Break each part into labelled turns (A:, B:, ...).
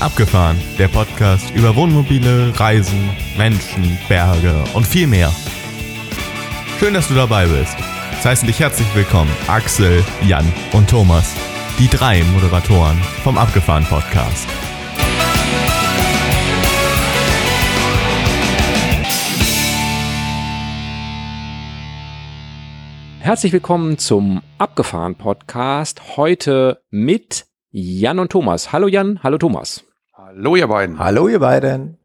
A: Abgefahren, der Podcast über Wohnmobile, Reisen, Menschen, Berge und viel mehr. Schön, dass du dabei bist. Es heißen dich herzlich willkommen Axel, Jan und Thomas, die drei Moderatoren vom Abgefahren Podcast.
B: Herzlich willkommen zum Abgefahren Podcast. Heute mit Jan und Thomas. Hallo Jan, hallo Thomas.
C: Hallo ihr beiden.
D: Hallo ihr beiden.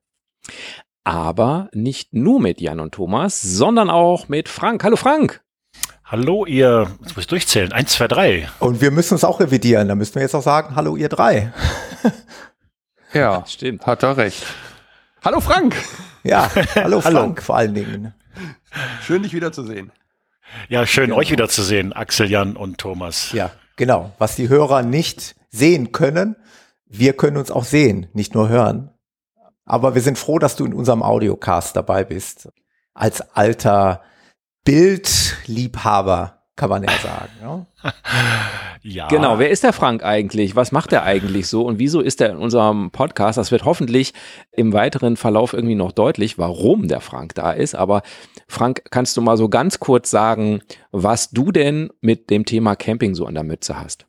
B: Aber nicht nur mit Jan und Thomas, sondern auch mit Frank. Hallo Frank.
E: Hallo ihr, jetzt muss ich durchzählen, eins, zwei, drei.
D: Und wir müssen uns auch revidieren, da müssen wir jetzt auch sagen, hallo ihr drei.
C: ja, stimmt. Hat er recht. Hallo Frank.
D: Ja, hallo Frank vor allen Dingen.
C: Schön dich wiederzusehen.
E: Ja, schön genau. euch wiederzusehen, Axel, Jan und Thomas.
D: Ja, genau. Was die Hörer nicht sehen können. Wir können uns auch sehen, nicht nur hören. Aber wir sind froh, dass du in unserem Audiocast dabei bist. Als alter Bildliebhaber kann man ja sagen. Ja?
B: ja. Genau, wer ist der Frank eigentlich? Was macht er eigentlich so und wieso ist er in unserem Podcast? Das wird hoffentlich im weiteren Verlauf irgendwie noch deutlich, warum der Frank da ist. Aber Frank, kannst du mal so ganz kurz sagen, was du denn mit dem Thema Camping so an der Mütze hast?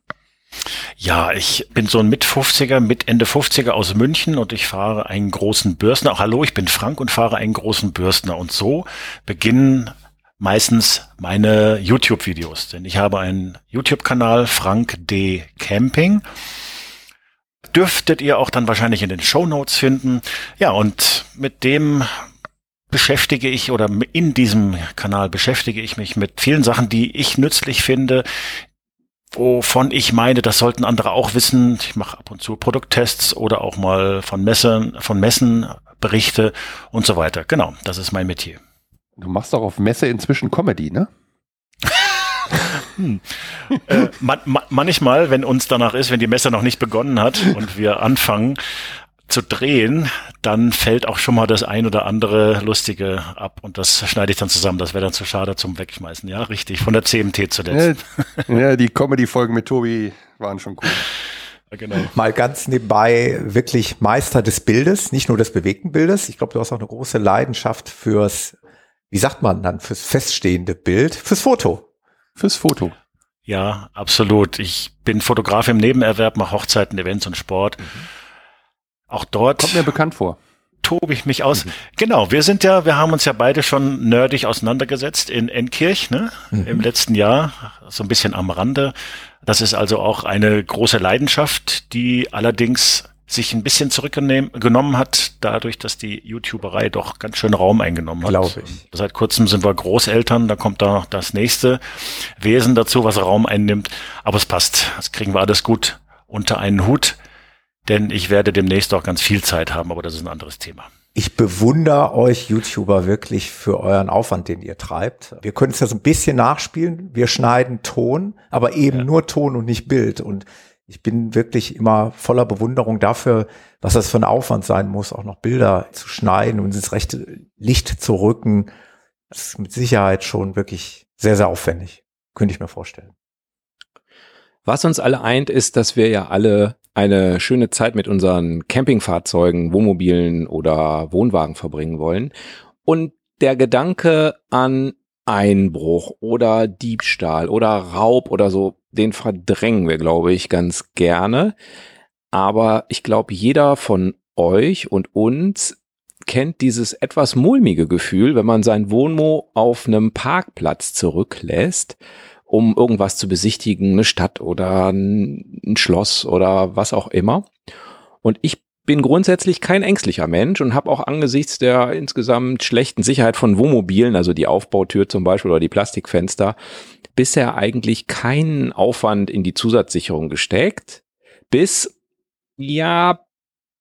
E: Ja, ich bin so ein Mit-50er, mit Ende 50er aus München und ich fahre einen großen Bürstner. Auch hallo, ich bin Frank und fahre einen großen Bürstner. Und so beginnen meistens meine YouTube-Videos. Denn ich habe einen YouTube-Kanal, Frank D. Camping. Dürftet ihr auch dann wahrscheinlich in den Show Notes finden. Ja, und mit dem beschäftige ich oder in diesem Kanal beschäftige ich mich mit vielen Sachen, die ich nützlich finde, wovon ich meine, das sollten andere auch wissen. Ich mache ab und zu Produkttests oder auch mal von Messen, von Messen Berichte und so weiter. Genau, das ist mein Metier.
C: Du machst doch auf Messe inzwischen Comedy, ne?
E: hm. äh, man, man, manchmal, wenn uns danach ist, wenn die Messe noch nicht begonnen hat und wir anfangen, zu drehen, dann fällt auch schon mal das ein oder andere Lustige ab und das schneide ich dann zusammen. Das wäre dann zu schade zum Wegschmeißen. Ja, richtig. Von der CMT zuletzt.
C: Ja, ja die Comedy-Folgen mit Tobi waren schon cool.
D: Genau. Mal ganz nebenbei wirklich Meister des Bildes, nicht nur des bewegten Bildes. Ich glaube, du hast auch eine große Leidenschaft fürs, wie sagt man dann, fürs feststehende Bild, fürs Foto.
C: Fürs Foto.
E: Ja, absolut. Ich bin Fotograf im Nebenerwerb, mache Hochzeiten, Events und Sport. Mhm auch dort.
C: Kommt mir bekannt vor.
E: Tobe ich mich aus. Mhm. Genau, wir sind ja, wir haben uns ja beide schon nerdig auseinandergesetzt in Enkirch, ne? Mhm. Im letzten Jahr, so ein bisschen am Rande. Das ist also auch eine große Leidenschaft, die allerdings sich ein bisschen zurückgenommen hat, dadurch, dass die YouTuberei doch ganz schön Raum eingenommen hat.
D: Glaube ich.
E: Seit kurzem sind wir Großeltern, da kommt da noch das nächste Wesen dazu, was Raum einnimmt. Aber es passt, das kriegen wir alles gut unter einen Hut denn ich werde demnächst auch ganz viel Zeit haben, aber das ist ein anderes Thema.
D: Ich bewundere euch YouTuber wirklich für euren Aufwand, den ihr treibt. Wir können es ja so ein bisschen nachspielen. Wir schneiden Ton, aber eben ja. nur Ton und nicht Bild. Und ich bin wirklich immer voller Bewunderung dafür, was das für ein Aufwand sein muss, auch noch Bilder zu schneiden und ins rechte Licht zu rücken. Das ist mit Sicherheit schon wirklich sehr, sehr aufwendig. Könnte ich mir vorstellen.
B: Was uns alle eint, ist, dass wir ja alle eine schöne Zeit mit unseren Campingfahrzeugen, Wohnmobilen oder Wohnwagen verbringen wollen. Und der Gedanke an Einbruch oder Diebstahl oder Raub oder so, den verdrängen wir, glaube ich, ganz gerne. Aber ich glaube, jeder von euch und uns kennt dieses etwas mulmige Gefühl, wenn man sein Wohnmo auf einem Parkplatz zurücklässt um irgendwas zu besichtigen, eine Stadt oder ein Schloss oder was auch immer. Und ich bin grundsätzlich kein ängstlicher Mensch und habe auch angesichts der insgesamt schlechten Sicherheit von Wohnmobilen, also die Aufbautür zum Beispiel oder die Plastikfenster, bisher eigentlich keinen Aufwand in die Zusatzsicherung gesteckt, bis ja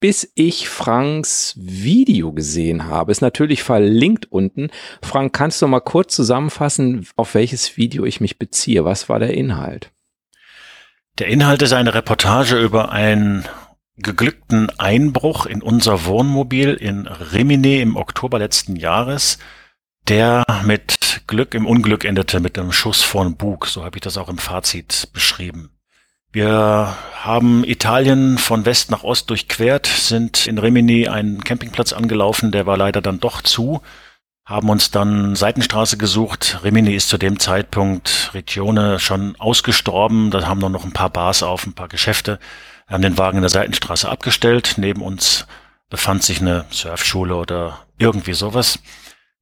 B: bis ich Franks Video gesehen habe. Ist natürlich verlinkt unten. Frank, kannst du mal kurz zusammenfassen, auf welches Video ich mich beziehe? Was war der Inhalt?
E: Der Inhalt ist eine Reportage über einen geglückten Einbruch in unser Wohnmobil in Rimini im Oktober letzten Jahres, der mit Glück im Unglück endete mit einem Schuss vor den Bug. So habe ich das auch im Fazit beschrieben. Wir haben Italien von West nach Ost durchquert, sind in Rimini einen Campingplatz angelaufen, der war leider dann doch zu, haben uns dann Seitenstraße gesucht. Rimini ist zu dem Zeitpunkt Regione schon ausgestorben, da haben noch ein paar Bars auf, ein paar Geschäfte. Wir haben den Wagen in der Seitenstraße abgestellt, neben uns befand sich eine Surfschule oder irgendwie sowas.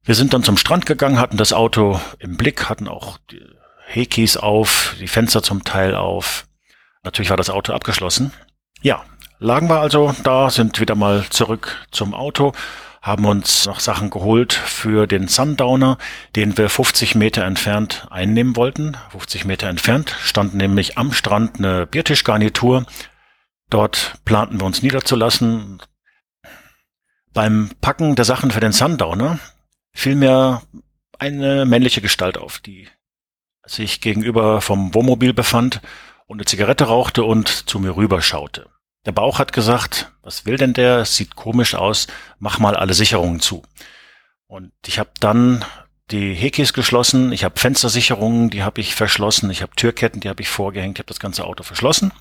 E: Wir sind dann zum Strand gegangen, hatten das Auto im Blick, hatten auch die Hekis auf, die Fenster zum Teil auf. Natürlich war das Auto abgeschlossen. Ja, lagen wir also da, sind wieder mal zurück zum Auto, haben uns noch Sachen geholt für den Sundowner, den wir 50 Meter entfernt einnehmen wollten. 50 Meter entfernt stand nämlich am Strand eine Biertischgarnitur. Dort planten wir uns niederzulassen. Beim Packen der Sachen für den Sundowner fiel mir eine männliche Gestalt auf, die sich gegenüber vom Wohnmobil befand und eine Zigarette rauchte und zu mir rüberschaute. Der Bauch hat gesagt, was will denn der? Es sieht komisch aus, mach mal alle Sicherungen zu. Und ich habe dann die Hekis geschlossen, ich habe Fenstersicherungen, die habe ich verschlossen, ich habe Türketten, die habe ich vorgehängt, ich habe das ganze Auto verschlossen.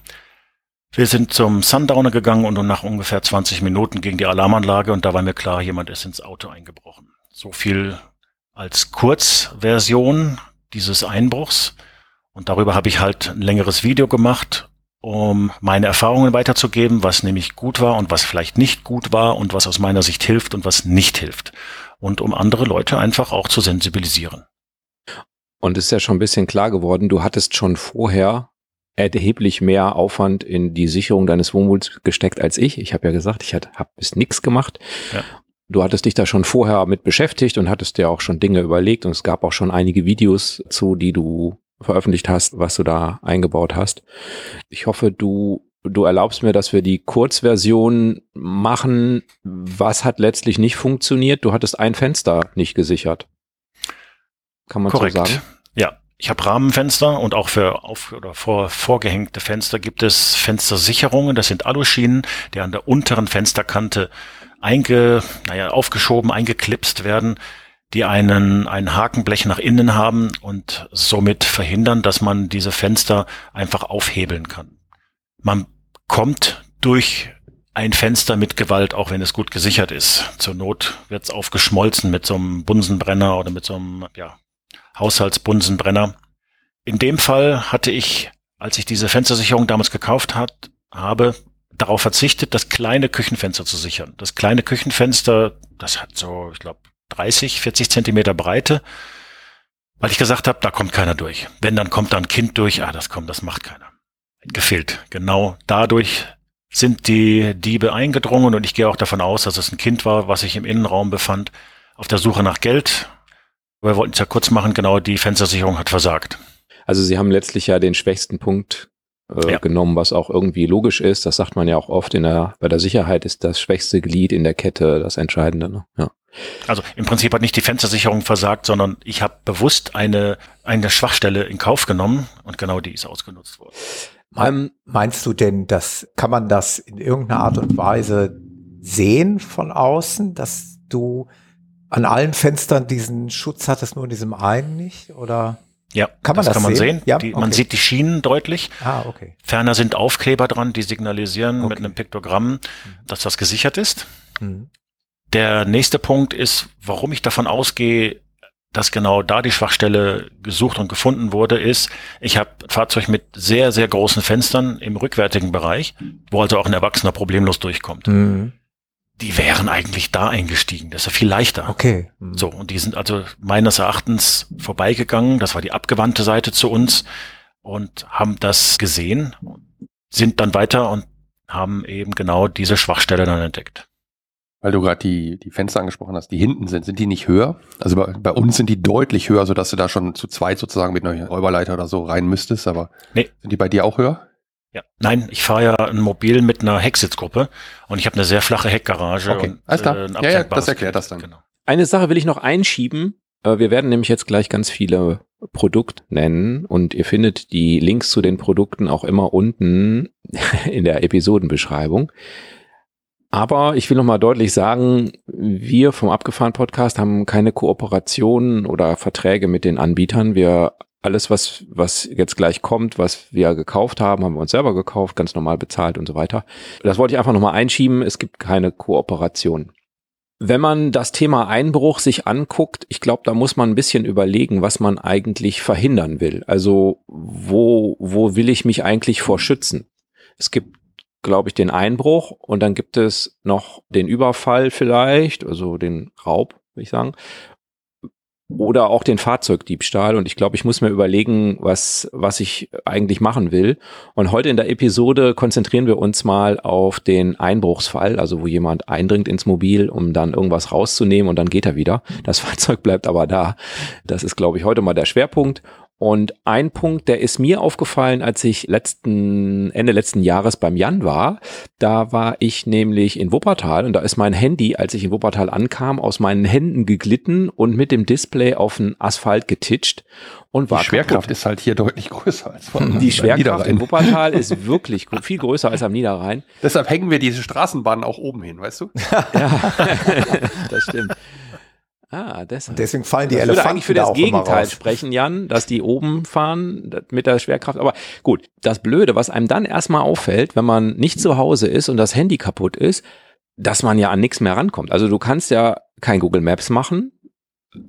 E: Wir sind zum Sundowner gegangen und nach ungefähr 20 Minuten ging die Alarmanlage und da war mir klar, jemand ist ins Auto eingebrochen. So viel als Kurzversion dieses Einbruchs. Und darüber habe ich halt ein längeres Video gemacht, um meine Erfahrungen weiterzugeben, was nämlich gut war und was vielleicht nicht gut war und was aus meiner Sicht hilft und was nicht hilft. Und um andere Leute einfach auch zu sensibilisieren.
B: Und es ist ja schon ein bisschen klar geworden, du hattest schon vorher erheblich mehr Aufwand in die Sicherung deines Wohnmobils gesteckt als ich. Ich habe ja gesagt, ich habe bis nichts gemacht. Ja. Du hattest dich da schon vorher mit beschäftigt und hattest dir auch schon Dinge überlegt und es gab auch schon einige Videos zu, die du veröffentlicht hast, was du da eingebaut hast. Ich hoffe, du du erlaubst mir, dass wir die Kurzversion machen. Was hat letztlich nicht funktioniert? Du hattest ein Fenster nicht gesichert.
E: Kann man Korrekt. so sagen? Ja, ich habe Rahmenfenster und auch für auf oder vor vorgehängte Fenster gibt es Fenstersicherungen. Das sind Aluschienen, die an der unteren Fensterkante einge, naja, aufgeschoben, eingeklipst werden, die einen, ein Hakenblech nach innen haben und somit verhindern, dass man diese Fenster einfach aufhebeln kann. Man kommt durch ein Fenster mit Gewalt, auch wenn es gut gesichert ist. Zur Not wird es aufgeschmolzen mit so einem Bunsenbrenner oder mit so einem ja, Haushaltsbunsenbrenner. In dem Fall hatte ich, als ich diese Fenstersicherung damals gekauft hat, habe, darauf verzichtet, das kleine Küchenfenster zu sichern. Das kleine Küchenfenster, das hat so, ich glaube, 30, 40 Zentimeter Breite, weil ich gesagt habe, da kommt keiner durch. Wenn, dann kommt da ein Kind durch, ah, das kommt, das macht keiner. Gefehlt. Genau dadurch sind die Diebe eingedrungen und ich gehe auch davon aus, dass es ein Kind war, was sich im Innenraum befand, auf der Suche nach Geld. Wir wollten es ja kurz machen, genau die Fenstersicherung hat versagt.
B: Also sie haben letztlich ja den schwächsten Punkt äh, ja. genommen, was auch irgendwie logisch ist. Das sagt man ja auch oft in der, bei der Sicherheit ist das schwächste Glied in der Kette das Entscheidende. Ne? Ja.
E: Also im Prinzip hat nicht die Fenstersicherung versagt, sondern ich habe bewusst eine, eine Schwachstelle in Kauf genommen und genau die ist ausgenutzt worden.
D: Meinst du denn, dass kann man das in irgendeiner Art und Weise sehen von außen, dass du an allen Fenstern diesen Schutz hattest, nur in diesem einen nicht? Oder?
E: Ja, kann man das, das kann man sehen. sehen. Ja? Die, okay. Man sieht die Schienen deutlich. Ah, okay. Ferner sind Aufkleber dran, die signalisieren okay. mit einem Piktogramm, mhm. dass das gesichert ist. Mhm. Der nächste Punkt ist, warum ich davon ausgehe, dass genau da die Schwachstelle gesucht und gefunden wurde, ist, ich habe ein Fahrzeug mit sehr, sehr großen Fenstern im rückwärtigen Bereich, wo also auch ein Erwachsener problemlos durchkommt. Mhm die wären eigentlich da eingestiegen. Das ist ja viel leichter.
D: Okay.
E: Mhm. So, und die sind also meines Erachtens vorbeigegangen. Das war die abgewandte Seite zu uns und haben das gesehen, sind dann weiter und haben eben genau diese Schwachstelle dann entdeckt.
C: Weil du gerade die, die Fenster angesprochen hast, die hinten sind, sind die nicht höher? Also bei, bei uns sind die deutlich höher, sodass du da schon zu zweit sozusagen mit einer Räuberleiter oder so rein müsstest, aber nee. sind die bei dir auch höher?
E: Ja, nein, ich fahre ja ein Mobil mit einer Hecksitzgruppe und ich habe eine sehr flache Heckgarage.
C: Okay,
E: und,
C: alles klar. Äh, ja, ja, das erklärt das dann. Genau.
B: Eine Sache will ich noch einschieben. Äh, wir werden nämlich jetzt gleich ganz viele Produkte nennen und ihr findet die Links zu den Produkten auch immer unten in der Episodenbeschreibung. Aber ich will noch mal deutlich sagen, wir vom Abgefahren Podcast haben keine Kooperationen oder Verträge mit den Anbietern. Wir alles, was, was jetzt gleich kommt, was wir gekauft haben, haben wir uns selber gekauft, ganz normal bezahlt und so weiter. Das wollte ich einfach nochmal einschieben. Es gibt keine Kooperation. Wenn man das Thema Einbruch sich anguckt, ich glaube, da muss man ein bisschen überlegen, was man eigentlich verhindern will. Also wo, wo will ich mich eigentlich vor schützen? Es gibt, glaube ich, den Einbruch und dann gibt es noch den Überfall vielleicht, also den Raub, würde ich sagen oder auch den Fahrzeugdiebstahl. Und ich glaube, ich muss mir überlegen, was, was ich eigentlich machen will. Und heute in der Episode konzentrieren wir uns mal auf den Einbruchsfall, also wo jemand eindringt ins Mobil, um dann irgendwas rauszunehmen und dann geht er wieder. Das Fahrzeug bleibt aber da. Das ist, glaube ich, heute mal der Schwerpunkt. Und ein Punkt, der ist mir aufgefallen, als ich letzten, Ende letzten Jahres beim Jan war. Da war ich nämlich in Wuppertal und da ist mein Handy, als ich in Wuppertal ankam, aus meinen Händen geglitten und mit dem Display auf den Asphalt getitscht und war
C: Die Schwerkraft kaputt. ist halt hier deutlich größer als
B: von Die Schwerkraft in Wuppertal ist wirklich viel größer als am Niederrhein.
C: Deshalb hängen wir diese Straßenbahnen auch oben hin, weißt du?
B: ja, das stimmt.
D: Ah, deshalb. deswegen fallen die das Elefanten
B: würde eigentlich für das Gegenteil sprechen, Jan, dass die oben fahren mit der Schwerkraft. Aber gut, das Blöde, was einem dann erstmal auffällt, wenn man nicht zu Hause ist und das Handy kaputt ist, dass man ja an nichts mehr rankommt. Also du kannst ja kein Google Maps machen,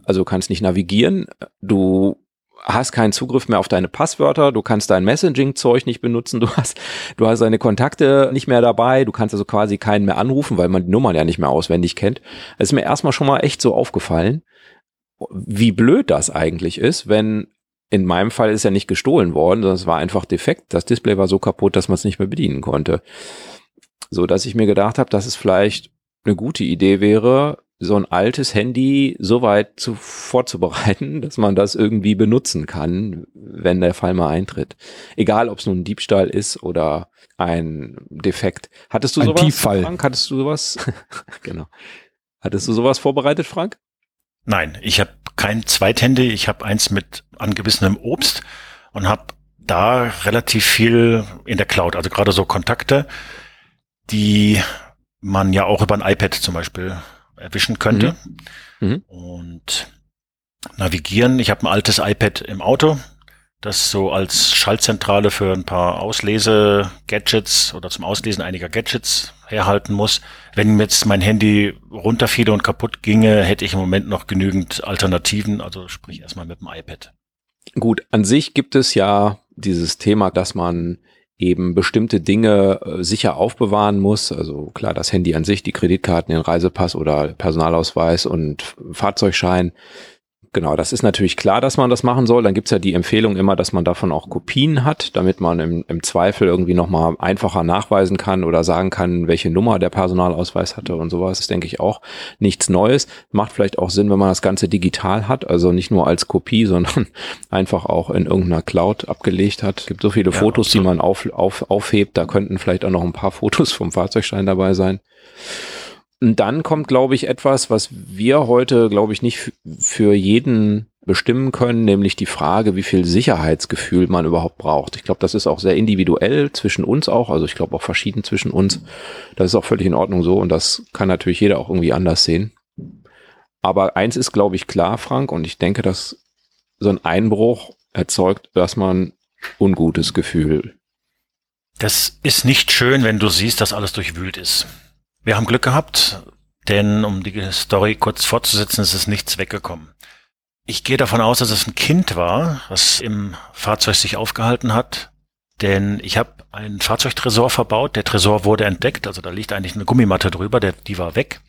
B: also du kannst nicht navigieren, du hast keinen Zugriff mehr auf deine Passwörter, du kannst dein Messaging-Zeug nicht benutzen, du hast, du hast deine Kontakte nicht mehr dabei, du kannst also quasi keinen mehr anrufen, weil man die Nummern ja nicht mehr auswendig kennt. Es ist mir erstmal schon mal echt so aufgefallen, wie blöd das eigentlich ist, wenn in meinem Fall ist ja nicht gestohlen worden, sondern es war einfach defekt. Das Display war so kaputt, dass man es nicht mehr bedienen konnte. So dass ich mir gedacht habe, dass es vielleicht eine gute Idee wäre, so ein altes Handy so weit zu, vorzubereiten, dass man das irgendwie benutzen kann, wenn der Fall mal eintritt. Egal, ob es nun ein Diebstahl ist oder ein Defekt. Hattest du ein sowas,
C: Tieffall.
B: Frank? Hattest du sowas? genau. Hattest du sowas vorbereitet, Frank?
E: Nein, ich habe kein Zweithandy. Ich habe eins mit angebissenem Obst und habe da relativ viel in der Cloud. Also gerade so Kontakte, die man ja auch über ein iPad zum Beispiel erwischen könnte. Mhm. Mhm. Und navigieren. Ich habe ein altes iPad im Auto, das so als Schaltzentrale für ein paar Auslese-Gadgets oder zum Auslesen einiger Gadgets herhalten muss. Wenn jetzt mein Handy runterfiele und kaputt ginge, hätte ich im Moment noch genügend Alternativen, also sprich erstmal mit dem iPad.
B: Gut, an sich gibt es ja dieses Thema, dass man eben bestimmte Dinge äh, sicher aufbewahren muss. Also klar, das Handy an sich, die Kreditkarten, den Reisepass oder Personalausweis und Fahrzeugschein Genau, das ist natürlich klar, dass man das machen soll. Dann gibt's ja die Empfehlung immer, dass man davon auch Kopien hat, damit man im, im Zweifel irgendwie nochmal einfacher nachweisen kann oder sagen kann, welche Nummer der Personalausweis hatte und sowas. Das ist, denke ich, auch nichts Neues. Macht vielleicht auch Sinn, wenn man das Ganze digital hat, also nicht nur als Kopie, sondern einfach auch in irgendeiner Cloud abgelegt hat. Es gibt so viele ja, Fotos, absolut. die man auf, auf, aufhebt. Da könnten vielleicht auch noch ein paar Fotos vom Fahrzeugschein dabei sein. Und dann kommt, glaube ich, etwas, was wir heute, glaube ich, nicht für jeden bestimmen können, nämlich die Frage, wie viel Sicherheitsgefühl man überhaupt braucht. Ich glaube, das ist auch sehr individuell zwischen uns auch, also ich glaube auch verschieden zwischen uns. Das ist auch völlig in Ordnung so und das kann natürlich jeder auch irgendwie anders sehen. Aber eins ist, glaube ich, klar, Frank, und ich denke, dass so ein Einbruch erzeugt erstmal ein ungutes Gefühl.
E: Das ist nicht schön, wenn du siehst, dass alles durchwühlt ist. Wir haben Glück gehabt, denn um die Story kurz fortzusetzen, ist es nichts weggekommen. Ich gehe davon aus, dass es ein Kind war, was im Fahrzeug sich aufgehalten hat, denn ich habe einen Fahrzeugtresor verbaut. Der Tresor wurde entdeckt, also da liegt eigentlich eine Gummimatte drüber, der, die war weg.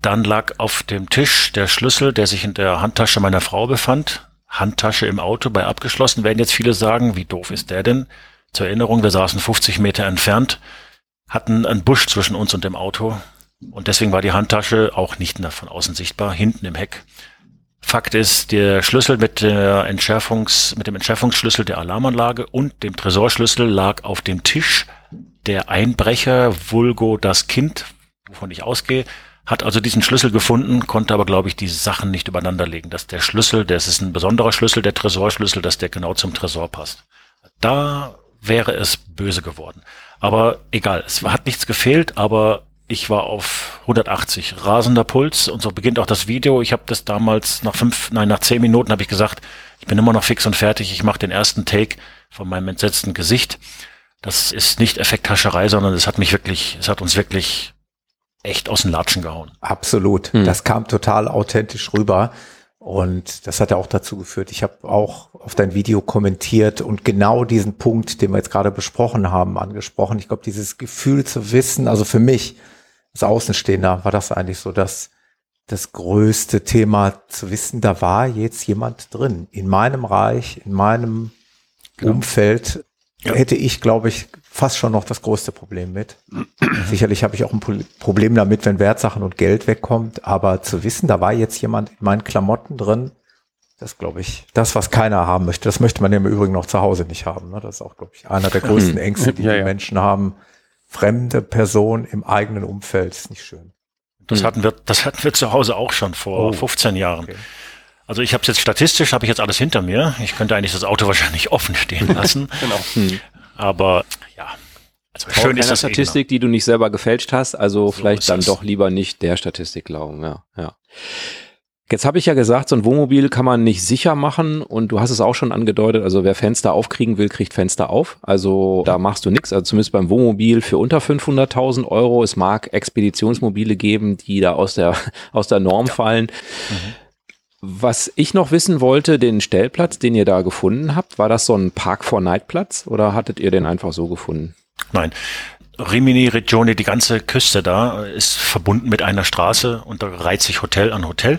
E: Dann lag auf dem Tisch der Schlüssel, der sich in der Handtasche meiner Frau befand. Handtasche im Auto bei abgeschlossen, werden jetzt viele sagen, wie doof ist der denn? Zur Erinnerung, wir saßen 50 Meter entfernt hatten einen Busch zwischen uns und dem Auto und deswegen war die Handtasche auch nicht von außen sichtbar, hinten im Heck. Fakt ist, der Schlüssel mit der Entschärfungs, mit dem Entschärfungsschlüssel der Alarmanlage und dem Tresorschlüssel lag auf dem Tisch. Der Einbrecher, Vulgo das Kind, wovon ich ausgehe, hat also diesen Schlüssel gefunden, konnte aber, glaube ich, die Sachen nicht übereinander legen. Dass der Schlüssel, das ist ein besonderer Schlüssel, der Tresorschlüssel, dass der genau zum Tresor passt. Da wäre es böse geworden. Aber egal, es hat nichts gefehlt, aber ich war auf 180, rasender Puls und so beginnt auch das Video. Ich habe das damals nach fünf, nein, nach zehn Minuten habe ich gesagt, Ich bin immer noch fix und fertig. Ich mache den ersten Take von meinem entsetzten Gesicht. Das ist nicht Effekthascherei, sondern es hat mich wirklich, es hat uns wirklich echt aus den Latschen gehauen.
D: Absolut. Hm. Das kam total authentisch rüber. Und das hat ja auch dazu geführt, ich habe auch auf dein Video kommentiert und genau diesen Punkt, den wir jetzt gerade besprochen haben, angesprochen. Ich glaube, dieses Gefühl zu wissen, also für mich als Außenstehender war das eigentlich so das, das größte Thema zu wissen, da war jetzt jemand drin. In meinem Reich, in meinem genau. Umfeld ja. hätte ich, glaube ich, fast schon noch das größte Problem mit. Sicherlich habe ich auch ein Problem damit, wenn Wertsachen und Geld wegkommt, aber zu wissen, da war jetzt jemand in meinen Klamotten drin, das glaube ich, das, was keiner haben möchte, das möchte man ja im Übrigen noch zu Hause nicht haben. Ne? Das ist auch, glaube ich, einer der größten Ängste, die ja, die Menschen haben. Fremde Person im eigenen Umfeld ist nicht schön.
E: Das hm. hatten wir, das hatten wir zu Hause auch schon vor oh. 15 Jahren. Okay. Also ich habe jetzt statistisch, habe ich jetzt alles hinter mir. Ich könnte eigentlich das Auto wahrscheinlich offen stehen lassen. genau. Aber ja,
B: also schön ist das eh Statistik, die du nicht selber gefälscht hast, also so vielleicht dann doch lieber nicht der Statistik glauben, ja, ja. Jetzt habe ich ja gesagt, so ein Wohnmobil kann man nicht sicher machen und du hast es auch schon angedeutet, also wer Fenster aufkriegen will, kriegt Fenster auf. Also da machst du nichts, also zumindest beim Wohnmobil für unter 500.000 Euro. Es mag Expeditionsmobile geben, die da aus der, aus der Norm ja. fallen. Mhm. Was ich noch wissen wollte, den Stellplatz, den ihr da gefunden habt, war das so ein Park for Night Platz oder hattet ihr den einfach so gefunden?
E: Nein. Rimini Regione, die ganze Küste da ist verbunden mit einer Straße und da reiht sich Hotel an Hotel.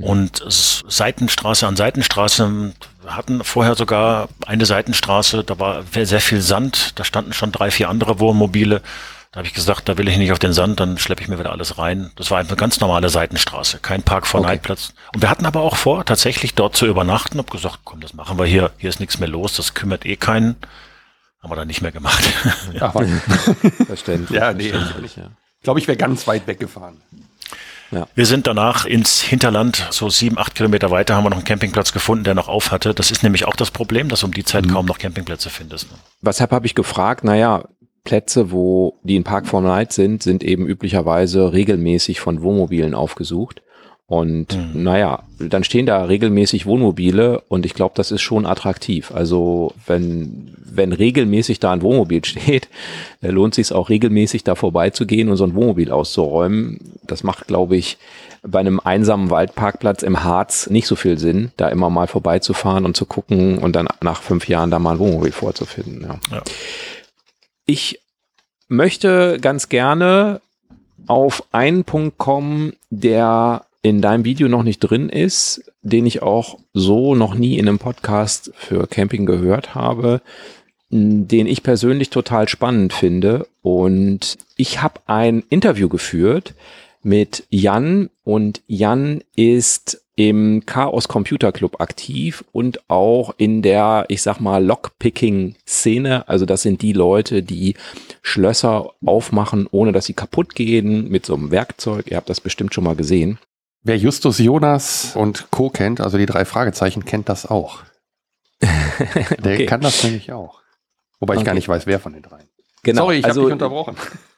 E: Und Seitenstraße an Seitenstraße hatten vorher sogar eine Seitenstraße, da war sehr viel Sand, da standen schon drei, vier andere Wohnmobile. Da habe ich gesagt, da will ich nicht auf den Sand, dann schleppe ich mir wieder alles rein. Das war eine ganz normale Seitenstraße, kein Park vor okay. Und wir hatten aber auch vor, tatsächlich dort zu übernachten. Hab gesagt, komm, das machen wir hier. Hier ist nichts mehr los, das kümmert eh keinen. Haben wir dann nicht mehr gemacht.
C: Ja, verständlich. Ja, nee, verständlich, ja. Ich glaube, ich wäre ganz weit weggefahren.
E: Ja. Wir sind danach ins Hinterland, so sieben, acht Kilometer weiter, haben wir noch einen Campingplatz gefunden, der noch auf hatte. Das ist nämlich auch das Problem, dass du um die Zeit mhm. kaum noch Campingplätze findest. Ne?
B: Weshalb habe ich gefragt, naja, Plätze, wo die in Park for Night sind, sind eben üblicherweise regelmäßig von Wohnmobilen aufgesucht. Und mhm. naja, dann stehen da regelmäßig Wohnmobile und ich glaube, das ist schon attraktiv. Also wenn, wenn regelmäßig da ein Wohnmobil steht, äh, lohnt sich auch regelmäßig da vorbeizugehen und so ein Wohnmobil auszuräumen. Das macht, glaube ich, bei einem einsamen Waldparkplatz im Harz nicht so viel Sinn, da immer mal vorbeizufahren und zu gucken und dann nach fünf Jahren da mal ein Wohnmobil vorzufinden. Ja. ja. Ich möchte ganz gerne auf einen Punkt kommen, der in deinem Video noch nicht drin ist, den ich auch so noch nie in einem Podcast für Camping gehört habe, den ich persönlich total spannend finde. Und ich habe ein Interview geführt mit Jan und Jan ist im Chaos Computer Club aktiv und auch in der, ich sag mal, Lockpicking-Szene. Also das sind die Leute, die Schlösser aufmachen, ohne dass sie kaputt gehen, mit so einem Werkzeug. Ihr habt das bestimmt schon mal gesehen.
C: Wer Justus Jonas und Co. kennt, also die drei Fragezeichen, kennt das auch. Der okay. kann das nämlich auch. Wobei ich okay. gar nicht weiß, wer von den dreien.
B: Genau. Sorry, ich also, habe dich unterbrochen.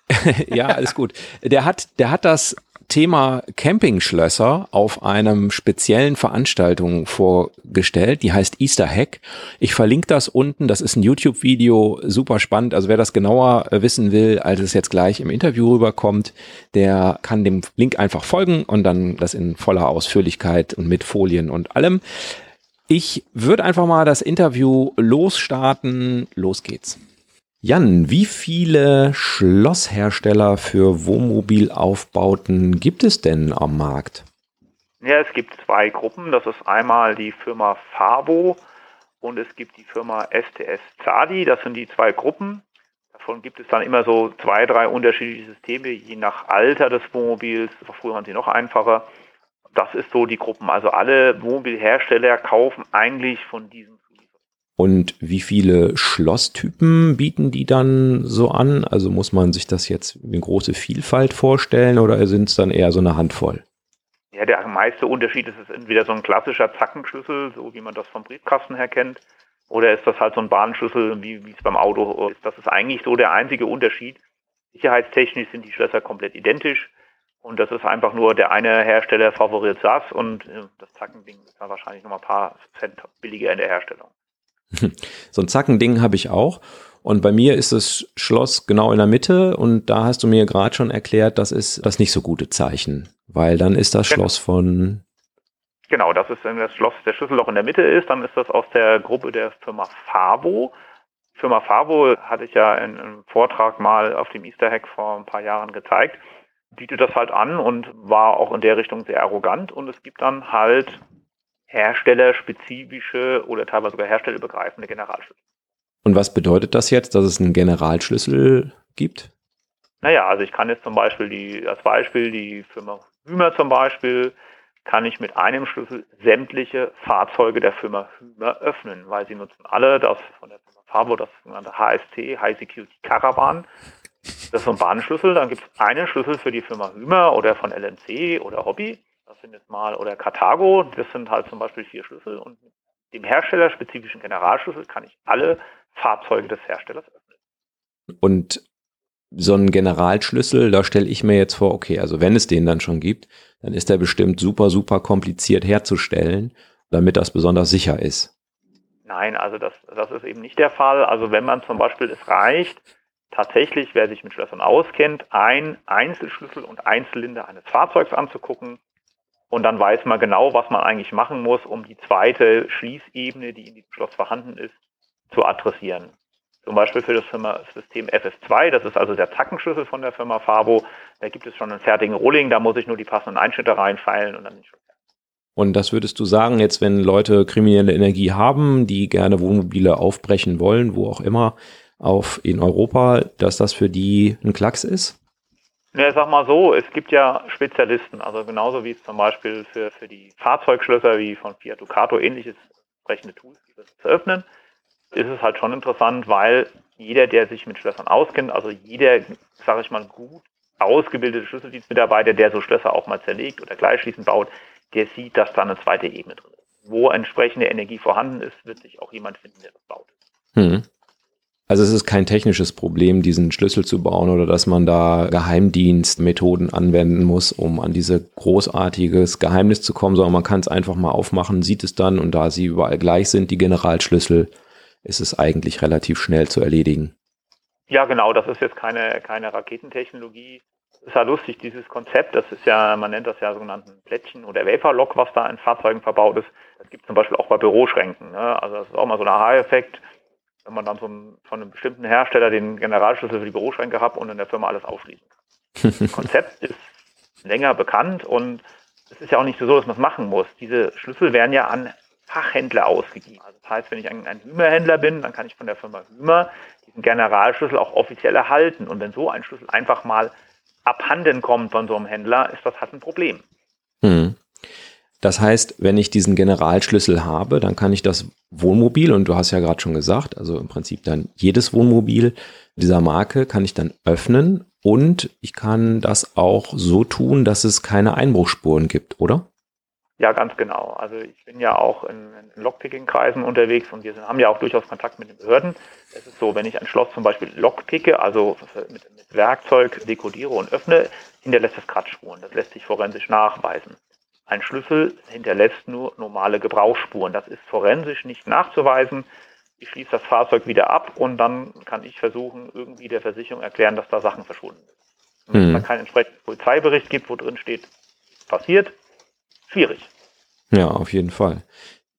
B: ja, alles gut. Der hat, der hat das Thema Campingschlösser auf einem speziellen Veranstaltung vorgestellt, die heißt Easter Hack. Ich verlinke das unten, das ist ein YouTube-Video, super spannend. Also wer das genauer wissen will, als es jetzt gleich im Interview rüberkommt, der kann dem Link einfach folgen und dann das in voller Ausführlichkeit und mit Folien und allem. Ich würde einfach mal das Interview losstarten. Los geht's. Jan, wie viele Schlosshersteller für Wohnmobilaufbauten gibt es denn am Markt?
F: Ja, es gibt zwei Gruppen. Das ist einmal die Firma Fabo und es gibt die Firma STS Zadi. Das sind die zwei Gruppen. Davon gibt es dann immer so zwei, drei unterschiedliche Systeme, je nach Alter des Wohnmobils. Früher waren sie noch einfacher. Das ist so die Gruppen. Also alle Wohnmobilhersteller kaufen eigentlich von diesen
B: und wie viele Schlosstypen bieten die dann so an? Also muss man sich das jetzt in große Vielfalt vorstellen oder sind es dann eher so eine Handvoll?
F: Ja, der meiste Unterschied ist es entweder so ein klassischer Zackenschlüssel, so wie man das vom Briefkasten her kennt, oder ist das halt so ein Bahnschlüssel, wie, es beim Auto ist. Das ist eigentlich so der einzige Unterschied. Sicherheitstechnisch sind die Schlösser komplett identisch. Und das ist einfach nur, der eine Hersteller favoriert das und äh, das Zackending ist dann wahrscheinlich noch mal ein paar Cent billiger in der Herstellung.
B: So ein Zackending habe ich auch. Und bei mir ist das Schloss genau in der Mitte und da hast du mir gerade schon erklärt, das ist das nicht so gute Zeichen, weil dann ist das. Schloss von
F: Genau, das ist, wenn das Schloss der Schlüsselloch in der Mitte ist, dann ist das aus der Gruppe der Firma Favo. Firma Favo hatte ich ja in einem Vortrag mal auf dem Easter Hack vor ein paar Jahren gezeigt, bietet das halt an und war auch in der Richtung sehr arrogant und es gibt dann halt herstellerspezifische oder teilweise sogar herstellerübergreifende Generalschlüssel.
B: Und was bedeutet das jetzt, dass es einen Generalschlüssel gibt?
F: Naja, also ich kann jetzt zum Beispiel die, als Beispiel die Firma Hümer zum Beispiel, kann ich mit einem Schlüssel sämtliche Fahrzeuge der Firma Hümer öffnen, weil sie nutzen alle das von der Firma Favo, das sogenannte HSC, High Security Caravan. Das ist so ein Bahnschlüssel. Dann gibt es einen Schlüssel für die Firma Hümer oder von LMC oder Hobby. Das sind jetzt mal, oder Carthago. Das sind halt zum Beispiel vier Schlüssel. Und mit dem herstellerspezifischen Generalschlüssel kann ich alle Fahrzeuge des Herstellers öffnen.
B: Und so ein Generalschlüssel, da stelle ich mir jetzt vor, okay, also wenn es den dann schon gibt, dann ist der bestimmt super, super kompliziert herzustellen, damit das besonders sicher ist.
F: Nein, also das, das ist eben nicht der Fall. Also wenn man zum Beispiel, es reicht, tatsächlich, wer sich mit Schlössern auskennt, ein Einzelschlüssel und Einzylinder eines Fahrzeugs anzugucken. Und dann weiß man genau, was man eigentlich machen muss, um die zweite Schließebene, die in diesem Schloss vorhanden ist, zu adressieren. Zum Beispiel für das System FS2, das ist also der Zackenschlüssel von der Firma Fabo. Da gibt es schon einen fertigen Rolling, da muss ich nur die passenden Einschnitte reinfeilen und dann ist schon
B: und das würdest du sagen, jetzt wenn Leute kriminelle Energie haben, die gerne Wohnmobile aufbrechen wollen, wo auch immer, auf in Europa, dass das für die ein Klacks ist?
F: Ja, sag mal so, es gibt ja Spezialisten, also genauso wie es zum Beispiel für, für die Fahrzeugschlösser wie von Fiat Ducato ähnliches entsprechende Tools gibt, zu öffnen ist es halt schon interessant, weil jeder, der sich mit Schlössern auskennt, also jeder, sage ich mal, gut ausgebildete Schlüsseldienstmitarbeiter, der so Schlösser auch mal zerlegt oder gleichschließend baut, der sieht, dass da eine zweite Ebene drin ist. Wo entsprechende Energie vorhanden ist, wird sich auch jemand finden, der das baut. Hm.
B: Also es ist kein technisches Problem, diesen Schlüssel zu bauen oder dass man da Geheimdienstmethoden anwenden muss, um an diese großartiges Geheimnis zu kommen, sondern man kann es einfach mal aufmachen, sieht es dann und da sie überall gleich sind, die Generalschlüssel, ist es eigentlich relativ schnell zu erledigen.
F: Ja, genau, das ist jetzt keine, keine Raketentechnologie. Ist ja lustig, dieses Konzept, das ist ja, man nennt das ja sogenannten Plättchen oder Vaporlock, was da in Fahrzeugen verbaut ist. Das gibt es zum Beispiel auch bei Büroschränken. Ne? Also das ist auch mal so ein Aha-Effekt, wenn man dann so ein, von einem bestimmten Hersteller den Generalschlüssel für die Büroschränke hat und in der Firma alles aufschließen kann. Das Konzept ist länger bekannt und es ist ja auch nicht so, dass man es machen muss. Diese Schlüssel werden ja an Fachhändler ausgegeben. Also das heißt, wenn ich ein, ein Hümer-Händler bin, dann kann ich von der Firma Hümer diesen Generalschlüssel auch offiziell erhalten. Und wenn so ein Schlüssel einfach mal abhanden kommt von so einem Händler, ist das halt ein Problem. Hm.
B: Das heißt, wenn ich diesen Generalschlüssel habe, dann kann ich das Wohnmobil, und du hast ja gerade schon gesagt, also im Prinzip dann jedes Wohnmobil dieser Marke kann ich dann öffnen und ich kann das auch so tun, dass es keine Einbruchsspuren gibt, oder?
F: Ja, ganz genau. Also ich bin ja auch in, in Lockpicking-Kreisen unterwegs und wir sind, haben ja auch durchaus Kontakt mit den Behörden. Es ist so, wenn ich ein Schloss zum Beispiel lockpicke, also mit, mit Werkzeug dekodiere und öffne, hinterlässt es Kratzspuren. Das lässt sich forensisch nachweisen. Ein Schlüssel hinterlässt nur normale Gebrauchsspuren. Das ist forensisch nicht nachzuweisen. Ich schließe das Fahrzeug wieder ab und dann kann ich versuchen, irgendwie der Versicherung erklären, dass da Sachen verschwunden sind. Wenn es hm. da keinen entsprechenden Polizeibericht gibt, wo drin steht, passiert, schwierig.
B: Ja, auf jeden Fall.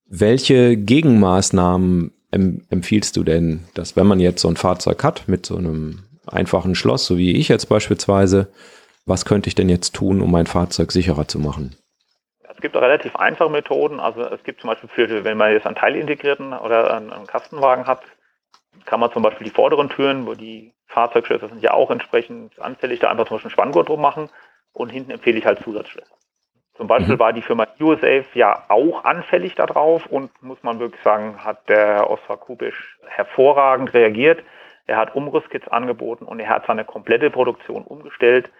B: Welche Gegenmaßnahmen empfiehlst du denn, dass wenn man jetzt so ein Fahrzeug hat mit so einem einfachen Schloss, so wie ich jetzt beispielsweise, was könnte ich denn jetzt tun, um mein Fahrzeug sicherer zu machen?
F: Es gibt relativ einfache Methoden. Also es gibt zum Beispiel für, wenn man jetzt einen teilintegrierten oder einen, Kastenwagen hat, kann man zum Beispiel die vorderen Türen, wo die Fahrzeugschlösser sind ja auch entsprechend anfällig, da einfach zum Beispiel einen Spanngurt drum machen und hinten empfehle ich halt Zusatzschlösser. Zum Beispiel mhm. war die Firma USAfe ja auch anfällig darauf und muss man wirklich sagen, hat der Oskar Kubisch hervorragend reagiert. Er hat Umrisskits angeboten und er hat seine komplette Produktion umgestellt.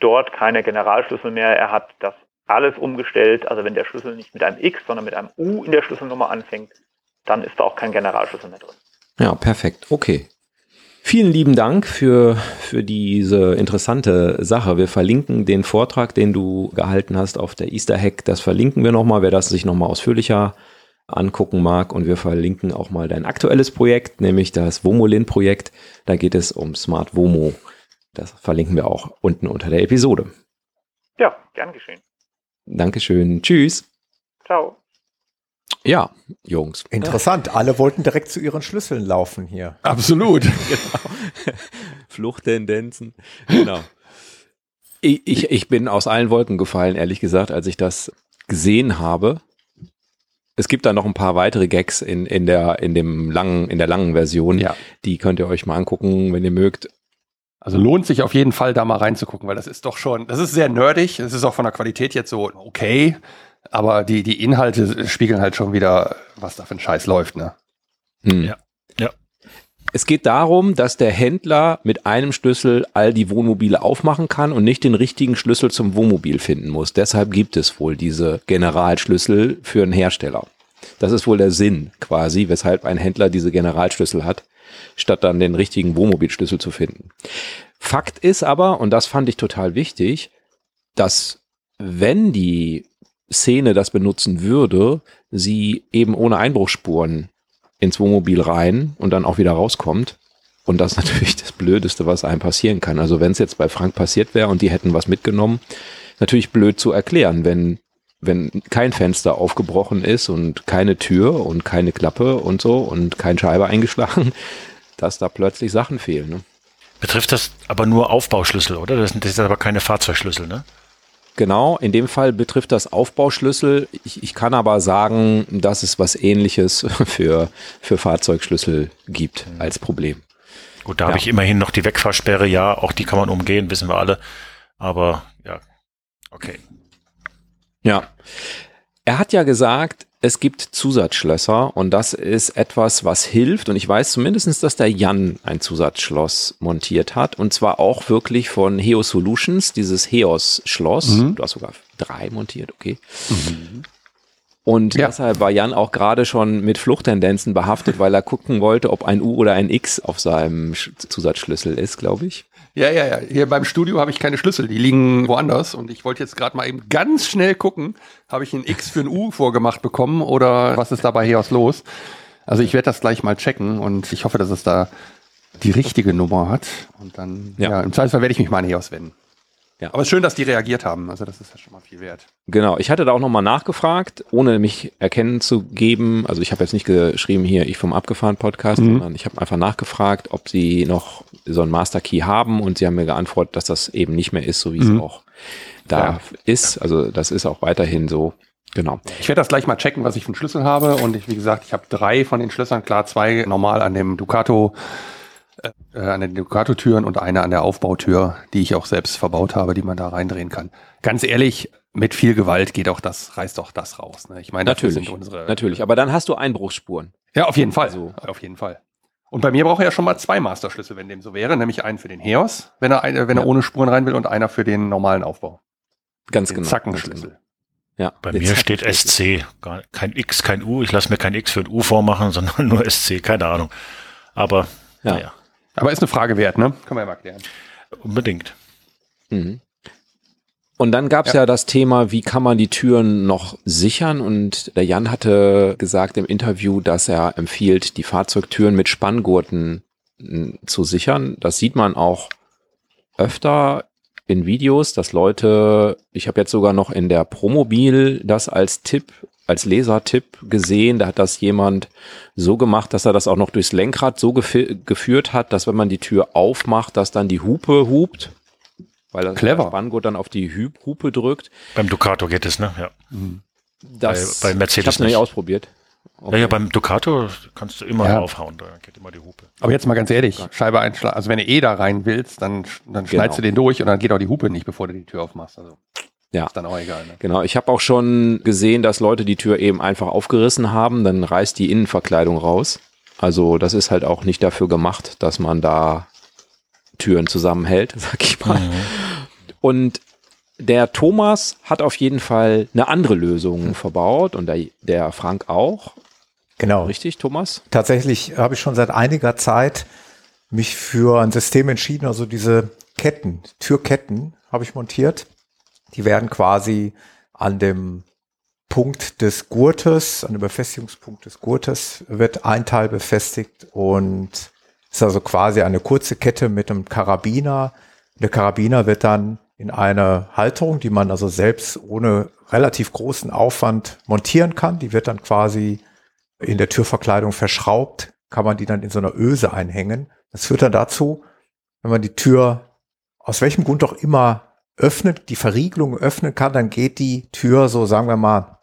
F: Dort keine Generalschlüssel mehr. Er hat das alles umgestellt. Also wenn der Schlüssel nicht mit einem X, sondern mit einem U in der Schlüsselnummer anfängt, dann ist da auch kein Generalschlüssel mehr drin.
B: Ja, perfekt. Okay. Vielen lieben Dank für, für diese interessante Sache. Wir verlinken den Vortrag, den du gehalten hast auf der Easter Hack. Das verlinken wir nochmal, wer das sich nochmal ausführlicher angucken mag. Und wir verlinken auch mal dein aktuelles Projekt, nämlich das Womolin-Projekt. Da geht es um Smart Womo. Das verlinken wir auch unten unter der Episode.
F: Ja, gern geschehen.
B: Dankeschön. Tschüss.
F: Ciao.
B: Ja, Jungs.
D: Interessant. Alle wollten direkt zu ihren Schlüsseln laufen hier.
C: Absolut.
B: genau. Fluchttendenzen. Genau. Ich, ich, ich bin aus allen Wolken gefallen, ehrlich gesagt, als ich das gesehen habe. Es gibt da noch ein paar weitere Gags in, in der, in dem langen, in der langen Version. Ja. Die könnt ihr euch mal angucken, wenn ihr mögt.
C: Also lohnt sich auf jeden Fall da mal reinzugucken, weil das ist doch schon, das ist sehr nerdig. Es ist auch von der Qualität jetzt so okay, aber die, die Inhalte spiegeln halt schon wieder, was da für ein Scheiß läuft, ne?
B: Hm. Ja. ja. Es geht darum, dass der Händler mit einem Schlüssel all die Wohnmobile aufmachen kann und nicht den richtigen Schlüssel zum Wohnmobil finden muss. Deshalb gibt es wohl diese Generalschlüssel für einen Hersteller. Das ist wohl der Sinn quasi, weshalb ein Händler diese Generalschlüssel hat, statt dann den richtigen Wohnmobilschlüssel zu finden. Fakt ist aber, und das fand ich total wichtig, dass wenn die Szene das benutzen würde, sie eben ohne Einbruchsspuren ins Wohnmobil rein und dann auch wieder rauskommt. Und das ist natürlich das Blödeste, was einem passieren kann. Also wenn es jetzt bei Frank passiert wäre und die hätten was mitgenommen, natürlich blöd zu erklären, wenn wenn kein Fenster aufgebrochen ist und keine Tür und keine Klappe und so und kein Scheibe eingeschlagen, dass da plötzlich Sachen fehlen. Ne?
E: Betrifft das aber nur Aufbauschlüssel, oder? Das sind, das sind aber keine Fahrzeugschlüssel, ne?
B: Genau, in dem Fall betrifft das Aufbauschlüssel. Ich, ich kann aber sagen, dass es was ähnliches für, für Fahrzeugschlüssel gibt mhm. als Problem.
E: Gut, da ja. habe ich immerhin noch die Wegfahrsperre, ja, auch die kann man umgehen, wissen wir alle. Aber ja, okay.
B: Ja. Er hat ja gesagt, es gibt Zusatzschlösser und das ist etwas, was hilft. Und ich weiß zumindestens, dass der Jan ein Zusatzschloss montiert hat. Und zwar auch wirklich von Heo Solutions, dieses Heos-Schloss. Mhm. Du hast sogar drei montiert, okay. Mhm. Und ja. deshalb war Jan auch gerade schon mit Fluchttendenzen behaftet, weil er gucken wollte, ob ein U oder ein X auf seinem Zusatzschlüssel ist, glaube ich.
C: Ja, ja, ja. Hier beim Studio habe ich keine Schlüssel, die liegen woanders. Und ich wollte jetzt gerade mal eben ganz schnell gucken, habe ich ein X für ein U vorgemacht bekommen oder was ist dabei hier aus los? Also ich werde das gleich mal checken und ich hoffe, dass es da die richtige Nummer hat. Und dann, ja, ja im Zweifelsfall werde ich mich mal an Heos wenden. Ja. Aber es ist schön, dass die reagiert haben. Also das ist ja schon mal viel wert.
B: Genau. Ich hatte da auch nochmal nachgefragt, ohne mich erkennen zu geben. Also ich habe jetzt nicht geschrieben hier, ich vom Abgefahren Podcast, mhm. sondern ich habe einfach nachgefragt, ob sie noch so einen Master Key haben und sie haben mir geantwortet, dass das eben nicht mehr ist, so wie mhm. es auch da ja. ist. Also das ist auch weiterhin so. Genau.
C: Ich werde das gleich mal checken, was ich für einen Schlüssel habe. Und ich, wie gesagt, ich habe drei von den Schlössern, klar, zwei normal an dem Ducato äh, an den Ducato-Türen und eine an der Aufbautür, die ich auch selbst verbaut habe, die man da reindrehen kann. Ganz ehrlich, mit viel Gewalt geht auch das, reißt auch das raus. Ne?
B: Ich meine, natürlich, unsere, natürlich. Aber dann hast du Einbruchsspuren.
C: Ja, auf jeden Fall. Also, auf jeden Fall. Und bei mir brauche er ja schon mal zwei Masterschlüssel, wenn dem so wäre, nämlich einen für den Heos, wenn er, eine, wenn er ohne Spuren rein will, und einer für den normalen Aufbau.
B: Ganz den genau.
C: Zackenschlüssel. Genau.
E: Ja, bei mir steht SC, kein X, kein U. Ich lasse mir kein X für ein U vormachen, sondern nur SC, keine Ahnung. Aber ja. naja.
C: Aber ist eine Frage wert, ne? Können wir ja mal klären.
E: Unbedingt.
B: Mhm. Und dann gab es ja. ja. das Thema, wie kann man die Türen noch sichern? Und der Jan hatte gesagt im Interview, dass er empfiehlt, die Fahrzeugtüren mit Spanngurten hm, zu sichern. Das sieht man auch öfter in Videos, dass Leute, ich habe jetzt sogar noch in der Promobil das als Tipp als Lesertipp gesehen. Da hat das jemand so gemacht, dass er das auch noch durchs Lenkrad so gef geführt hat, dass wenn man die Tür aufmacht, dass dann die Hupe hupt. Weil das
C: Clever.
B: Spanngurt dann auf die Hub Hupe drückt.
E: Beim Ducato geht es, ne? Ja.
B: Das, bei, bei Mercedes. Ich habe nicht ausprobiert.
E: Okay. Ja, ja, beim Ducato kannst du immer ja. aufhauen, da geht immer die Hupe.
C: Aber jetzt mal ganz ehrlich, Scheibe einschlagen. Also wenn du eh da rein willst, dann, dann genau. schneidest du den durch und dann geht auch die Hupe nicht, bevor du die Tür aufmachst. Also.
B: Ja. Ist dann auch egal. Ne? Genau. Ich habe auch schon gesehen, dass Leute die Tür eben einfach aufgerissen haben, dann reißt die Innenverkleidung raus. Also das ist halt auch nicht dafür gemacht, dass man da Türen zusammenhält, sag ich mal. Mhm. Und der Thomas hat auf jeden Fall eine andere Lösung verbaut und der, der Frank auch.
D: Genau.
B: Richtig, Thomas?
D: Tatsächlich habe ich schon seit einiger Zeit mich für ein System entschieden, also diese Ketten, Türketten habe ich montiert. Die werden quasi an dem Punkt des Gurtes, an dem Befestigungspunkt des Gurtes wird ein Teil befestigt und ist also quasi eine kurze Kette mit einem Karabiner. Der Karabiner wird dann in eine Halterung, die man also selbst ohne relativ großen Aufwand montieren kann. Die wird dann quasi in der Türverkleidung verschraubt, kann man die dann in so einer Öse einhängen. Das führt dann dazu, wenn man die Tür aus welchem Grund auch immer öffnet, die Verriegelung öffnen kann, dann geht die Tür so, sagen wir mal,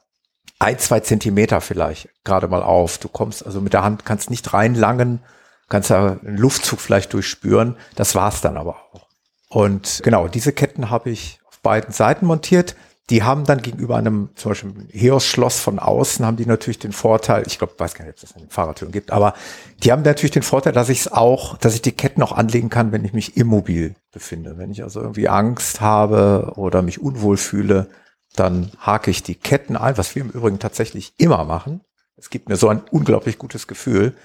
D: ein, zwei Zentimeter vielleicht gerade mal auf. Du kommst also mit der Hand, kannst nicht reinlangen, kannst da einen Luftzug vielleicht durchspüren. Das war's dann aber auch. Und genau, diese Ketten habe ich auf beiden Seiten montiert. Die haben dann gegenüber einem zum Beispiel Heos-Schloss von außen haben die natürlich den Vorteil, ich glaube, weiß gar nicht, ob es das in den Fahrradtüren gibt, aber die haben natürlich den Vorteil, dass ich es auch, dass ich die Ketten auch anlegen kann, wenn ich mich immobil befinde. Wenn ich also irgendwie Angst habe oder mich unwohl fühle, dann hake ich die Ketten ein, was wir im Übrigen tatsächlich immer machen. Es gibt mir so ein unglaublich gutes Gefühl.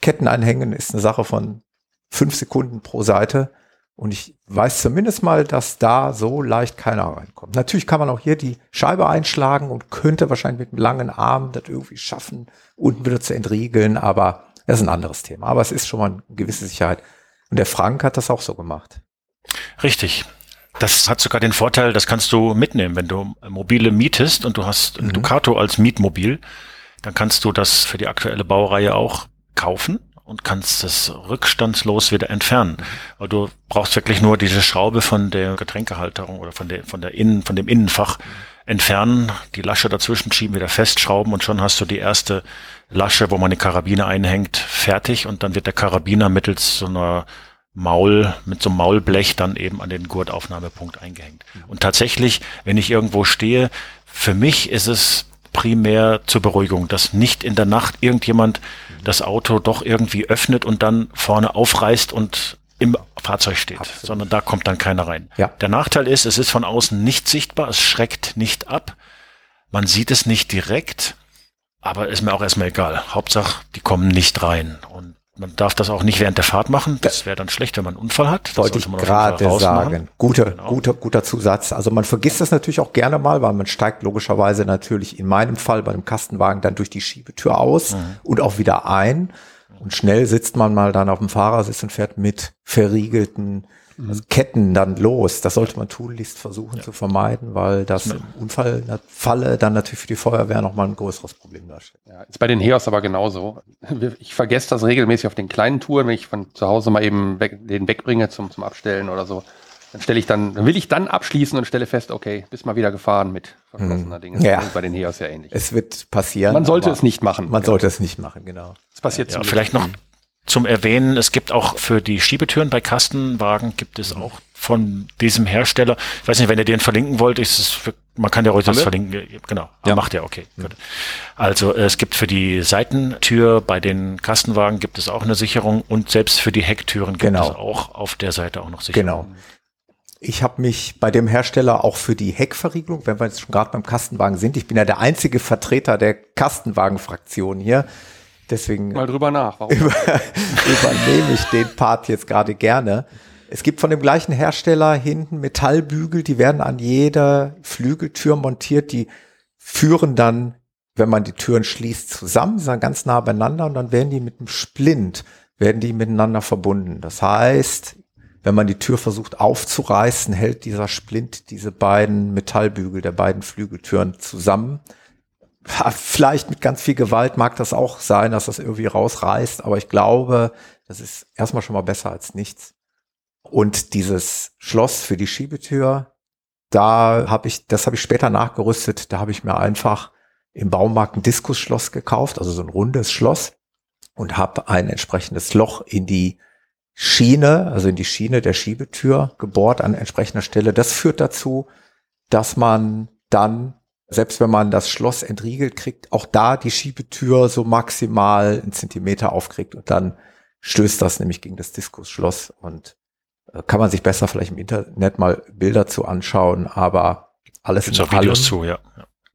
D: Ketten einhängen ist eine Sache von fünf Sekunden pro Seite. Und ich weiß zumindest mal, dass da so leicht keiner reinkommt. Natürlich kann man auch hier die Scheibe einschlagen und könnte wahrscheinlich mit einem langen Arm das irgendwie schaffen, unten wieder zu entriegeln, aber das ist ein anderes Thema. Aber es ist schon mal eine gewisse Sicherheit. Und der Frank hat das auch so gemacht.
E: Richtig. Das hat sogar den Vorteil, das kannst du mitnehmen, wenn du mobile mietest und du hast mhm. Ducato als Mietmobil, dann kannst du das für die aktuelle Baureihe auch kaufen und kannst es rückstandslos wieder entfernen. Aber du brauchst wirklich nur diese Schraube von der Getränkehalterung oder von der, von der Innen, von dem Innenfach entfernen, die Lasche dazwischen schieben, wieder festschrauben und schon hast du die erste Lasche, wo man die Karabine einhängt, fertig und dann wird der Karabiner mittels so einer Maul, mit so einem Maulblech dann eben an den Gurtaufnahmepunkt eingehängt. Und tatsächlich, wenn ich irgendwo stehe, für mich ist es primär zur Beruhigung, dass nicht in der Nacht irgendjemand das Auto doch irgendwie öffnet und dann vorne aufreißt und im Fahrzeug steht, Absolut. sondern da kommt dann keiner rein. Ja. Der Nachteil ist, es ist von außen nicht sichtbar, es schreckt nicht ab, man sieht es nicht direkt, aber ist mir auch erstmal egal. Hauptsache, die kommen nicht rein. Und man darf das auch nicht während der Fahrt machen. Das wäre dann schlecht, wenn man einen Unfall hat. Das
D: wollte ich gerade sagen. Guter, genau. guter, guter Zusatz. Also man vergisst das natürlich auch gerne mal, weil man steigt logischerweise natürlich in meinem Fall bei einem Kastenwagen dann durch die Schiebetür aus mhm. und auch wieder ein. Und schnell sitzt man mal dann auf dem Fahrersitz und fährt mit verriegelten mhm. also Ketten dann los. Das sollte man tunlichst versuchen ja. zu vermeiden, weil das im Unfallfalle dann natürlich für die Feuerwehr nochmal ein größeres Problem darstellt.
C: Ja, ist bei den Heos aber genauso. Ich vergesse das regelmäßig auf den kleinen Touren, wenn ich von zu Hause mal eben weg, den wegbringe zum, zum Abstellen oder so. Dann stelle ich dann, dann will ich dann abschließen und stelle fest, okay, bist mal wieder gefahren mit verschlossener hm. Dinge.
D: Ja.
C: Bei den Heos ja ähnlich.
D: Es wird passieren.
C: Man sollte es nicht machen.
D: Man genau. sollte es nicht machen, genau.
E: Es passiert ja, Vielleicht noch zum Erwähnen, es gibt auch für die Schiebetüren bei Kastenwagen gibt es auch von diesem Hersteller, ich weiß nicht, wenn ihr den verlinken wollt, ist es für, man kann ja ruhig das verlinken, genau, ja. macht ja, okay. Gut. Also es gibt für die Seitentür bei den Kastenwagen gibt es auch eine Sicherung und selbst für die Hecktüren gibt genau. es auch auf der Seite auch noch Sicherung.
D: Genau. Ich habe mich bei dem Hersteller auch für die Heckverriegelung, wenn wir jetzt schon gerade beim Kastenwagen sind, ich bin ja der einzige Vertreter der Kastenwagenfraktion hier, Deswegen
C: mal drüber nach.
D: Warum? Über, übernehme ich den Part jetzt gerade gerne. Es gibt von dem gleichen Hersteller hinten Metallbügel, die werden an jeder Flügeltür montiert, die führen dann, wenn man die Türen schließt, zusammen, sind ganz nah beieinander und dann werden die mit einem Splint, werden die miteinander verbunden. Das heißt, wenn man die Tür versucht aufzureißen, hält dieser Splint diese beiden Metallbügel der beiden Flügeltüren zusammen Vielleicht mit ganz viel Gewalt mag das auch sein, dass das irgendwie rausreißt, aber ich glaube, das ist erstmal schon mal besser als nichts. Und dieses Schloss für die Schiebetür, da habe ich, das habe ich später nachgerüstet, da habe ich mir einfach im Baumarkt ein Diskusschloss gekauft, also so ein rundes Schloss und habe ein entsprechendes Loch in die Schiene, also in die Schiene der Schiebetür gebohrt an entsprechender Stelle. Das führt dazu, dass man dann selbst wenn man das Schloss entriegelt kriegt, auch da die Schiebetür so maximal einen Zentimeter aufkriegt und dann stößt das nämlich gegen das Diskusschloss und äh, kann man sich besser vielleicht im Internet mal Bilder zu anschauen, aber alles
E: Gibt's in allem zu, ja.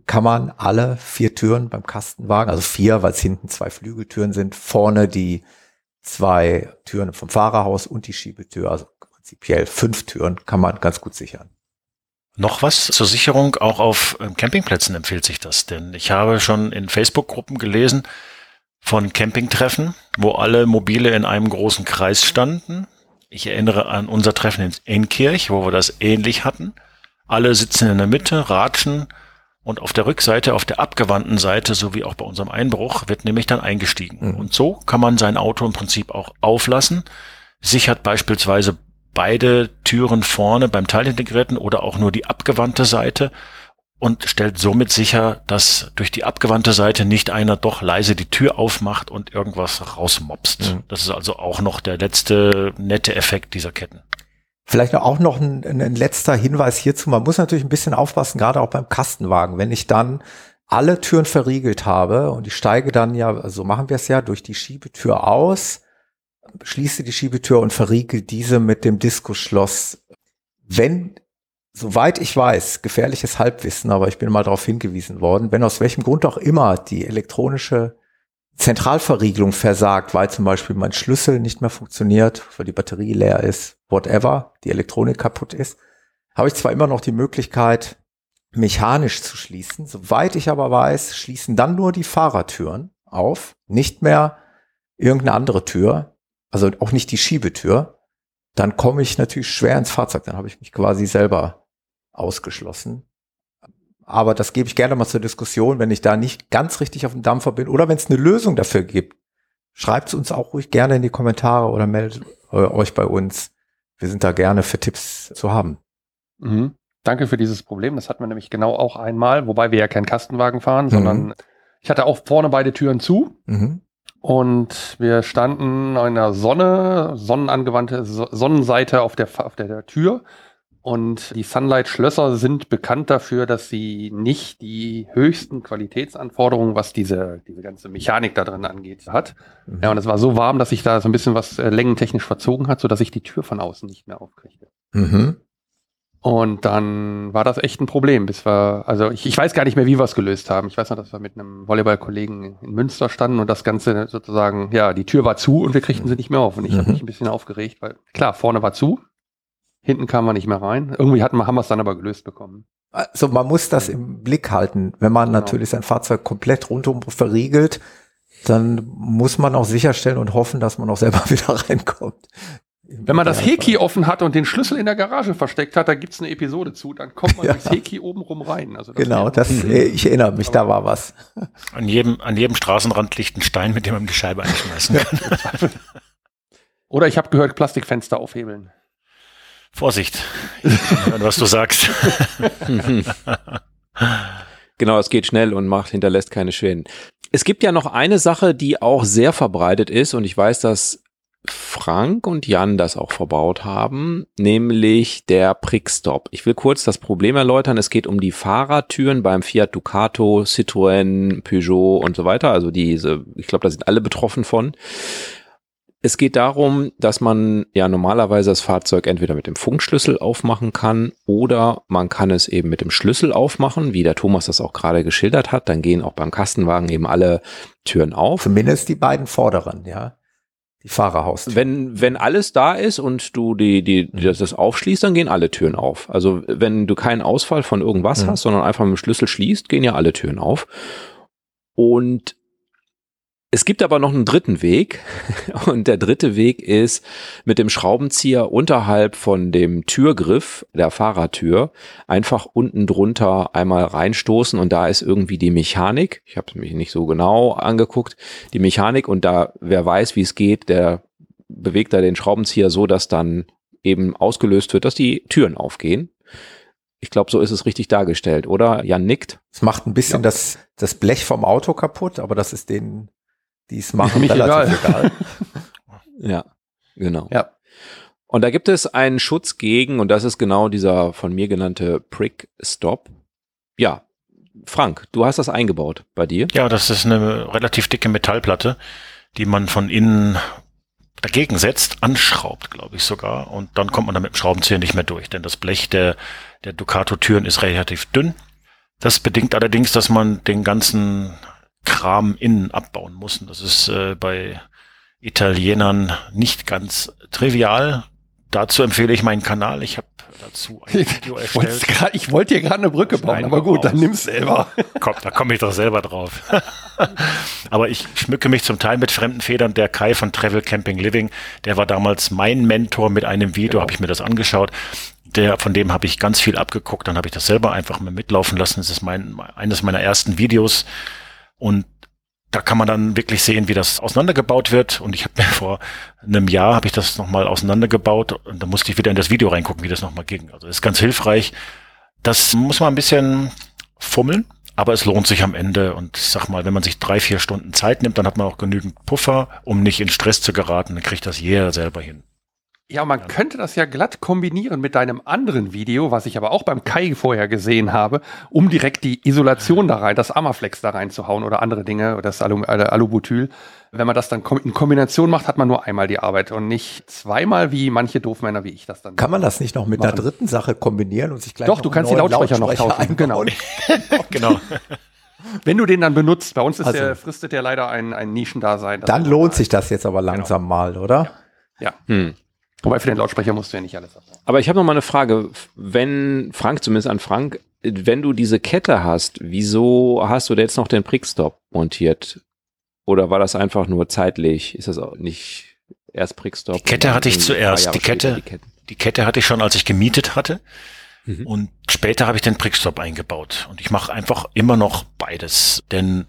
D: kann man alle vier Türen beim Kastenwagen, also vier, weil es hinten zwei Flügeltüren sind, vorne die zwei Türen vom Fahrerhaus und die Schiebetür, also prinzipiell fünf Türen, kann man ganz gut sichern.
E: Noch was zur Sicherung, auch auf ähm, Campingplätzen empfiehlt sich das, denn ich habe schon in Facebook-Gruppen gelesen von Campingtreffen, wo alle Mobile in einem großen Kreis standen. Ich erinnere an unser Treffen in Enkirch, wo wir das ähnlich hatten. Alle sitzen in der Mitte, ratschen und auf der Rückseite, auf der abgewandten Seite, so wie auch bei unserem Einbruch, wird nämlich dann eingestiegen. Mhm. Und so kann man sein Auto im Prinzip auch auflassen, sichert beispielsweise beide Türen vorne beim Teilintegrierten oder auch nur die abgewandte Seite und stellt somit sicher, dass durch die abgewandte Seite nicht einer doch leise die Tür aufmacht und irgendwas rausmopst. Mhm. Das ist also auch noch der letzte nette Effekt dieser Ketten.
D: Vielleicht auch noch ein, ein letzter Hinweis hierzu. Man muss natürlich ein bisschen aufpassen, gerade auch beim Kastenwagen. Wenn ich dann alle Türen verriegelt habe und ich steige dann ja, so machen wir es ja, durch die Schiebetür aus, schließe die Schiebetür und verriegel diese mit dem Diskusschloss. Wenn, soweit ich weiß, gefährliches Halbwissen, aber ich bin mal darauf hingewiesen worden, wenn aus welchem Grund auch immer die elektronische Zentralverriegelung versagt, weil zum Beispiel mein Schlüssel nicht mehr funktioniert, weil die Batterie leer ist, whatever, die Elektronik kaputt ist, habe ich zwar immer noch die Möglichkeit, mechanisch zu schließen. Soweit ich aber weiß, schließen dann nur die Fahrertüren auf, nicht mehr irgendeine andere Tür also auch nicht die Schiebetür, dann komme ich natürlich schwer ins Fahrzeug. Dann habe ich mich quasi selber ausgeschlossen. Aber das gebe ich gerne mal zur Diskussion, wenn ich da nicht ganz richtig auf dem Dampfer bin oder wenn es eine Lösung dafür gibt. Schreibt es uns auch ruhig gerne in die Kommentare oder meldet euch bei uns. Wir sind da gerne für Tipps zu haben.
C: Mhm. Danke für dieses Problem. Das hatten wir nämlich genau auch einmal, wobei wir ja keinen Kastenwagen fahren, mhm. sondern ich hatte auch vorne beide Türen zu. Mhm. Und wir standen in der Sonne, sonnenangewandte Sonnenseite auf der, auf der, der Tür. Und die Sunlight-Schlösser sind bekannt dafür, dass sie nicht die höchsten Qualitätsanforderungen, was diese, diese ganze Mechanik da drin angeht, hat. Mhm. Ja, und es war so warm, dass sich da so ein bisschen was äh, längentechnisch verzogen hat, sodass ich die Tür von außen nicht mehr aufkriegte. Mhm. Und dann war das echt ein Problem, bis wir, also ich, ich weiß gar nicht mehr, wie wir es gelöst haben. Ich weiß noch, dass wir mit einem Volleyballkollegen in Münster standen und das Ganze sozusagen, ja, die Tür war zu und wir kriegten sie nicht mehr auf. Und ich mhm. habe mich ein bisschen aufgeregt, weil klar, vorne war zu, hinten kam man nicht mehr rein. Irgendwie hatten wir, haben wir es dann aber gelöst bekommen.
D: Also man muss das im Blick halten. Wenn man genau. natürlich sein Fahrzeug komplett rundum verriegelt, dann muss man auch sicherstellen und hoffen, dass man auch selber wieder reinkommt.
C: Wenn man das Heki offen hat und den Schlüssel in der Garage versteckt hat, da gibt's eine Episode zu, dann kommt man ja. durchs Heki oben rum rein.
D: Also das genau, das, äh, ich erinnere mich, da war was.
E: An jedem, an jedem Straßenrand liegt ein Stein, mit dem man die Scheibe einschmeißen kann.
C: Oder ich habe gehört, Plastikfenster aufhebeln.
E: Vorsicht, was du sagst.
B: genau, es geht schnell und macht, hinterlässt keine Schäden. Es gibt ja noch eine Sache, die auch sehr verbreitet ist und ich weiß, dass Frank und Jan das auch verbaut haben, nämlich der Prickstop. Ich will kurz das Problem erläutern. Es geht um die Fahrertüren beim Fiat Ducato, Citroën, Peugeot und so weiter. Also diese, ich glaube, da sind alle betroffen von. Es geht darum, dass man ja normalerweise das Fahrzeug entweder mit dem Funkschlüssel aufmachen kann oder man kann es eben mit dem Schlüssel aufmachen, wie der Thomas das auch gerade geschildert hat. Dann gehen auch beim Kastenwagen eben alle Türen auf.
D: Zumindest die beiden vorderen, ja die Fahrerhaus.
B: Wenn, wenn alles da ist und du die, die, mhm. das aufschließt, dann gehen alle Türen auf. Also wenn du keinen Ausfall von irgendwas mhm. hast, sondern einfach mit dem Schlüssel schließt, gehen ja alle Türen auf. Und es gibt aber noch einen dritten Weg und der dritte Weg ist mit dem Schraubenzieher unterhalb von dem Türgriff der Fahrertür einfach unten drunter einmal reinstoßen und da ist irgendwie die Mechanik. Ich habe es mich nicht so genau angeguckt, die Mechanik und da wer weiß, wie es geht, der bewegt da den Schraubenzieher so, dass dann eben ausgelöst wird, dass die Türen aufgehen. Ich glaube, so ist es richtig dargestellt, oder? Jan nickt.
D: Es macht ein bisschen ja. das, das Blech vom Auto kaputt, aber das ist den die es machen,
C: Mich relativ egal. egal.
B: ja, genau. Ja. Und da gibt es einen Schutz gegen, und das ist genau dieser von mir genannte Prick Stop. Ja, Frank, du hast das eingebaut bei dir?
E: Ja, das ist eine relativ dicke Metallplatte, die man von innen dagegen setzt, anschraubt, glaube ich sogar. Und dann kommt man da mit dem Schraubenzieher nicht mehr durch, denn das Blech der, der Ducato-Türen ist relativ dünn. Das bedingt allerdings, dass man den ganzen Kram innen abbauen muss. das ist äh, bei Italienern nicht ganz trivial. Dazu empfehle ich meinen Kanal. Ich habe dazu ein Video erstellt.
C: grad- ich wollte dir gerade eine Brücke bauen, aber gut, dann
E: raus.
C: nimm's selber.
E: Komm, da komme ich doch selber drauf. Aber ich schmücke mich zum Teil mit fremden Federn. Der Kai von Travel Camping Living, der war damals mein Mentor mit einem Video, habe ich mir das angeschaut. Der, von dem habe ich ganz viel abgeguckt, dann habe ich das selber einfach mal mitlaufen lassen. Das ist mein, eines meiner ersten Videos. Und da kann man dann wirklich sehen, wie das auseinandergebaut wird. Und ich habe mir vor einem Jahr habe ich das nochmal auseinandergebaut und da musste ich wieder in das Video reingucken, wie das nochmal ging. Also ist ganz hilfreich. Das muss man ein bisschen fummeln, aber es lohnt sich am Ende. Und ich sag mal, wenn man sich drei, vier Stunden Zeit nimmt, dann hat man auch genügend Puffer, um nicht in Stress zu geraten. Dann kriegt das jeder selber hin.
C: Ja, man könnte das ja glatt kombinieren mit deinem anderen Video, was ich aber auch beim Kai vorher gesehen habe, um direkt die Isolation da rein, das Amaflex da reinzuhauen oder andere Dinge, oder das Alu, äh, Alubutyl. Wenn man das dann kom- in Kombination macht, hat man nur einmal die Arbeit und nicht zweimal, wie manche Doofmänner wie ich das dann.
D: Kann man das nicht noch mit einer
C: Machen.
D: dritten Sache kombinieren und sich gleich
C: Doch,
D: noch
C: du kannst die
D: neuen
C: Lautsprecher noch tauschen. Genau.
E: Genau.
C: Wenn du den dann benutzt, bei uns ist
D: Also-
C: der, fristet der leider ein, ein Nischendasein. Das
D: Dann lohnt sich das jetzt aber langsam
C: Genau.
D: mal, oder?
C: Ja.
B: Hm.
C: Wobei für den Lautsprecher musst du ja nicht alles abbauen.
B: Aber ich habe noch mal eine Frage. Wenn, Frank, zumindest an Frank, wenn du diese Kette hast, wieso hast du da jetzt noch den Prickstop montiert? Oder war das einfach nur zeitlich? Ist das auch nicht erst Prickstop?
E: Die Kette hatte ich zuerst. Die Kette-
B: die?
E: Die Kette hatte ich schon, als ich gemietet hatte.
B: Mhm.
E: Und später habe ich den Prickstop eingebaut. Und ich mache einfach immer noch beides. Denn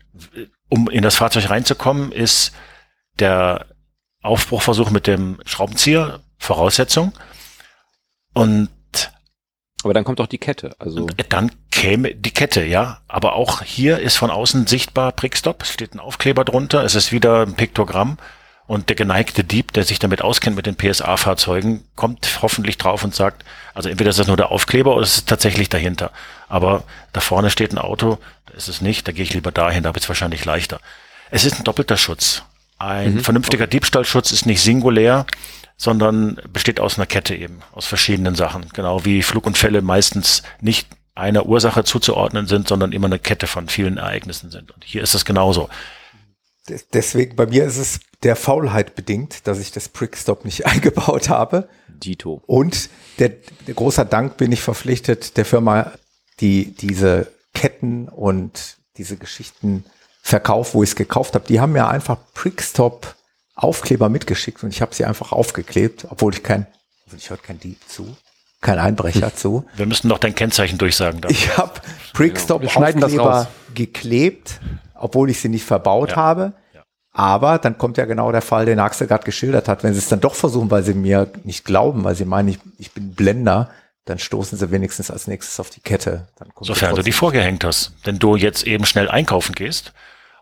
E: um in das Fahrzeug reinzukommen, ist der Aufbruchversuch mit dem Schraubenzieher Voraussetzung. Und
B: Aber dann kommt doch die Kette. Also
E: dann käme die Kette, ja. Aber auch hier ist von außen sichtbar Prickstop. Es steht ein Aufkleber drunter. Es ist wieder ein Piktogramm. Und der geneigte Dieb, der sich damit auskennt mit den PSA-Fahrzeugen, kommt hoffentlich drauf und sagt, also entweder ist das nur der Aufkleber oder es ist tatsächlich dahinter. Aber da vorne steht ein Auto, da ist es nicht, da gehe ich lieber dahin, da wird es wahrscheinlich leichter. Es ist ein doppelter Schutz. Ein vernünftiger Diebstahlschutz ist nicht singulär, sondern besteht aus einer Kette eben, aus verschiedenen Sachen. Genau wie Flugunfälle meistens nicht einer Ursache zuzuordnen sind, sondern immer eine Kette von vielen Ereignissen sind. Und hier ist es genauso.
D: Des- Deswegen, bei mir ist es der Faulheit bedingt, dass ich das Prickstop nicht eingebaut habe.
B: Dito.
D: Und der, der großer Dank bin ich verpflichtet der Firma, die diese Ketten und diese Geschichten verkauft, wo ich es gekauft habe. Die haben mir einfach Prickstop Aufkleber mitgeschickt und ich habe sie einfach aufgeklebt, obwohl ich kein, also ich hört kein Dieb zu, kein Einbrecher zu.
E: Wir müssen doch dein Kennzeichen durchsagen. dafür.
D: Ich habe Prickstop
C: Wir schneiden das
D: Aufkleber
C: raus.
D: geklebt, obwohl ich sie nicht verbaut
E: Ja.
D: habe. Aber dann kommt ja genau der Fall, den Axel gerade geschildert hat. Wenn sie es dann doch versuchen, weil sie mir nicht glauben, weil sie meinen, ich, ich bin Blender, dann stoßen sie wenigstens als nächstes auf die Kette. Dann kommt
E: Sofern du die vorgehängt hast. Wenn du jetzt eben schnell einkaufen gehst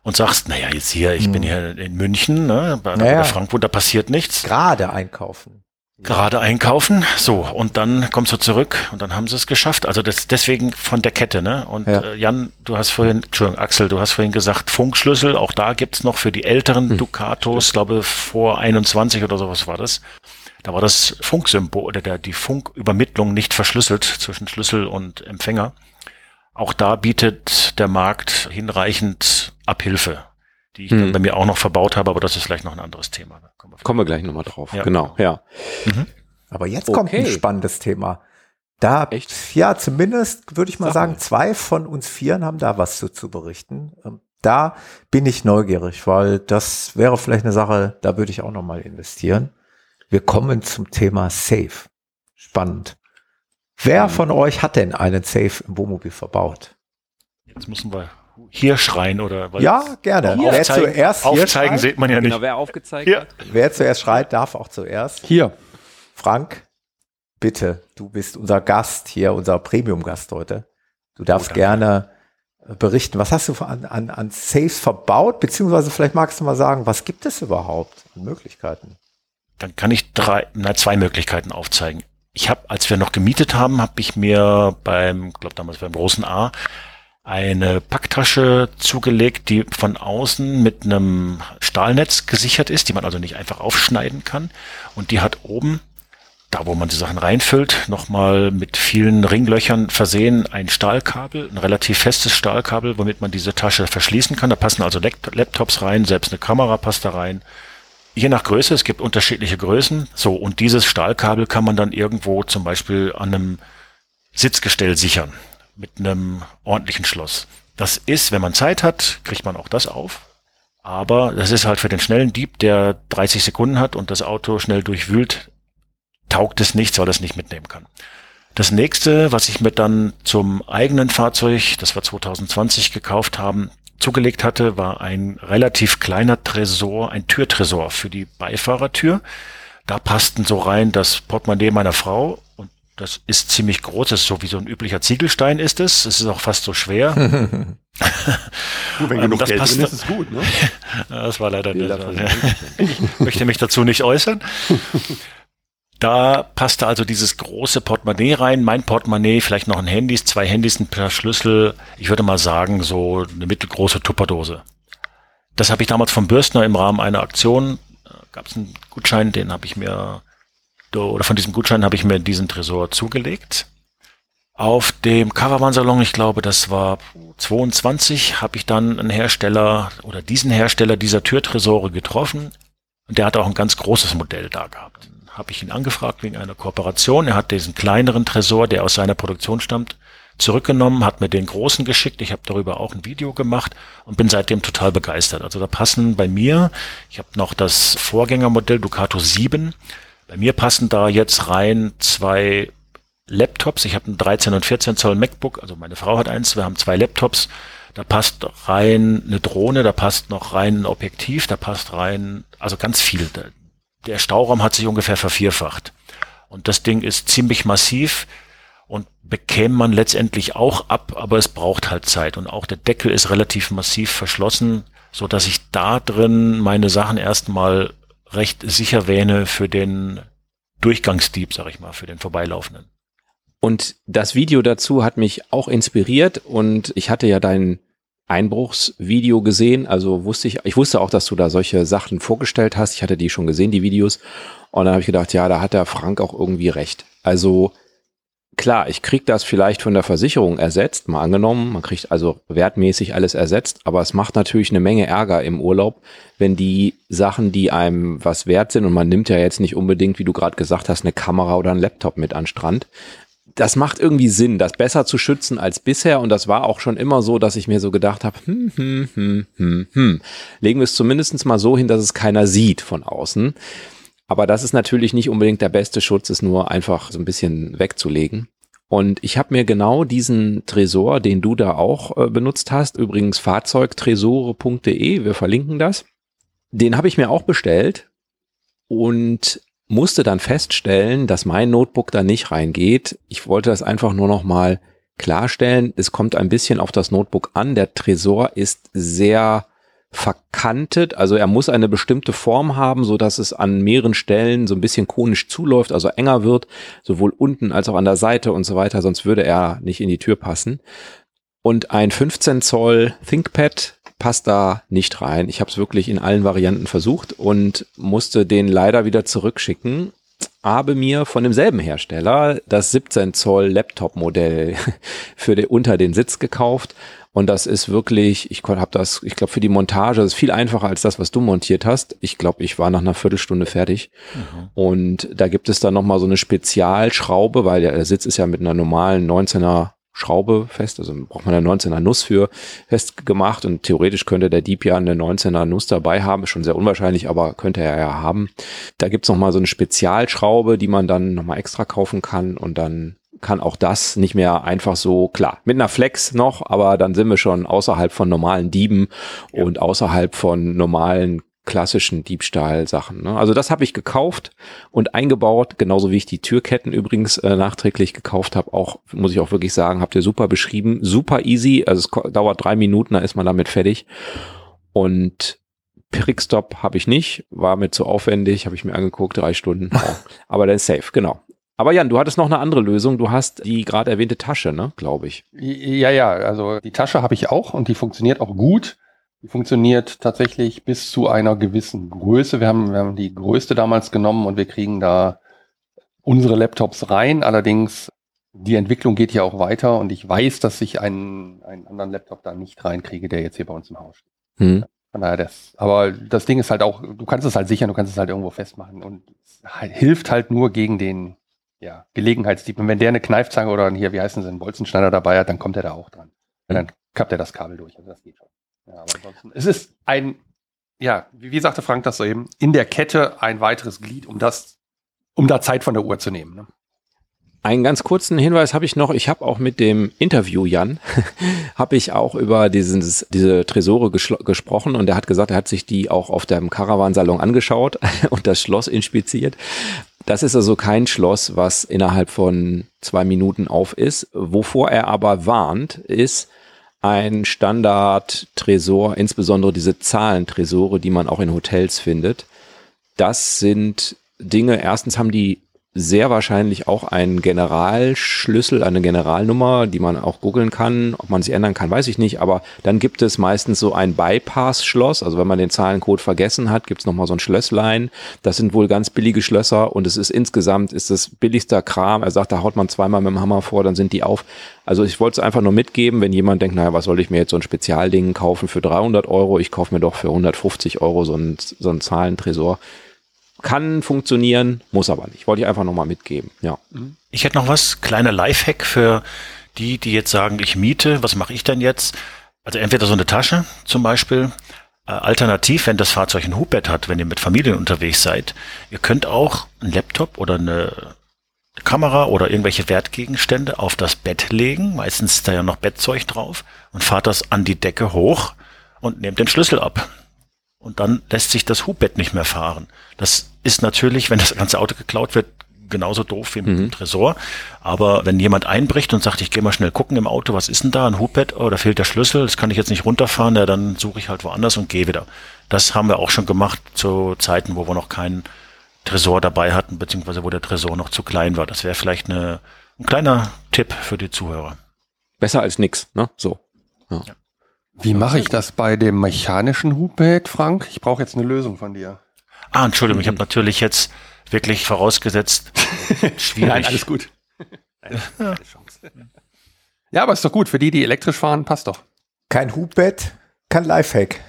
E: und sagst, naja, jetzt hier, ich bin hier in München, ne, bei,
D: Naja.
E: Frankfurt, da passiert nichts.
D: gerade einkaufen.
E: Gerade einkaufen, so, und dann kommst du zurück und dann haben sie es geschafft. Also das, deswegen von der Kette, ne? Und
D: Ja.
E: äh, Jan, du hast vorhin, Entschuldigung, Axel, du hast vorhin gesagt, Funkschlüssel, auch da gibt's noch für die älteren
D: Hm.
E: Ducatos, glaube vor 21 oder sowas war das. Da war das Funksymbol oder der, die Funkübermittlung nicht verschlüsselt zwischen Schlüssel und Empfänger. Auch da bietet der Markt hinreichend Abhilfe, die ich dann
B: Hm.
E: bei mir auch noch verbaut habe, aber das ist vielleicht noch ein anderes Thema. Da kommen wir
B: Kommen wir gleich nochmal drauf.
E: Ja,
B: genau, ja.
D: Aber jetzt kommt ein
B: Okay.
D: spannendes Thema. Da,
B: Echt?
D: ja, zumindest würde ich mal
B: Sag
D: sagen,
B: mal.
D: zwei von uns Vieren haben da was zu, zu berichten. Ähm, Da bin ich neugierig, weil das wäre vielleicht eine Sache, da würde ich auch noch mal investieren. Wir kommen zum Thema Safe. Spannend. Wer von euch hat denn einen Safe im Wohnmobil verbaut?
E: Jetzt müssen wir hier schreien oder weil
D: Ja, gerne.
E: Hier.
D: Wer
E: Aufzeigen,
D: zuerst hier
E: aufzeigen
D: schreit,
E: sieht man ja nicht.
B: Genau, wer aufgezeigt
E: Ja.
B: hat.
D: wer zuerst schreit, darf auch zuerst.
C: Hier.
D: Frank, bitte, du bist unser Gast hier, unser Premium-Gast heute. Du darfst
E: danke.
D: gerne äh, berichten. Was hast du an, an, an Safes verbaut? Beziehungsweise vielleicht magst du mal sagen, was gibt es überhaupt an Möglichkeiten?
E: Dann kann ich drei, na, zwei Möglichkeiten aufzeigen. Ich habe, als wir noch gemietet haben, habe ich mir beim, glaube damals beim großen A, eine Packtasche zugelegt, die von außen mit einem Stahlnetz gesichert ist, die man also nicht einfach aufschneiden kann. Und die hat oben, da wo man die Sachen reinfüllt, nochmal mit vielen Ringlöchern versehen ein Stahlkabel, ein relativ festes Stahlkabel, womit man diese Tasche verschließen kann. Da passen also Lap- Laptops rein, selbst eine Kamera passt da rein. Je nach Größe, es gibt unterschiedliche Größen. So, und dieses Stahlkabel kann man dann irgendwo zum Beispiel an einem Sitzgestell sichern mit einem ordentlichen Schloss. Das ist, wenn man Zeit hat, kriegt man auch das auf. Aber das ist halt für den schnellen Dieb, der 30 Sekunden hat und das Auto schnell durchwühlt, taugt es nichts, weil er es nicht mitnehmen kann. Das nächste, was ich mir dann zum eigenen Fahrzeug, das wir 2020 gekauft haben, zugelegt hatte, war ein relativ kleiner Tresor, ein Türtresor für die Beifahrertür. Da passten so rein das Portemonnaie meiner Frau und das ist ziemlich groß, das ist so wie so ein üblicher Ziegelstein ist es. Es ist auch fast so schwer.
C: Gut, wenn
E: Ähm,
C: genug
E: das
C: Geld
E: passt-
C: drin ist, ist gut. Ne?
E: Das war leider nicht. Ich möchte mich dazu nicht äußern. Da passte also dieses große Portemonnaie rein, mein Portemonnaie, vielleicht noch ein Handys, zwei Handys, ein paar Schlüssel. Ich würde mal sagen, so eine mittelgroße Tupperdose. Das habe ich damals vom Bürstner im Rahmen einer Aktion, gab es einen Gutschein, den habe ich mir, oder von diesem Gutschein habe ich mir diesen Tresor zugelegt. Auf dem Caravan-Salon, ich glaube, das war 22, habe ich dann einen Hersteller oder diesen Hersteller dieser Türtresore getroffen. Und der hat auch ein ganz großes Modell da gehabt. Habe ich ihn angefragt wegen einer Kooperation. Er hat diesen kleineren Tresor, der aus seiner Produktion stammt, zurückgenommen, hat mir den großen geschickt. Ich habe darüber auch ein Video gemacht und bin seitdem total begeistert. Also da passen bei mir, ich habe noch das Vorgängermodell Ducato 7. Bei mir passen da jetzt rein zwei Laptops. Ich habe ein 13 und 14 Zoll MacBook, also meine Frau hat eins, wir haben zwei Laptops. Da passt rein eine Drohne, da passt noch rein ein Objektiv, da passt rein, also ganz viel. Der Stauraum hat sich ungefähr vervierfacht. Und das Ding ist ziemlich massiv und bekäme man letztendlich auch ab, aber es braucht halt Zeit. Und auch der Deckel ist relativ massiv verschlossen, so dass ich da drin meine Sachen erstmal recht sicher wähne für den Durchgangsdieb, sag ich mal, für den Vorbeilaufenden.
B: Und das Video dazu hat mich auch inspiriert und ich hatte ja dein Einbruchsvideo gesehen, also wusste ich, ich wusste auch, dass du da solche Sachen vorgestellt hast. Ich hatte die schon gesehen, die Videos. Und dann habe ich gedacht, ja, da hat der Frank auch irgendwie recht. Also klar, ich krieg das vielleicht von der Versicherung ersetzt, mal angenommen, man kriegt also wertmäßig alles ersetzt, aber es macht natürlich eine Menge Ärger im Urlaub, wenn die Sachen, die einem was wert sind und man nimmt ja jetzt nicht unbedingt, wie du gerade gesagt hast, eine Kamera oder einen Laptop mit an Strand, das macht irgendwie Sinn, das besser zu schützen als bisher. Und das war auch schon immer so, dass ich mir so gedacht habe, hm, hm, hm, hm, hm. Legen wir es zumindest mal so hin, dass es keiner sieht von außen. Aber das ist natürlich nicht unbedingt der beste Schutz, es nur einfach so ein bisschen wegzulegen. Und ich habe mir genau diesen Tresor, den du da auch äh, benutzt hast, übrigens fahrzeugtresore.de, wir verlinken das, den habe ich mir auch bestellt und musste dann feststellen, dass mein Notebook da nicht reingeht. Ich wollte das einfach nur noch mal klarstellen. Es kommt ein bisschen auf das Notebook an. Der Tresor ist sehr verkantet, also er muss eine bestimmte Form haben, so dass es an mehreren Stellen so ein bisschen konisch zuläuft, also enger wird, sowohl unten als auch an der Seite und so weiter, sonst würde er nicht in die Tür passen. Und ein 15 Zoll ThinkPad passt da nicht rein. Ich habe es wirklich in allen Varianten versucht und musste den leider wieder zurückschicken. Habe mir von demselben Hersteller das 17 Zoll Laptop-Modell für den, unter den Sitz gekauft. Und das ist wirklich, ich habe das, ich glaube, für die Montage, das ist viel einfacher als das, was du montiert hast. Ich glaube, ich war nach einer Viertelstunde fertig. Und da gibt es dann nochmal so eine Spezialschraube, weil der Sitz ist ja mit einer normalen 19er Schraube fest, also braucht man eine 19er Nuss für festgemacht und theoretisch könnte der Dieb ja eine 19er Nuss dabei haben, ist schon sehr unwahrscheinlich, aber könnte er ja haben. Da gibt's noch mal so eine Spezialschraube, die man dann nochmal extra kaufen kann und dann kann auch das nicht mehr einfach so, klar, mit einer Flex noch, aber dann sind wir schon außerhalb von normalen Dieben und außerhalb von normalen klassischen Diebstahlsachen. Ne? Also das habe ich gekauft und eingebaut, genauso wie ich die Türketten übrigens äh, nachträglich gekauft habe. Auch muss ich auch wirklich sagen, habt ihr super beschrieben, super easy. Also es dauert drei Minuten, da ist man damit fertig. Und Prickstop habe ich nicht, war mir zu aufwendig, habe ich mir angeguckt, drei Stunden. Ja. Aber der ist safe, genau. Aber Jan, du hattest noch eine andere Lösung. Du hast die gerade erwähnte Tasche, ne, glaube ich.
C: Ja, ja, also die Tasche habe ich auch und die funktioniert auch gut. Die funktioniert tatsächlich bis zu einer gewissen Größe. Wir haben, wir haben die größte damals genommen und wir kriegen da unsere Laptops rein. Allerdings, die Entwicklung geht ja auch weiter und ich weiß, dass ich einen, einen anderen Laptop da nicht reinkriege, der jetzt hier bei uns im Haus steht.
B: Hm.
C: Von daher das. Aber das Ding ist halt auch, du kannst es halt sichern, du kannst es halt irgendwo festmachen und es halt, hilft halt nur gegen den ja, Gelegenheitsdieb. Und wenn der eine Kneifzange oder hier, wie heißen sie, einen Bolzenschneider dabei hat, dann kommt er da auch dran. Und dann kappt er das Kabel durch. Also das geht schon. Ja, aber ansonsten, es ist ein, ja, wie, wie sagte Frank das so eben, in der Kette ein weiteres Glied, um das, um da Zeit von der Uhr zu nehmen. Ne?
B: Einen ganz kurzen Hinweis habe ich noch. Ich habe auch mit dem Interview Jan, habe ich auch über dieses, diese Tresore gesprochen und er hat gesagt, er hat sich die auch auf dem Caravansalon angeschaut und das Schloss inspiziert. Das ist also kein Schloss, was innerhalb von zwei Minuten auf ist. Wovor er aber warnt, ist ein Standard-Tresor, insbesondere diese Zahlentresore, die man auch in Hotels findet. Das sind Dinge, erstens haben die sehr wahrscheinlich auch ein Generalschlüssel, eine Generalnummer, die man auch googeln kann. Ob man sie ändern kann, weiß ich nicht. Aber dann gibt es meistens so ein Bypass-Schloss. Also wenn man den Zahlencode vergessen hat, gibt es nochmal so ein Schlösslein. Das sind wohl ganz billige Schlösser und es ist insgesamt ist das billigster Kram. Er sagt, da haut man zweimal mit dem Hammer vor, dann sind die auf. Also ich wollte es einfach nur mitgeben, wenn jemand denkt, naja, was soll ich mir jetzt so ein Spezialding kaufen für 300 Euro? Ich kaufe mir doch für 150 Euro so ein, so ein Zahlentresor kann funktionieren, muss aber nicht. Wollte ich einfach nochmal mitgeben. Ja.
E: Ich hätte noch was, kleiner Lifehack für die, die jetzt sagen, ich miete, was mache ich denn jetzt? Also entweder so eine Tasche zum Beispiel. Äh, alternativ, wenn das Fahrzeug ein Hubbett hat, wenn ihr mit Familien unterwegs seid, ihr könnt auch einen Laptop oder eine Kamera oder irgendwelche Wertgegenstände auf das Bett legen. Meistens ist da ja noch Bettzeug drauf und fahrt das an die Decke hoch und nehmt den Schlüssel ab. Und dann lässt sich das Hubbett nicht mehr fahren. Das ist natürlich, wenn das ganze Auto geklaut wird, genauso doof wie im mhm. Tresor. Aber wenn jemand einbricht und sagt, ich gehe mal schnell gucken im Auto, was ist denn da? Ein Hubbett, oh, da fehlt der Schlüssel, das kann ich jetzt nicht runterfahren, ja, dann suche ich halt woanders und gehe wieder. Das haben wir auch schon gemacht zu Zeiten, wo wir noch keinen Tresor dabei hatten, beziehungsweise wo der Tresor noch zu klein war. Das wäre vielleicht eine, ein kleiner Tipp für die Zuhörer.
B: Besser als nix, ne? So.
C: Ja. Wie mache ich das bei dem mechanischen Hubbett, Frank? Ich brauche jetzt eine Lösung von dir.
E: Ah, Entschuldigung, ich habe natürlich jetzt wirklich vorausgesetzt.
C: Schwierig. Nein, alles gut. Chance. Ja, aber ist doch gut. Für die, die elektrisch fahren, passt doch.
D: Kein Hubbett, kein Lifehack.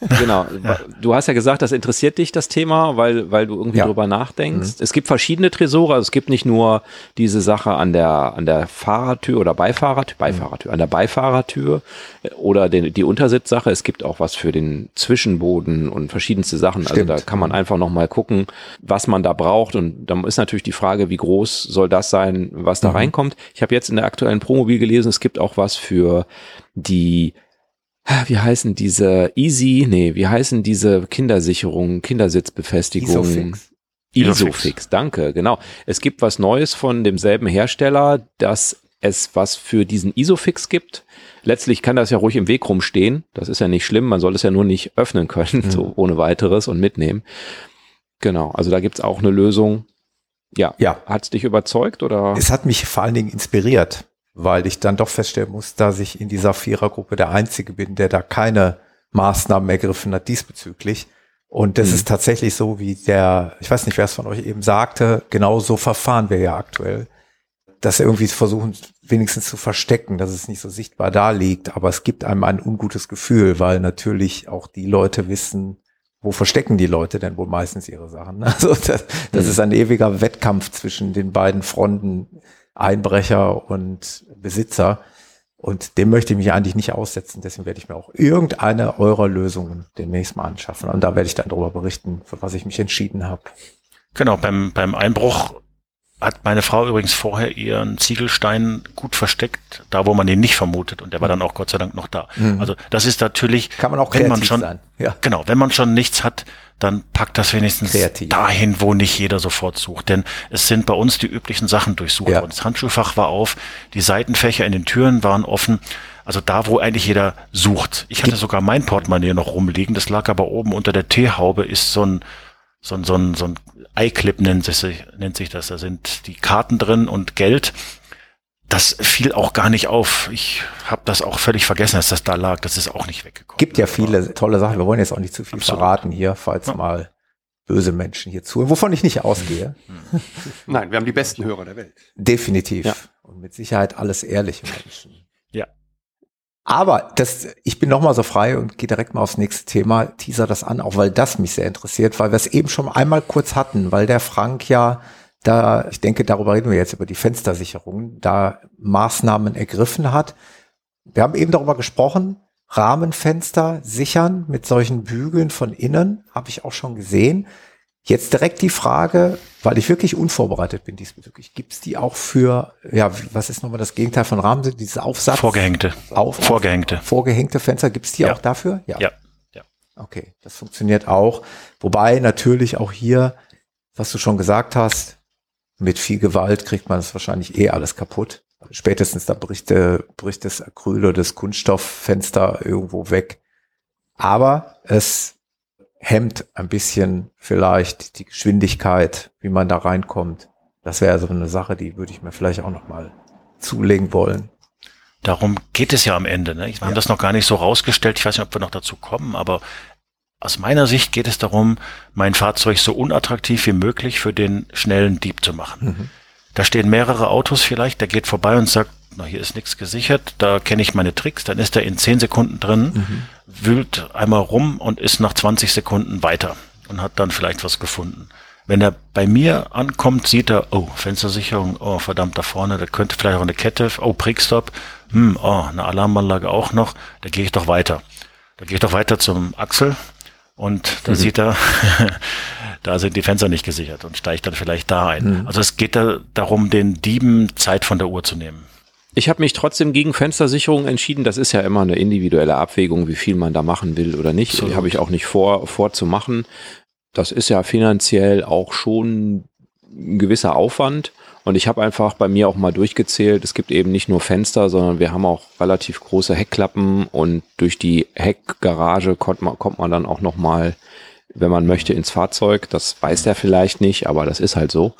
B: Genau. Du hast ja gesagt, das interessiert dich, das Thema, weil, weil du irgendwie ja. drüber nachdenkst. Mhm. Es gibt verschiedene Tresore. Also es gibt nicht nur diese Sache an der, an der Fahrertür oder Beifahrertür, Beifahrertür, an der Beifahrertür oder den, die Untersitzsache. Es gibt auch was für den Zwischenboden und verschiedenste Sachen. Stimmt. Also da kann man einfach nochmal gucken, was man da braucht. Und dann ist natürlich die Frage, wie groß soll das sein, was da mhm. reinkommt. Ich habe jetzt in der aktuellen Promobil gelesen, es gibt auch was für die wie heißen diese Easy, nee, wie heißen diese Kindersicherungen, Kindersitzbefestigungen? Isofix. Isofix, danke, genau. Es gibt was Neues von demselben Hersteller, dass es was für diesen Isofix gibt. Letztlich kann das ja ruhig im Weg rumstehen. Das ist ja nicht schlimm. Man soll es ja nur nicht öffnen können, mhm. so ohne weiteres und mitnehmen. Genau. Also da gibt's auch eine Lösung. Ja. Ja. Hat's dich überzeugt oder?
D: Es hat mich vor allen Dingen inspiriert weil ich dann doch feststellen muss, dass ich in dieser Vierergruppe der Einzige bin, der da keine Maßnahmen ergriffen hat diesbezüglich. Und das mhm. ist tatsächlich so, wie der, ich weiß nicht, wer es von euch eben sagte, genau so verfahren wir ja aktuell. Dass irgendwie versuchen, wenigstens zu verstecken, dass es nicht so sichtbar da liegt. Aber es gibt einem ein ungutes Gefühl, weil natürlich auch die Leute wissen, wo verstecken die Leute denn wohl meistens ihre Sachen? Also das, das mhm. ist ein ewiger Wettkampf zwischen den beiden Fronten Einbrecher und Besitzer. Und dem möchte ich mich eigentlich nicht aussetzen. Deswegen werde ich mir auch irgendeine eurer Lösungen demnächst mal anschaffen. Und da werde ich dann darüber berichten, für was ich mich entschieden habe.
E: Genau, beim, beim Einbruch hat meine Frau übrigens vorher ihren Ziegelstein gut versteckt, da wo man ihn nicht vermutet und der war dann auch Gott sei Dank noch da. Mhm. Also das ist natürlich,
D: kann man auch
E: wenn man schon, sein. Ja. genau, wenn man schon nichts hat, dann packt das wenigstens kreativ. dahin, wo nicht jeder sofort sucht. Denn es sind bei uns die üblichen Sachen durchsucht ja. Das Handschuhfach war auf, die Seitenfächer in den Türen waren offen. Also da, wo eigentlich jeder sucht. Ich hatte sogar mein Portemonnaie noch rumliegen, das lag aber oben unter der Teehaube, ist so ein so ein, so ein, so ein iClip nennt sich, nennt sich das. Da sind die Karten drin und Geld. Das fiel auch gar nicht auf. Ich habe das auch völlig vergessen, dass das da lag. Das ist auch nicht weggekommen.
D: Gibt ja viele tolle Sachen. Wir wollen jetzt auch nicht zu viel Absolut. verraten hier, falls ja. mal böse Menschen hier zuhören, wovon ich nicht ausgehe.
C: Nein, wir haben die besten Hörer der Welt.
D: Definitiv. Ja. Und mit Sicherheit alles ehrliche Menschen. Aber das, ich bin nochmal so frei und gehe direkt mal aufs nächste Thema, teaser das an, auch weil das mich sehr interessiert, weil wir es eben schon einmal kurz hatten, weil der Frank ja da, ich denke, darüber reden wir jetzt über die Fenstersicherung, da Maßnahmen ergriffen hat. Wir haben eben darüber gesprochen, Rahmenfenster sichern mit solchen Bügeln von innen, habe ich auch schon gesehen. Jetzt direkt die Frage, weil ich wirklich unvorbereitet bin diesbezüglich. Gibt es die auch für, ja, was ist nochmal das Gegenteil von Rahmen? Dieses Aufsatz?
E: Vorgehängte.
D: Auf,
E: Vorgehängte.
D: Vorgehängte Fenster, gibt es die
E: Ja.
D: auch dafür?
E: Ja. ja.
D: Okay, das funktioniert auch. Wobei natürlich auch hier, was du schon gesagt hast, mit viel Gewalt kriegt man es wahrscheinlich eh alles kaputt. Spätestens da bricht, der, bricht das Acryl oder das Kunststofffenster irgendwo weg. Aber es hemmt ein bisschen vielleicht die Geschwindigkeit, wie man da reinkommt. Das wäre so eine Sache, die würde ich mir vielleicht auch noch mal zulegen wollen.
E: Darum geht es ja am Ende. Ne? Wir haben
D: Ja.
E: das noch gar nicht so rausgestellt. Ich weiß nicht, ob wir noch dazu kommen, aber aus meiner Sicht geht es darum, mein Fahrzeug so unattraktiv wie möglich für den schnellen Dieb zu machen. Da stehen mehrere Autos vielleicht, der geht vorbei und sagt, na, hier ist nichts gesichert, da kenne ich meine Tricks, dann ist er in 10 Sekunden drin, wühlt einmal rum und ist nach 20 Sekunden weiter und hat dann vielleicht was gefunden. Wenn er bei mir ankommt, sieht er, oh, Fenstersicherung, oh, verdammt, da vorne, da könnte vielleicht auch eine Kette, oh, Prickstop, hm, oh, eine Alarmanlage auch noch, da gehe ich doch weiter. Da gehe ich doch weiter zum Axel und da sieht er, da sind die Fenster nicht gesichert und steigt dann vielleicht da ein. Also es geht da darum, den Dieben Zeit von der Uhr zu nehmen.
B: Ich habe mich trotzdem gegen Fenstersicherung entschieden. Das ist ja immer eine individuelle Abwägung, wie viel man da machen will oder nicht.
E: Absolut.
B: Habe ich auch nicht vor, vor zu machen. Das ist ja finanziell auch schon ein gewisser Aufwand. Und ich habe einfach bei mir auch mal durchgezählt, es gibt eben nicht nur Fenster, sondern wir haben auch relativ große Heckklappen und durch die Heckgarage kommt man, kommt man dann auch noch mal, wenn man möchte, ins Fahrzeug. Das weiß der vielleicht nicht, aber das ist halt so.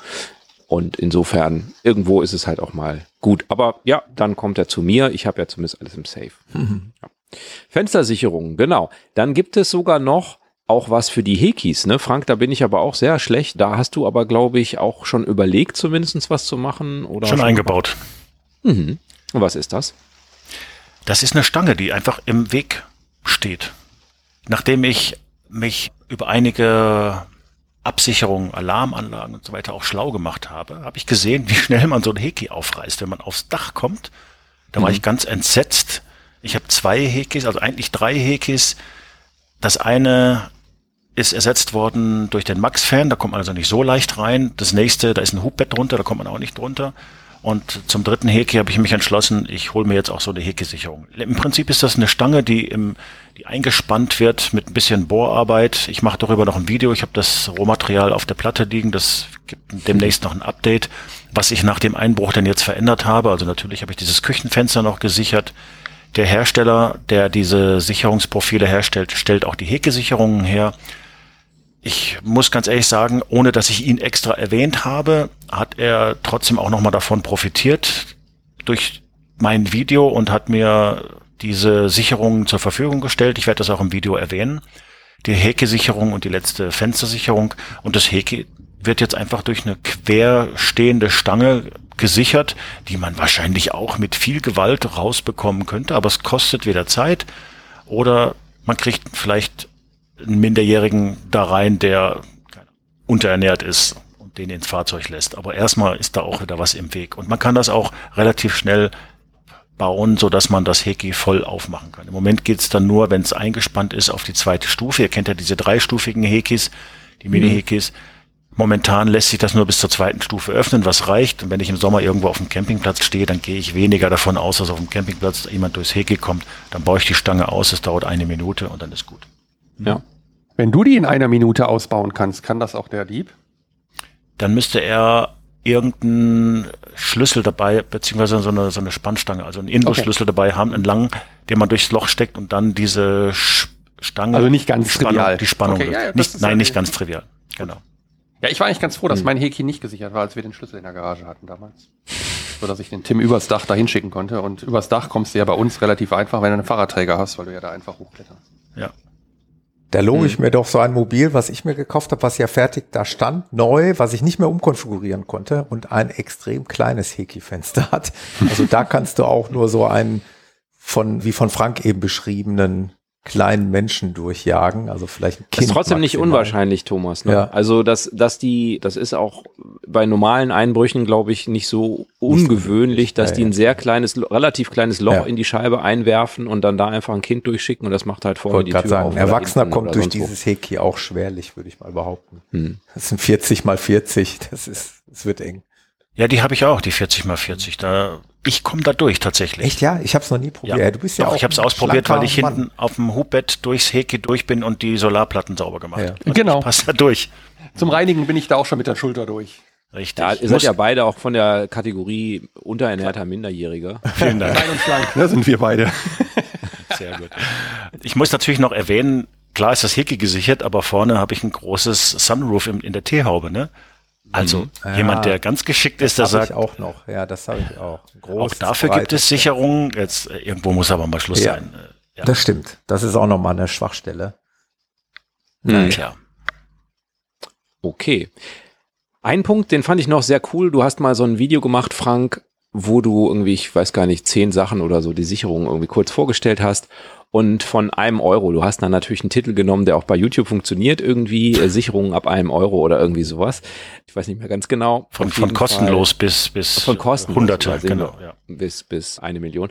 B: Und insofern, irgendwo ist es halt auch mal gut. Aber ja, dann kommt er zu mir. Ich habe ja zumindest alles im Safe. Ja. Fenstersicherung, genau. Dann gibt es sogar noch auch was für die Hekis, ne? Frank, da bin ich aber auch sehr schlecht. Da hast du aber, glaube ich, auch schon überlegt, zumindest was zu machen. Oder
E: Schon eingebaut.
B: Mhm. Und was ist das?
E: Das ist eine Stange, die einfach im Weg steht. Nachdem ich mich über einige Absicherungen, Alarmanlagen und so weiter auch schlau gemacht habe, habe ich gesehen, wie schnell man so ein Heki aufreißt, wenn man aufs Dach kommt. Da war ich ganz entsetzt. Ich habe zwei Hekis, also eigentlich drei Hekis. Das eine ist ersetzt worden durch den Max-Fan, da kommt man also nicht so leicht rein. Das nächste, da ist ein Hubbett drunter, da kommt man auch nicht drunter. Und zum dritten Heki habe ich mich entschlossen, ich hole mir jetzt auch so eine Heki-Sicherung. Im Prinzip ist das eine Stange, die, im, die eingespannt wird mit ein bisschen Bohrarbeit. Ich mache darüber noch ein Video. Ich habe das Rohmaterial auf der Platte liegen. Das gibt demnächst noch ein Update, was ich nach dem Einbruch denn jetzt verändert habe. Also natürlich habe ich dieses Küchenfenster noch gesichert. Der Hersteller, der diese Sicherungsprofile herstellt, stellt auch die Heke-Sicherungen her. Ich muss ganz ehrlich sagen, ohne dass ich ihn extra erwähnt habe, hat er trotzdem auch nochmal davon profitiert durch mein Video und hat mir diese Sicherungen zur Verfügung gestellt. Ich werde das auch im Video erwähnen. Die Heke-Sicherung und die letzte Fenstersicherung. Und das Heke wird jetzt einfach durch eine querstehende Stange gesichert, die man wahrscheinlich auch mit viel Gewalt rausbekommen könnte, aber es kostet weder Zeit oder man kriegt vielleicht einen Minderjährigen da rein, der unterernährt ist und den ins Fahrzeug lässt. Aber erstmal ist da auch wieder was im Weg. Und man kann das auch relativ schnell bauen, so dass man das Heki voll aufmachen kann. Im Moment geht's dann nur, wenn es eingespannt ist, auf die zweite Stufe. Ihr kennt ja diese dreistufigen Hekis, die Mini-Hekis. Momentan lässt sich das nur bis zur zweiten Stufe öffnen, was reicht. Und wenn ich im Sommer irgendwo auf dem Campingplatz stehe, dann gehe ich weniger davon aus, dass auf dem Campingplatz jemand durchs Heki kommt. Dann baue ich die Stange aus, es dauert eine Minute und dann ist gut.
B: Ja.
C: Wenn du die in einer Minute ausbauen kannst, kann das auch der Dieb?
E: Dann müsste er irgendeinen Schlüssel dabei, beziehungsweise so eine, so eine Spannstange, also einen Inbusschlüssel dabei haben, einen langen, den man durchs Loch steckt und dann diese Stange,
C: Also nicht ganz
E: die Spannung,
C: trivial.
E: die Spannung,
C: Okay, ja,
E: nicht, nein, nicht ganz trivial, genau.
C: Ja, ich war eigentlich ganz froh, dass mein Heki nicht gesichert war, als wir den Schlüssel in der Garage hatten damals. So dass ich den Tim übers Dach dahin schicken konnte. Und übers Dach kommst du ja bei uns relativ einfach, wenn du einen Fahrradträger hast, weil du ja da einfach hochkletterst.
E: Ja.
D: Da lobe ich mir doch so ein Mobil, was ich mir gekauft habe, was ja fertig da stand, neu, was ich nicht mehr umkonfigurieren konnte und ein extrem kleines Heki-Fenster hat. Also da kannst du auch nur so ein von, wie von Frank eben beschriebenen kleinen Menschen durchjagen, also vielleicht ein Kind.
B: Das ist trotzdem nicht
D: maximal.
B: unwahrscheinlich, Thomas. Ne?
D: Ja.
B: Also, dass, dass die, das ist auch bei normalen Einbrüchen, glaube ich, nicht so ungewöhnlich, dass die ein sehr kleines, relativ kleines Loch
D: Ja.
B: in die Scheibe einwerfen und dann da einfach ein Kind durchschicken und das macht halt vorne die Tür
D: sagen,
B: auf.
D: ein Erwachsener kommt durch dieses Heki auch schwerlich, würde ich mal behaupten.
B: Hm.
D: Das sind 40 mal 40, das ist, es wird eng.
E: Ja, die habe ich auch, die 40 mal 40. Da, ich komme da durch tatsächlich.
D: Echt, ja? Ich habe es noch nie probiert. Ja, du bist ja
E: Doch,
D: auch
E: ich habe es ausprobiert, weil ich
D: Mann.
E: hinten auf dem Hubbett durchs Heki durch bin und die Solarplatten sauber gemacht
D: Ja.
E: habe. Also
C: Genau.
E: Ich passe da durch.
C: Zum Reinigen bin ich da auch schon mit der Schulter durch.
E: Richtig.
B: Ja, ihr
E: Muss-
B: seid ja beide auch von der Kategorie unterernährter Minderjähriger.
E: Vielen Dank.
C: Klein und schlank, da sind wir beide.
E: Sehr gut. Ich muss natürlich noch erwähnen, klar ist das Heki gesichert, aber vorne habe ich ein großes Sunroof in, in der T-Haube, ne? Also
D: Ja,
E: jemand, der ganz geschickt ist, der
D: Das habe
E: sagt,
D: ich auch noch. Ja, das habe ich auch. Ein
E: auch dafür gibt es Sicherungen. Jetzt äh, irgendwo muss aber mal Schluss
D: Ja.
E: sein. Äh, Ja,
D: Das stimmt. Das ist auch nochmal eine Schwachstelle.
B: Hm.
E: klar.
B: Okay. Ein Punkt, den fand ich noch sehr cool. Du hast mal so ein Video gemacht, Frank, wo du irgendwie, ich weiß gar nicht, zehn Sachen oder so die Sicherung irgendwie kurz vorgestellt hast. Und von einem Euro, du hast dann natürlich einen Titel genommen, der auch bei YouTube funktioniert, irgendwie äh, Sicherungen ab einem Euro oder irgendwie sowas. Ich weiß nicht mehr ganz genau.
E: Von, von kostenlos bis, bis
B: Von kostenlos
E: Hunderte, genau. Ja.
B: bis, bis eine Million.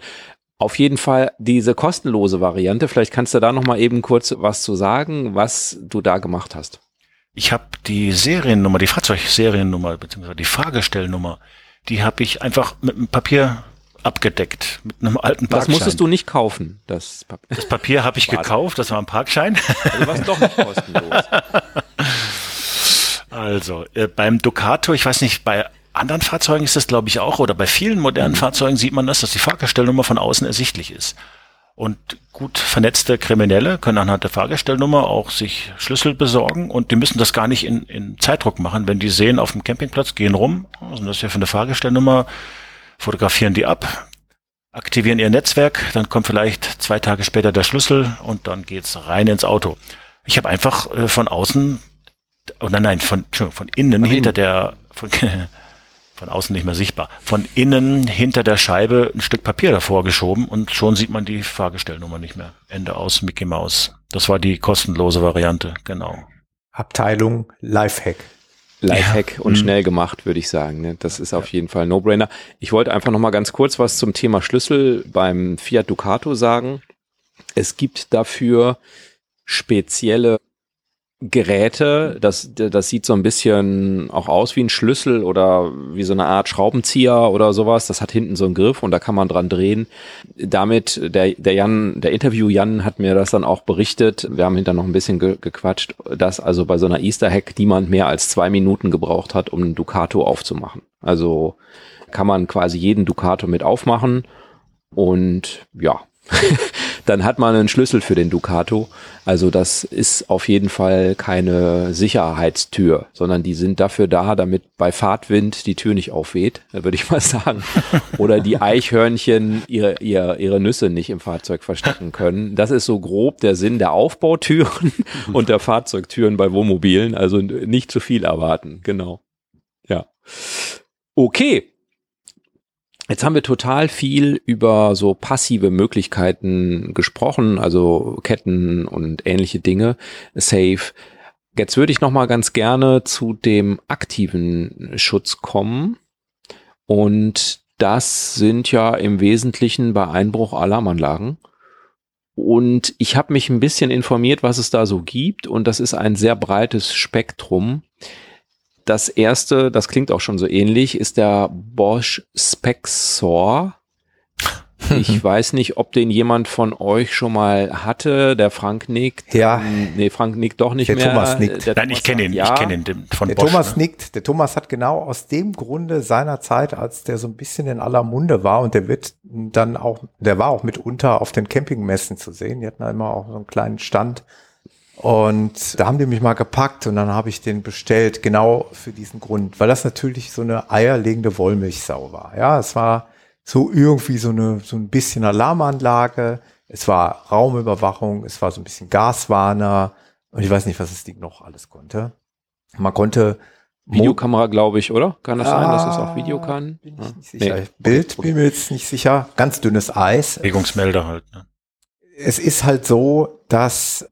B: Auf jeden Fall diese kostenlose Variante. Vielleicht kannst du da noch mal eben kurz was zu sagen, was du da gemacht hast.
E: Ich habe die Seriennummer, die Fahrzeugseriennummer, beziehungsweise die Fahrgestellnummer, die habe ich einfach mit einem Papier abgedeckt, mit einem alten
B: Das
E: Parkschein.
B: musstest du nicht kaufen, das Papier.
E: Das Papier habe ich
B: Warte.
E: gekauft, das war ein Parkschein.
B: Also war doch nicht kostenlos.
E: Also, äh, beim Ducato, ich weiß nicht, bei anderen Fahrzeugen ist das glaube ich auch, oder bei vielen modernen
B: Mhm.
E: Fahrzeugen sieht man das, dass die Fahrgestellnummer von außen ersichtlich ist. Und gut vernetzte Kriminelle können anhand der Fahrgestellnummer auch sich Schlüssel besorgen und die müssen das gar nicht in, in Zeitdruck machen. Wenn die sehen auf dem Campingplatz, gehen rum, ist denn das hier für eine Fahrgestellnummer, fotografieren die ab, aktivieren ihr Netzwerk, dann kommt vielleicht zwei Tage später der Schlüssel und dann geht's rein ins Auto. Ich habe einfach äh, von außen, oh nein, nein, von, von innen hinter der, von, von außen nicht mehr sichtbar, von innen hinter der Scheibe ein Stück Papier davor geschoben und schon sieht man die Fahrgestellnummer nicht mehr. Ende aus Mickey Mouse. Das war die kostenlose Variante, genau.
D: Abteilung Lifehack.
B: Lifehack und
E: Mhm.
B: schnell gemacht, würde ich sagen. Ne? Das ist auf jeden Fall ein No-Brainer. Ich wollte einfach noch mal ganz kurz was zum Thema Schlüssel beim Fiat Ducato sagen. Es gibt dafür spezielle Geräte, das, das sieht so ein bisschen auch aus wie ein Schlüssel oder wie so eine Art Schraubenzieher oder sowas. Das hat hinten so einen Griff und da kann man dran drehen. Damit, der, der Jan, der Interview Jan hat mir das dann auch berichtet. Wir haben hinter noch ein bisschen ge gequatscht, dass also bei so einer Easter Hack niemand mehr als zwei Minuten gebraucht hat, um einen Ducato aufzumachen. Also kann man quasi jeden Ducato mit aufmachen und ja, dann hat man einen Schlüssel für den Ducato. Also das ist auf jeden Fall keine Sicherheitstür, sondern die sind dafür da, damit bei Fahrtwind die Tür nicht aufweht, würde ich mal sagen. Oder die Eichhörnchen ihre, ihre, ihre Nüsse nicht im Fahrzeug verstecken können. Das ist so grob der Sinn der Aufbautüren und der Fahrzeugtüren bei Wohnmobilen. Also nicht zu viel erwarten, genau. Ja. Okay, Jetzt haben wir total viel über so passive Möglichkeiten gesprochen, also Ketten und ähnliche Dinge, Safe. Jetzt würde ich noch mal ganz gerne zu dem aktiven Schutz kommen. Und das sind ja im Wesentlichen bei Einbruch Alarmanlagen. Und ich habe mich ein bisschen informiert, was es da so gibt. Und das ist ein sehr breites Spektrum. Das erste, das klingt auch schon so ähnlich, ist der Bosch Spexor. Ich weiß nicht, ob den jemand von euch schon mal hatte. Der Frank nickt.
D: Ja.
B: Ähm, Nee, Frank nickt doch nicht
D: Der
B: mehr.
D: Thomas nickt.
B: Der
E: Nein,
B: Thomas
E: ich kenne ihn,
B: ja.
E: ich kenne ihn von
D: Der
E: Bosch.
D: Thomas
E: ne?
D: nickt. Der Thomas hat genau aus dem Grunde seiner Zeit, als der so ein bisschen in aller Munde war und der wird dann auch, der war auch mitunter auf den Campingmessen zu sehen. Die hatten da immer auch so einen kleinen Stand. Und da haben die mich mal gepackt und dann habe ich den bestellt, genau für diesen Grund, weil das natürlich so eine eierlegende Wollmilchsau war. Ja, es war so irgendwie so eine, so ein bisschen Alarmanlage. Es war Raumüberwachung, es war so ein bisschen Gaswarner und ich weiß nicht, was das Ding noch alles konnte. Man konnte
B: Videokamera, glaube ich, oder? Kann das ah, sein, dass es auch Video
D: ah,
B: kann?
D: Bin ich nicht sicher. Nee. Bild bin mir jetzt nicht sicher. Ganz dünnes Eis.
E: Bewegungsmelder halt. Ne?
D: Es ist halt so, dass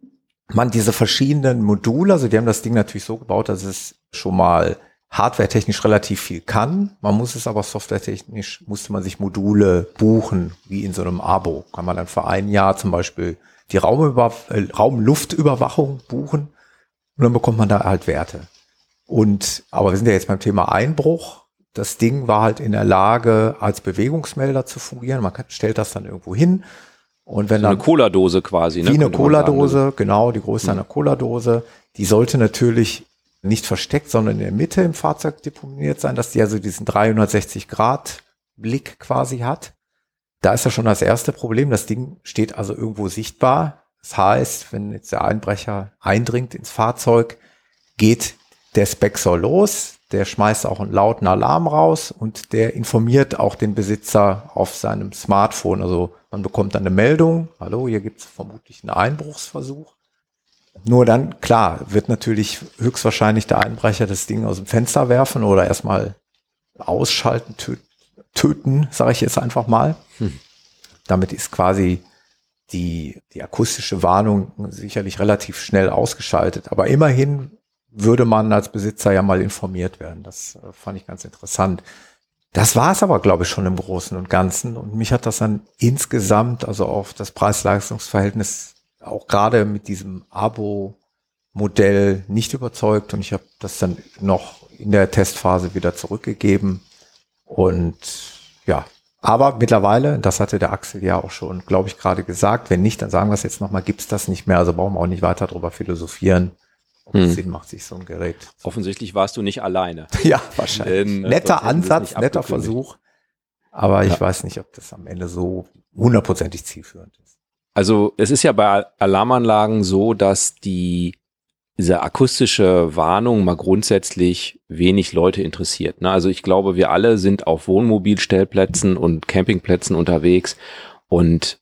D: man diese verschiedenen Module, also die haben das Ding natürlich so gebaut, dass es schon mal hardwaretechnisch relativ viel kann. Man muss es aber softwaretechnisch, musste man sich Module buchen, wie in so einem Abo. Kann man dann für ein Jahr zum Beispiel die Raumüber äh, Raumluftüberwachung buchen und dann bekommt man da halt Werte. Und, aber wir sind ja jetzt beim Thema Einbruch. Das Ding war halt in der Lage, als Bewegungsmelder zu fungieren. Man stellt das dann irgendwo hin. Und wenn so
B: dann. Eine Cola-Dose quasi,
D: ne? Wie eine Cola-Dose, genau, die Größe mhm. einer Cola-Dose. Die sollte natürlich nicht versteckt, sondern in der Mitte im Fahrzeug deponiert sein, dass die also diesen 360 Grad Blick quasi hat. Da ist ja schon das erste Problem. Das Ding steht also irgendwo sichtbar. Das heißt, wenn jetzt der Einbrecher eindringt ins Fahrzeug, geht der Spexor los, der schmeißt auch einen lauten Alarm raus und der informiert auch den Besitzer auf seinem Smartphone. Also man bekommt dann eine Meldung, hallo, hier gibt es vermutlich einen Einbruchsversuch. Nur dann, klar, wird natürlich höchstwahrscheinlich der Einbrecher das Ding aus dem Fenster werfen oder erstmal ausschalten, töten, sage ich jetzt einfach mal. Hm. Damit ist quasi die, die akustische Warnung sicherlich relativ schnell ausgeschaltet. Aber immerhin würde man als Besitzer ja mal informiert werden. Das äh, fand ich ganz interessant. Das war es aber, glaube ich, schon im Großen und Ganzen. Und mich hat das dann insgesamt, also auf das Preis-Leistungs-Verhältnis, auch gerade mit diesem Abo-Modell nicht überzeugt. Und ich habe das dann noch in der Testphase wieder zurückgegeben. Und ja, aber mittlerweile, das hatte der Axel ja auch schon, glaube ich, gerade gesagt, wenn nicht, dann sagen wir es jetzt nochmal, gibt's das nicht mehr. Also brauchen wir auch nicht weiter darüber philosophieren ob hm. Sinn macht, sich so ein Gerät.
B: Offensichtlich warst du nicht alleine.
D: ja, wahrscheinlich. Denn, äh, netter Ansatz, netter Versuch. Aber ich weiß nicht, ob das am Ende so hundertprozentig zielführend ist.
B: Also es ist ja bei Alarmanlagen so, dass die diese akustische Warnung mal grundsätzlich wenig Leute interessiert. Ne? Also ich glaube, wir alle sind auf Wohnmobilstellplätzen und Campingplätzen unterwegs und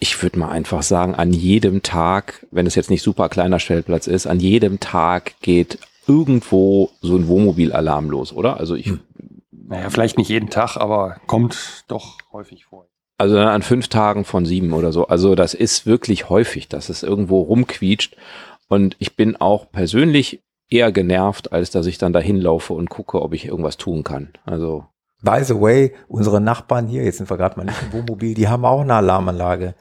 B: ich würde mal einfach sagen, an jedem Tag, wenn es jetzt nicht super kleiner Stellplatz ist, an jedem Tag geht irgendwo so ein Wohnmobilalarm los, oder? Also ich. Hm.
C: Naja, vielleicht nicht jeden Tag, aber kommt doch häufig vor.
B: Also an fünf Tagen von sieben oder so. Also das ist wirklich häufig, dass es irgendwo rumquietscht. Und ich bin auch persönlich eher genervt, als dass ich dann dahin laufe und gucke, ob ich irgendwas tun kann. Also.
D: By the way, unsere Nachbarn hier, jetzt sind wir gerade mal nicht im Wohnmobil, die haben auch eine Alarmanlage.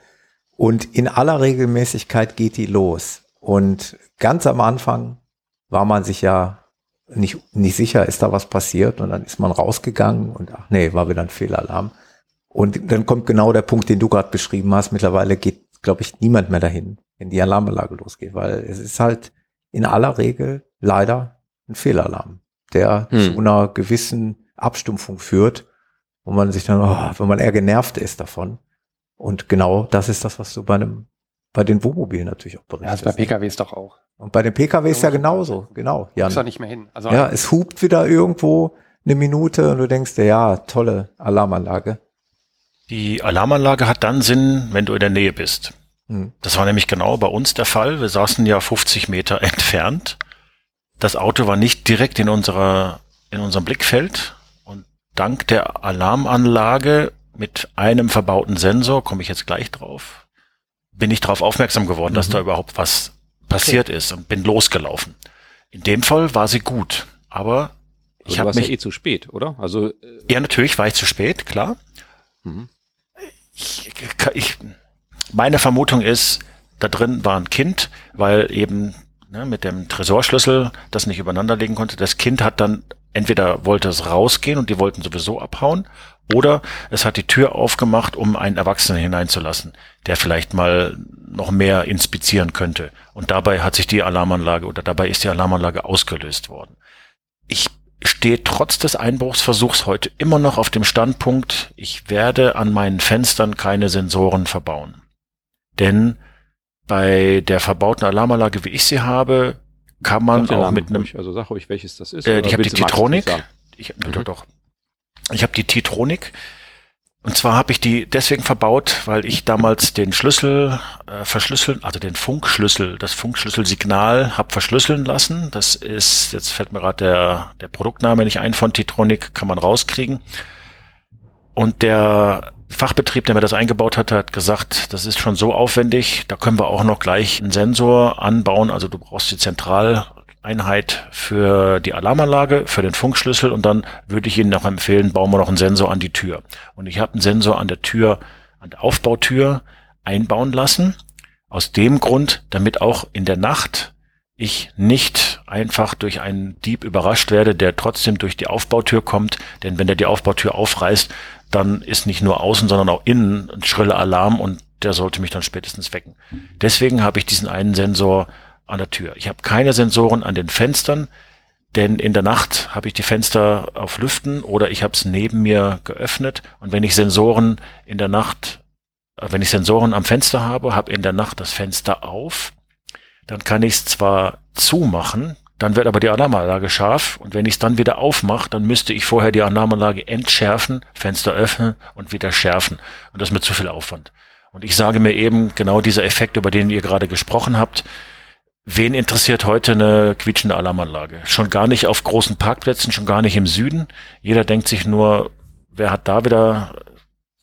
D: Und in aller Regelmäßigkeit geht die los. Und ganz am Anfang war man sich ja nicht, nicht sicher, ist da was passiert? Und dann ist man rausgegangen und ach nee, war wieder ein Fehlalarm. Und dann kommt genau der Punkt, den du gerade beschrieben hast. Mittlerweile geht, glaube ich, niemand mehr dahin, wenn die Alarmanlage losgeht, weil es ist halt in aller Regel leider ein Fehlalarm, der hm. zu einer gewissen Abstumpfung führt, wo man sich dann, oh, wenn man eher genervt ist davon. Und genau das ist das, was du bei einem, bei den Wohnmobilen natürlich auch
C: berichtest. Ja, ist bei PKWs doch auch.
D: Und bei den PKWs ja genauso, genau.
C: Jan. da nicht mehr hin.
D: Also ja, es hupt wieder irgendwo eine Minute und du denkst dir, ja, tolle Alarmanlage.
E: Die Alarmanlage hat dann Sinn, wenn du in der Nähe bist. Hm. Das war nämlich genau bei uns der Fall. Wir saßen ja 50 Meter entfernt. Das Auto war nicht direkt in unserer, in unserem Blickfeld. Und dank der Alarmanlage mit einem verbauten Sensor, komme ich jetzt gleich drauf, bin ich darauf aufmerksam geworden, mhm. dass da überhaupt was passiert okay. ist und bin losgelaufen. In dem Fall war sie gut, aber
B: also ich habe mich ja eh zu spät, oder? Also
E: äh ja, natürlich war ich zu spät, klar. Mhm. Ich, ich, meine Vermutung ist, da drin war ein Kind, weil eben ne, mit dem Tresorschlüssel das nicht übereinander legen konnte. Das Kind hat dann entweder wollte es rausgehen und die wollten sowieso abhauen oder es hat die Tür aufgemacht, um einen Erwachsenen hineinzulassen, der vielleicht mal noch mehr inspizieren könnte. Und dabei hat sich die Alarmanlage oder dabei ist die Alarmanlage ausgelöst worden. Ich stehe trotz des Einbruchsversuchs heute immer noch auf dem Standpunkt, ich werde an meinen Fenstern keine Sensoren verbauen. Denn bei der verbauten Alarmanlage, wie ich sie habe, kann man auch mit einem...
B: Also sag ruhig, welches das ist.
E: Äh, ich habe die Titronic. Ich, mhm. Doch, doch. Ich habe die Titronic. Und zwar habe ich die deswegen verbaut, weil ich damals den Schlüssel äh, verschlüsseln, also den Funkschlüssel, das Funkschlüsselsignal habe verschlüsseln lassen. Das ist, jetzt fällt mir gerade der, der Produktname nicht ein von Titronic, kann man rauskriegen. Und der Fachbetrieb, der mir das eingebaut hat, hat gesagt, das ist schon so aufwendig, da können wir auch noch gleich einen Sensor anbauen. Also du brauchst die Zentraleinheit für die Alarmanlage, für den Funkschlüssel und dann würde ich Ihnen noch empfehlen, bauen wir noch einen Sensor an die Tür. Und ich habe einen Sensor an der Tür, an der Aufbautür einbauen lassen. Aus dem Grund, damit auch in der Nacht ich nicht einfach durch einen Dieb überrascht werde, der trotzdem durch die Aufbautür kommt. Denn wenn der die Aufbautür aufreißt, dann ist nicht nur außen, sondern auch innen ein schriller Alarm und der sollte mich dann spätestens wecken. Deswegen habe ich diesen einen Sensor an der Tür. Ich habe keine Sensoren an den Fenstern, denn in der Nacht habe ich die Fenster auf Lüften oder ich habe es neben mir geöffnet und wenn ich Sensoren in der Nacht, äh, wenn ich Sensoren am Fenster habe, habe in der Nacht das Fenster auf, dann kann ich es zwar zumachen, dann wird aber die Alarmanlage scharf und wenn ich es dann wieder aufmache, dann müsste ich vorher die Alarmanlage entschärfen, Fenster öffnen und wieder schärfen. Und das mir zu viel Aufwand. Und ich sage mir eben genau dieser Effekt, über den ihr gerade gesprochen habt. Wen interessiert heute eine quietschende Alarmanlage? Schon gar nicht auf großen Parkplätzen, schon gar nicht im Süden. Jeder denkt sich nur, wer hat da wieder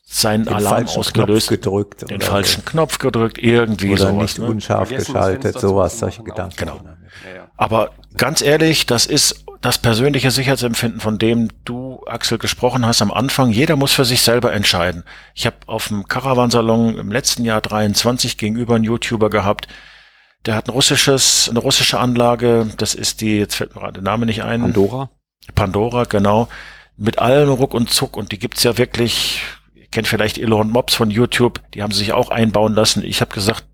E: seinen
D: Den
E: Alarm
D: falschen
E: ausgelöst,
D: Knopf gedrückt
E: den falschen Knopf gedrückt, irgendwie
D: oder
E: sowas.
D: nicht
E: ne?
D: unscharf
C: Vergessen,
D: geschaltet, sowas, solche
C: machen,
D: Gedanken.
E: Genau.
C: Ja, ja.
E: Aber ganz ehrlich, das ist das persönliche Sicherheitsempfinden, von dem du, Axel, gesprochen hast am Anfang. Jeder muss für sich selber entscheiden. Ich habe auf dem Caravansalon im letzten Jahr 23 gegenüber einen YouTuber gehabt, der hat ein russisches, eine russische Anlage, das ist die, jetzt fällt mir gerade der Name nicht ein.
B: Pandora?
E: Pandora, genau. Mit allem Ruck und Zuck und die gibt's ja wirklich, ihr kennt vielleicht Elon Mobs von YouTube, die haben sich auch einbauen lassen. Ich habe gesagt,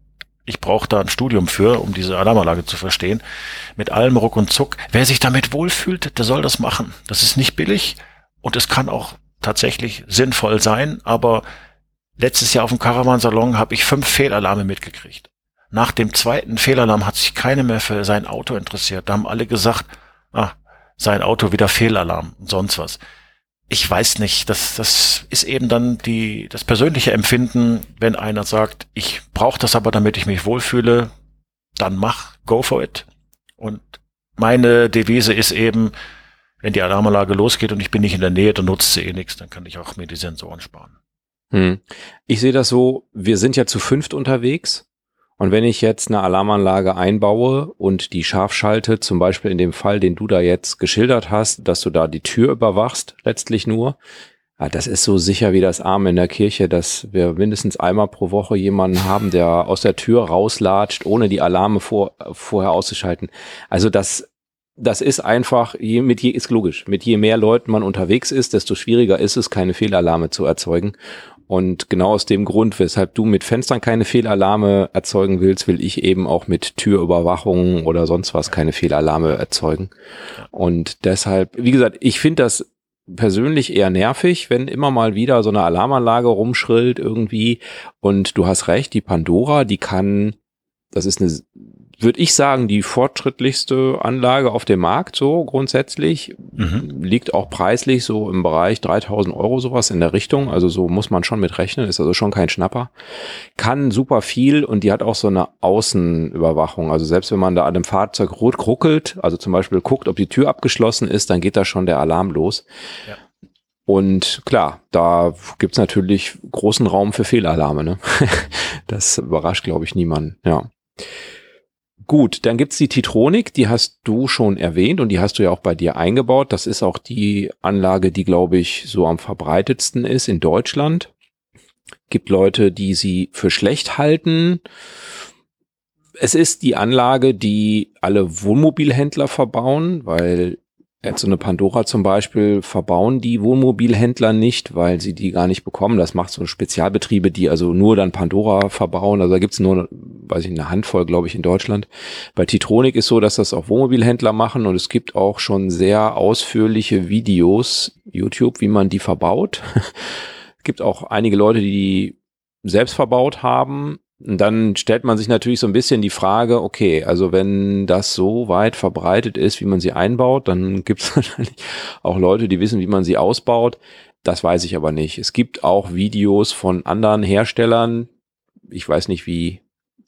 E: ich brauche da ein Studium für, um diese Alarmanlage zu verstehen. Mit allem Ruck und Zuck. Wer sich damit wohlfühlt, der soll das machen. Das ist nicht billig und es kann auch tatsächlich sinnvoll sein, aber letztes Jahr auf dem Caravansalon habe ich fünf Fehlalarme mitgekriegt. Nach dem zweiten Fehlalarm hat sich keiner mehr für sein Auto interessiert. Da haben alle gesagt, ah, sein Auto wieder Fehlalarm und sonst was. Ich weiß nicht, das, das ist eben dann die, das persönliche Empfinden, wenn einer sagt, ich brauche das aber, damit ich mich wohlfühle, dann mach, go for it. Und meine Devise ist eben, wenn die Alarmanlage losgeht und ich bin nicht in der Nähe, dann nutzt sie eh nichts, dann kann ich auch mir die Sensoren sparen.
B: Hm. Ich sehe das so, wir sind ja zu fünft unterwegs. Und wenn ich jetzt eine Alarmanlage einbaue und die scharf schalte, zum Beispiel in dem Fall, den du da jetzt geschildert hast, dass du da die Tür überwachst, letztlich nur, das ist so sicher wie das Arm in der Kirche, dass wir mindestens einmal pro Woche jemanden haben, der aus der Tür rauslatscht, ohne die Alarme vor, vorher auszuschalten. Also das, das ist einfach, je, mit je, ist logisch, mit je mehr Leuten man unterwegs ist, desto schwieriger ist es, keine Fehlalarme zu erzeugen. Und genau aus dem Grund, weshalb du mit Fenstern keine Fehlalarme erzeugen willst, will ich eben auch mit Türüberwachung oder sonst was keine Fehlalarme erzeugen. Und deshalb, wie gesagt, ich finde das persönlich eher nervig, wenn immer mal wieder so eine Alarmanlage rumschrillt irgendwie. Und du hast recht, die Pandora, die kann, das ist eine würde ich sagen, die fortschrittlichste Anlage auf dem Markt, so grundsätzlich.
E: Mhm.
B: Liegt auch preislich so im Bereich 3000 Euro sowas in der Richtung. Also so muss man schon mit rechnen, ist also schon kein Schnapper. Kann super viel und die hat auch so eine Außenüberwachung. Also selbst wenn man da an dem Fahrzeug rot ruckelt, also zum Beispiel guckt, ob die Tür abgeschlossen ist, dann geht da schon der Alarm los.
E: Ja.
B: Und klar, da gibt's natürlich großen Raum für Fehlalarme. Ne? das überrascht, glaube ich, niemanden. Ja. Gut, dann gibt's die Titronik, die hast du schon erwähnt und die hast du ja auch bei dir eingebaut. Das ist auch die Anlage, die, glaube ich, so am verbreitetsten ist in Deutschland. Gibt Leute, die sie für schlecht halten. Es ist die Anlage, die alle Wohnmobilhändler verbauen, weil Jetzt so eine Pandora zum Beispiel verbauen die Wohnmobilhändler nicht, weil sie die gar nicht bekommen. Das macht so Spezialbetriebe, die also nur dann Pandora verbauen. Also da gibt's nur, weiß ich, eine Handvoll, glaube ich, in Deutschland. Bei Titronik ist so, dass das auch Wohnmobilhändler machen und es gibt auch schon sehr ausführliche Videos, YouTube, wie man die verbaut. es gibt auch einige Leute, die die selbst verbaut haben. Und dann stellt man sich natürlich so ein bisschen die Frage, okay, also wenn das so weit verbreitet ist, wie man sie einbaut, dann gibt es wahrscheinlich auch Leute, die wissen, wie man sie ausbaut. Das weiß ich aber nicht. Es gibt auch Videos von anderen Herstellern. Ich weiß nicht, wie,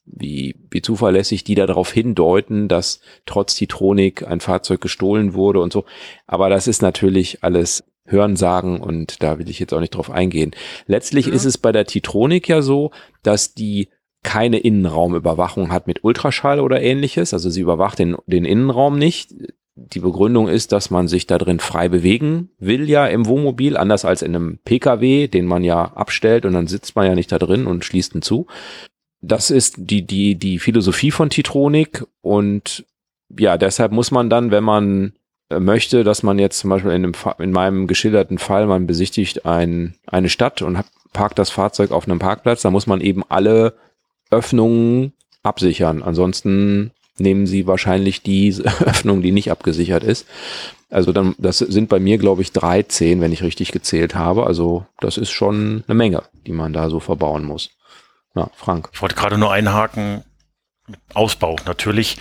B: wie, wie zuverlässig die darauf hindeuten, dass trotz Titronik ein Fahrzeug gestohlen wurde und so. Aber das ist natürlich alles Hörensagen und da will ich jetzt auch nicht drauf eingehen. Letztlich
C: Ja.
B: ist es bei der Titronik ja so, dass die keine Innenraumüberwachung hat mit Ultraschall oder ähnliches. Also sie überwacht den, den Innenraum nicht. Die Begründung ist, dass man sich da drin frei bewegen will ja im Wohnmobil, anders als in einem Pkw, den man ja abstellt und dann sitzt man ja nicht da drin und schließt ihn zu. Das ist die, die, die Philosophie von Titronik und ja, deshalb muss man dann, wenn man äh, möchte, dass man jetzt zum Beispiel in, dem, in meinem geschilderten Fall, man besichtigt ein, eine Stadt und parkt das Fahrzeug auf einem Parkplatz, dann muss man eben alle Öffnungen absichern. Ansonsten nehmen sie wahrscheinlich die Öffnung, die nicht abgesichert ist. Also dann, das sind bei mir, glaube ich, 13, wenn ich richtig gezählt habe. Also das ist schon eine Menge, die man da so verbauen muss. Ja, Frank.
E: Ich wollte gerade nur einhaken Ausbau. Natürlich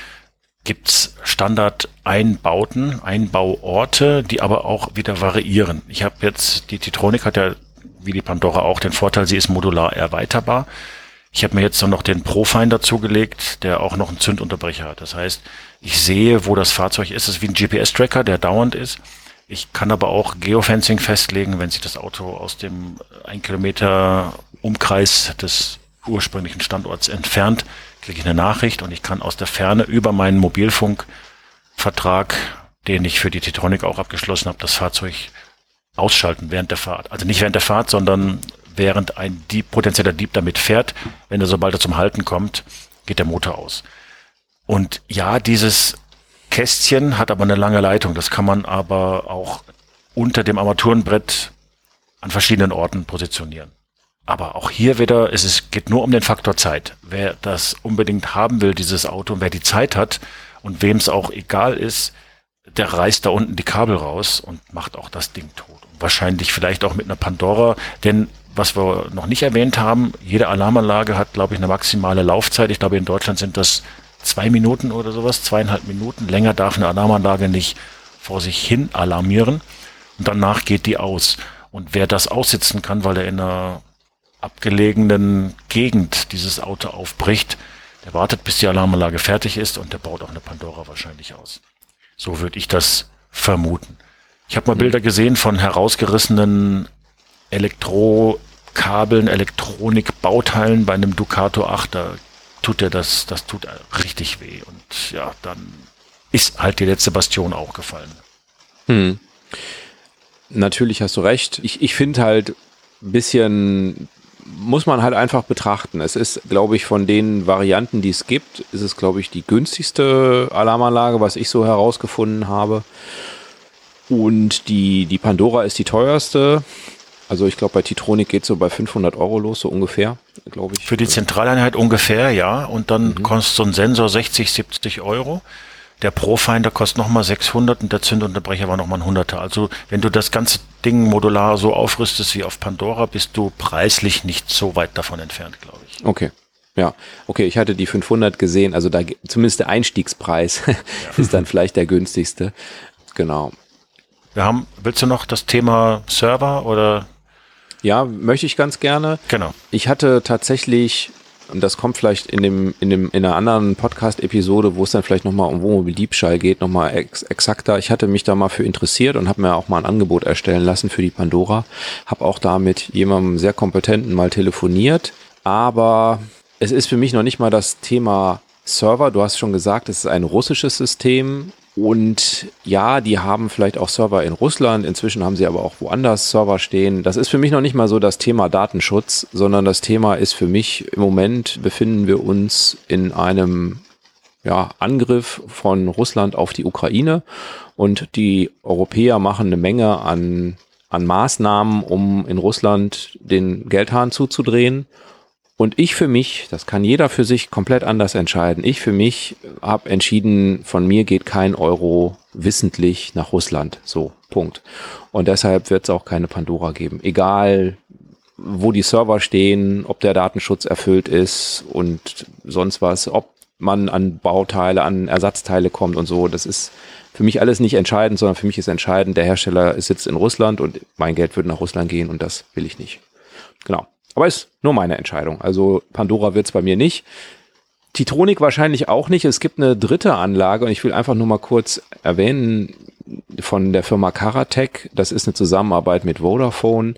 E: gibt's Standard-Einbauten, Einbauorte, die aber auch wieder variieren. Ich habe jetzt, die Titronik hat ja wie die Pandora auch den Vorteil, sie ist modular erweiterbar. Ich habe mir jetzt noch den Profinder zugelegt, der auch noch einen Zündunterbrecher hat. Das heißt, ich sehe, wo das Fahrzeug ist. Es ist wie ein GPS-Tracker, der dauernd ist. Ich kann aber auch Geofencing festlegen, wenn sich das Auto aus dem ein Kilometer Umkreis des ursprünglichen Standorts entfernt, kriege ich eine Nachricht und ich kann aus der Ferne über meinen Mobilfunkvertrag, den ich für die Titronic auch abgeschlossen habe, das Fahrzeug ausschalten während der Fahrt. Also nicht während der Fahrt, sondern während ein Dieb, potenzieller Dieb damit fährt. Wenn er sobald er zum Halten kommt, geht der Motor aus. Und ja, dieses Kästchen hat aber eine lange Leitung. Das kann man aber auch unter dem Armaturenbrett an verschiedenen Orten positionieren. Aber auch hier wieder, es ist, geht nur um den Faktor Zeit. Wer das unbedingt haben will, dieses Auto, und wer die Zeit hat und wem es auch egal ist, der reißt da unten die Kabel raus und macht auch das Ding tot. Und wahrscheinlich vielleicht auch mit einer Pandora, denn was wir noch nicht erwähnt haben, jede Alarmanlage hat, glaube ich, eine maximale Laufzeit. Ich glaube, in Deutschland sind das zwei Minuten oder sowas, zweieinhalb Minuten. Länger darf eine Alarmanlage nicht vor sich hin alarmieren. Und danach geht die aus. Und wer das aussitzen kann, weil er in einer abgelegenen Gegend dieses Auto aufbricht, der wartet, bis die Alarmanlage fertig ist und der baut auch eine Pandora wahrscheinlich aus. So würde ich das vermuten. Ich habe mal Bilder gesehen von herausgerissenen Elektrokabeln, Elektronikbauteilen bei einem Ducato 8. Da tut er das, das tut richtig weh. Und ja, dann ist halt die letzte Bastion auch gefallen.
B: Hm. Natürlich hast du recht. Ich, ich finde halt ein bisschen, muss man halt einfach betrachten. Es ist, glaube ich, von den Varianten, die es gibt, ist es, glaube ich, die günstigste Alarmanlage, was ich so herausgefunden habe. Und die, die Pandora ist die teuerste. Also ich glaube, bei Titronic geht so bei 500 Euro los, so ungefähr, glaube ich.
E: Für die Zentraleinheit ungefähr, ja. Und dann kostet so ein Sensor 60, 70 Euro. Der Profinder kostet nochmal 600 und der Zündunterbrecher war nochmal ein Hunderter. Also wenn du das ganze Ding modular so aufrüstest wie auf Pandora, bist du preislich nicht so weit davon entfernt, glaube ich.
B: Okay. Ja, okay, ich hatte die 500 gesehen, also da zumindest der Einstiegspreis ist dann vielleicht der günstigste. Genau.
E: Wir haben, willst du noch das Thema Server oder?
B: Ja, möchte ich ganz gerne.
E: Genau.
B: Ich hatte tatsächlich, und das kommt vielleicht in dem, in dem, in einer anderen Podcast-Episode, wo es dann vielleicht nochmal um Wohnmobil-Diebstahl geht, nochmal ex exakter. Ich hatte mich da mal für interessiert und habe mir auch mal ein Angebot erstellen lassen für die Pandora. Habe auch da mit jemandem sehr kompetenten mal telefoniert. Aber es ist für mich noch nicht mal das Thema Server. Du hast schon gesagt, es ist ein russisches System. Und ja, die haben vielleicht auch Server in Russland, inzwischen haben sie aber auch woanders Server stehen. Das ist für mich noch nicht mal so das Thema Datenschutz, sondern das Thema ist für mich, im Moment befinden wir uns in einem ja, Angriff von Russland auf die Ukraine und die Europäer machen eine Menge an, an Maßnahmen, um in Russland den Geldhahn zuzudrehen. Und ich für mich, das kann jeder für sich komplett anders entscheiden. Ich für mich habe entschieden, von mir geht kein Euro wissentlich nach Russland. So, Punkt. Und deshalb wird es auch keine Pandora geben. Egal, wo die Server stehen, ob der Datenschutz erfüllt ist und sonst was, ob man an Bauteile, an Ersatzteile kommt und so. Das ist für mich alles nicht entscheidend, sondern für mich ist entscheidend, der Hersteller sitzt in Russland und mein Geld würde nach Russland gehen und das will ich nicht. Genau. Aber ist nur meine Entscheidung. Also Pandora wird's bei mir nicht. Titronik wahrscheinlich auch nicht. Es gibt eine dritte Anlage und ich will einfach nur mal kurz erwähnen von der Firma Karatec. Das ist eine Zusammenarbeit mit Vodafone.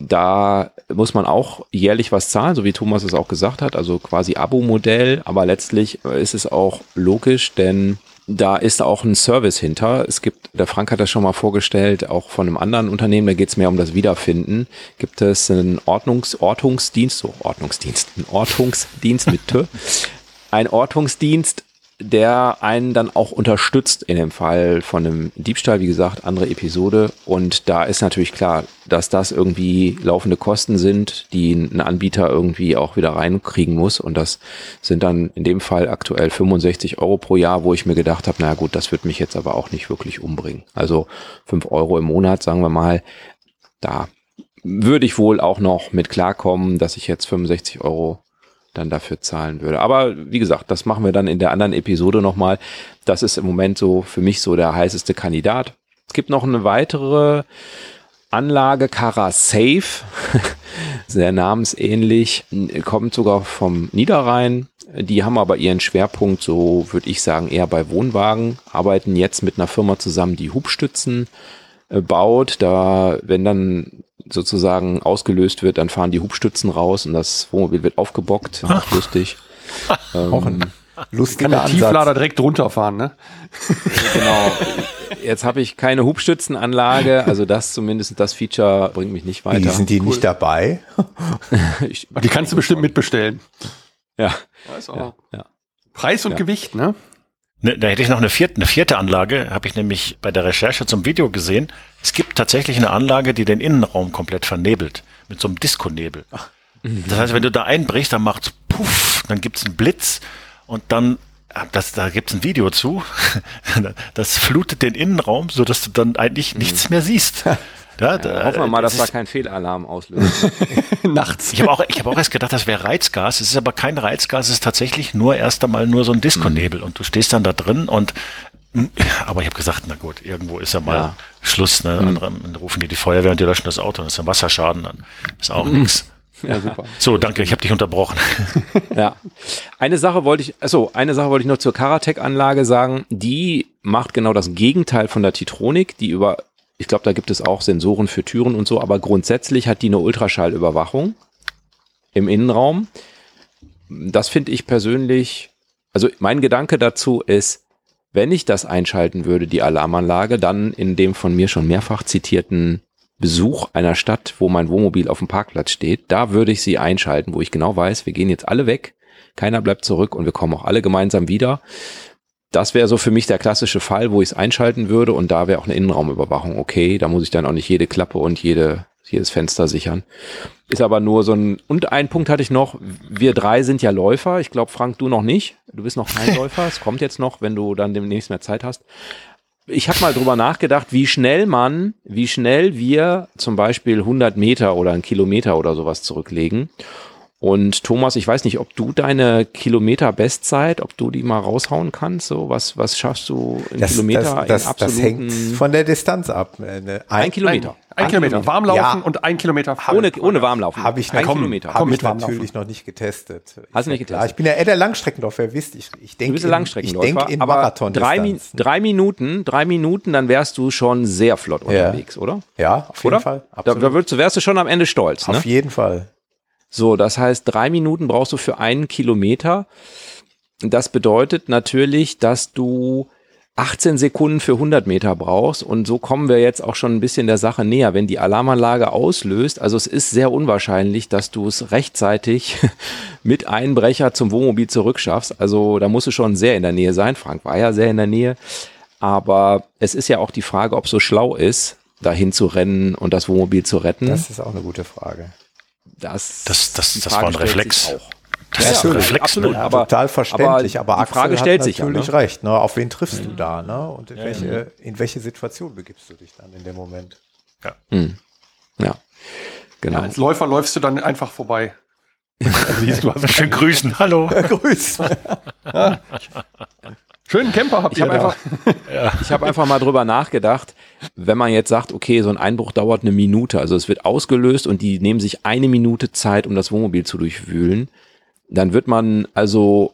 B: Da muss man auch jährlich was zahlen, so wie Thomas es auch gesagt hat, also quasi Abo-Modell, aber letztlich ist es auch logisch, denn da ist auch ein Service hinter. Es gibt, der Frank hat das schon mal vorgestellt, auch von einem anderen Unternehmen, da geht es mehr um das Wiederfinden. Gibt es einen Ordnungs Ortungsdienst, so Ordnungsdienst, einen Ortungsdienst mit T, ein Ortungsdienst, der einen dann auch unterstützt in dem Fall von einem Diebstahl, wie gesagt, andere Episode. Und da ist natürlich klar, dass das irgendwie laufende Kosten sind, die ein Anbieter irgendwie auch wieder reinkriegen muss. Und das sind dann in dem Fall aktuell 65 Euro pro Jahr, wo ich mir gedacht habe, na gut, das wird mich jetzt aber auch nicht wirklich umbringen. Also 5 Euro im Monat, sagen wir mal, da würde ich wohl auch noch mit klarkommen, dass ich jetzt 65 Euro dann dafür zahlen würde. Aber wie gesagt, das machen wir dann in der anderen Episode nochmal. Das ist im Moment so für mich so der heißeste Kandidat. Es gibt noch eine weitere Anlage, Cara Safe, sehr namensähnlich, kommt sogar vom Niederrhein. Die haben aber ihren Schwerpunkt, so würde ich sagen, eher bei Wohnwagen, arbeiten jetzt mit einer Firma zusammen, die Hubstützen äh, baut. Da, wenn dann sozusagen ausgelöst wird, dann fahren die Hubstützen raus und das Wohnmobil wird aufgebockt. Ach. Lustig.
C: Auch ein lustiger Kann der Ansatz. Tieflader direkt runterfahren, ne?
B: genau. Jetzt habe ich keine Hubstützenanlage, also das zumindest, das Feature bringt mich nicht weiter.
D: Wie sind die cool. nicht dabei?
C: ich, die kannst du bestimmt mitbestellen.
B: Ja.
C: ja, ja. Preis und ja. Gewicht, ne?
E: Ne, da hätte ich noch eine vierte, eine vierte Anlage, habe ich nämlich bei der Recherche zum Video gesehen. Es gibt tatsächlich eine Anlage, die den Innenraum komplett vernebelt, mit so einem Disco-Nebel. Das heißt, wenn du da einbrichst, dann macht's puff, dann gibt's einen Blitz und dann, das, da gibt's ein Video zu, das flutet den Innenraum, so dass du dann eigentlich nichts mehr siehst.
B: Ja, da, hoffen wir mal, dass da kein Fehlalarm auslöst.
E: Nachts. Ich habe auch, ich hab auch erst gedacht, das wäre Reizgas. Es ist aber kein Reizgas, es ist tatsächlich nur erst einmal nur so ein Disco-Nebel. Und du stehst dann da drin und aber ich habe gesagt, na gut, irgendwo ist ja mal ja. Schluss. Ne? Mhm. Dann rufen die die Feuerwehr und die löschen das Auto. Das ist ein Wasserschaden, dann ist auch mhm. nichts. Ja, super. So, danke, ich habe dich unterbrochen.
B: Ja. Eine Sache wollte ich, also eine Sache wollte ich noch zur Karatec-Anlage sagen. Die macht genau das Gegenteil von der Titronik, die über ich glaube, da gibt es auch Sensoren für Türen und so, aber grundsätzlich hat die eine Ultraschallüberwachung im Innenraum. Das finde ich persönlich, also mein Gedanke dazu ist, wenn ich das einschalten würde, die Alarmanlage, dann in dem von mir schon mehrfach zitierten Besuch einer Stadt, wo mein Wohnmobil auf dem Parkplatz steht, da würde ich sie einschalten, wo ich genau weiß, wir gehen jetzt alle weg, keiner bleibt zurück und wir kommen auch alle gemeinsam wieder das wäre so für mich der klassische Fall, wo ich es einschalten würde und da wäre auch eine Innenraumüberwachung okay. Da muss ich dann auch nicht jede Klappe und jede, jedes Fenster sichern. Ist aber nur so ein, und ein Punkt hatte ich noch, wir drei sind ja Läufer. Ich glaube, Frank, du noch nicht. Du bist noch kein Läufer. Es kommt jetzt noch, wenn du dann demnächst mehr Zeit hast. Ich habe mal drüber nachgedacht, wie schnell man, wie schnell wir zum Beispiel 100 Meter oder einen Kilometer oder sowas zurücklegen. Und Thomas, ich weiß nicht, ob du deine Kilometer-Bestzeit, ob du die mal raushauen kannst. So, was, was schaffst du in
D: das,
B: Kilometer?
D: Das, das, das hängt von der Distanz ab.
B: Ein, ein Kilometer.
C: Ein, ein Kilometer. Warmlaufen ja. und ein Kilometer
B: fahren. Ohne, ohne Warmlaufen.
D: Habe ich,
B: ein
D: komm, Kilometer. Hab ich natürlich noch nicht getestet.
B: Hast du nicht getestet?
D: Ich bin ja eher der Langstreckenläufer, wisst ich. Ich denke. Ich denke in Marathon.
B: Drei, drei Minuten, drei Minuten, dann wärst du schon sehr flott unterwegs,
D: ja.
B: oder?
D: Ja, auf jeden
B: oder?
D: Fall.
B: Da, da würdest, wärst du schon am Ende stolz.
D: Auf
B: ne?
D: jeden Fall.
B: So, das heißt, drei Minuten brauchst du für einen Kilometer. Das bedeutet natürlich, dass du 18 Sekunden für 100 Meter brauchst und so kommen wir jetzt auch schon ein bisschen der Sache näher. Wenn die Alarmanlage auslöst, also es ist sehr unwahrscheinlich, dass du es rechtzeitig mit Einbrecher zum Wohnmobil zurückschaffst. Also da musst du schon sehr in der Nähe sein. Frank war ja sehr in der Nähe. Aber es ist ja auch die Frage, ob es so schlau ist, dahin zu rennen und das Wohnmobil zu retten.
D: Das ist auch eine gute Frage.
E: Das, das, das, das war ein Reflex.
D: Das ja, ist ein Reflex, absolut, ne? aber, total verständlich. Aber, aber
B: die Frage stellt sich
D: natürlich
B: ja,
D: ne? recht. Ne? Auf wen triffst mhm. du da? Ne? Und in, ja, welche, in welche Situation begibst du dich dann in dem Moment?
B: Ja, mhm. ja. genau.
C: als Läufer läufst du dann einfach vorbei. Siehst du, hast
E: Schön grüßen. Hallo.
D: Grüß.
C: Schönen Camper habt
B: Ich
C: ihr
B: habe
C: da.
B: einfach, ich hab einfach mal drüber nachgedacht, wenn man jetzt sagt, okay, so ein Einbruch dauert eine Minute, also es wird ausgelöst und die nehmen sich eine Minute Zeit, um das Wohnmobil zu durchwühlen, dann wird man also,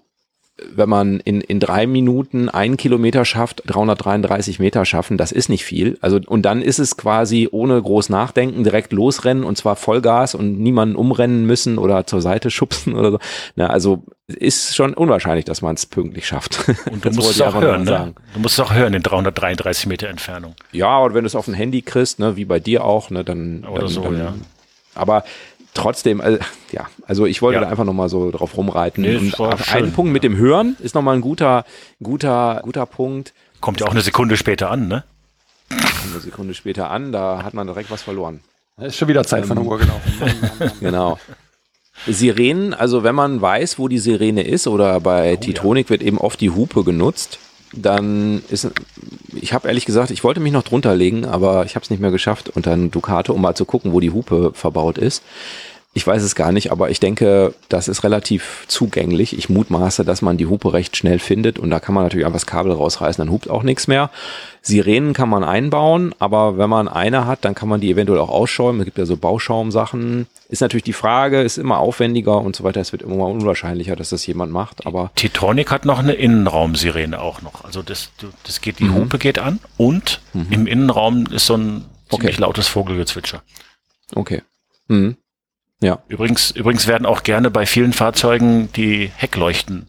B: wenn man in, in drei Minuten einen Kilometer schafft, 333 Meter schaffen, das ist nicht viel. Also, und dann ist es quasi ohne groß nachdenken direkt losrennen und zwar Vollgas und niemanden umrennen müssen oder zur Seite schubsen oder so. Na, also ist schon unwahrscheinlich, dass man es pünktlich schafft.
E: Und du musst es auch hören, ne? Du musst es auch hören in 333 Meter Entfernung.
B: Ja, und wenn du es auf ein Handy kriegst, ne, wie bei dir auch, ne, dann.
E: Oder
B: dann,
E: so,
B: dann,
E: ja.
B: Aber trotzdem, äh, ja, also ich wollte
E: Ja.
B: da einfach nochmal so drauf rumreiten.
E: Nee,
B: und auf
E: schön,
B: einen Punkt mit dem Hören ist nochmal ein guter, guter, guter Punkt.
E: Kommt ja auch eine Sekunde später an, ne?
B: Eine Sekunde später an, da hat man direkt was verloren.
C: Ist schon wieder Zeit von der Uhr gelaufen.
B: Genau. Sirenen, also wenn man weiß, wo die Sirene ist, oder bei Titanic wird eben oft die Hupe genutzt, dann ist, ich habe ehrlich gesagt, ich wollte mich noch drunter legen, aber ich habe es nicht mehr geschafft unter ein Ducato, um mal zu gucken, wo die Hupe verbaut ist. Ich weiß es gar nicht, aber ich denke, das ist relativ zugänglich. Ich mutmaße, dass man die Hupe recht schnell findet und da kann man natürlich einfach das Kabel rausreißen, dann hupt auch nichts mehr. Sirenen kann man einbauen, aber wenn man eine hat, dann kann man die eventuell auch ausschäumen. Es gibt ja so Bauschaumsachen. Ist natürlich die Frage, ist immer aufwendiger und so weiter. Es wird immer unwahrscheinlicher, dass das jemand macht, aber
E: Titanic hat noch eine Innenraumsirene auch noch. Also das, das geht, die
B: Mhm.
E: Hupe geht an und im Innenraum ist so ein ziemlich
B: Okay.
E: lautes Vogelgezwitscher.
B: okay. Mhm. Ja.
E: Übrigens, übrigens werden auch gerne bei vielen Fahrzeugen die Heckleuchten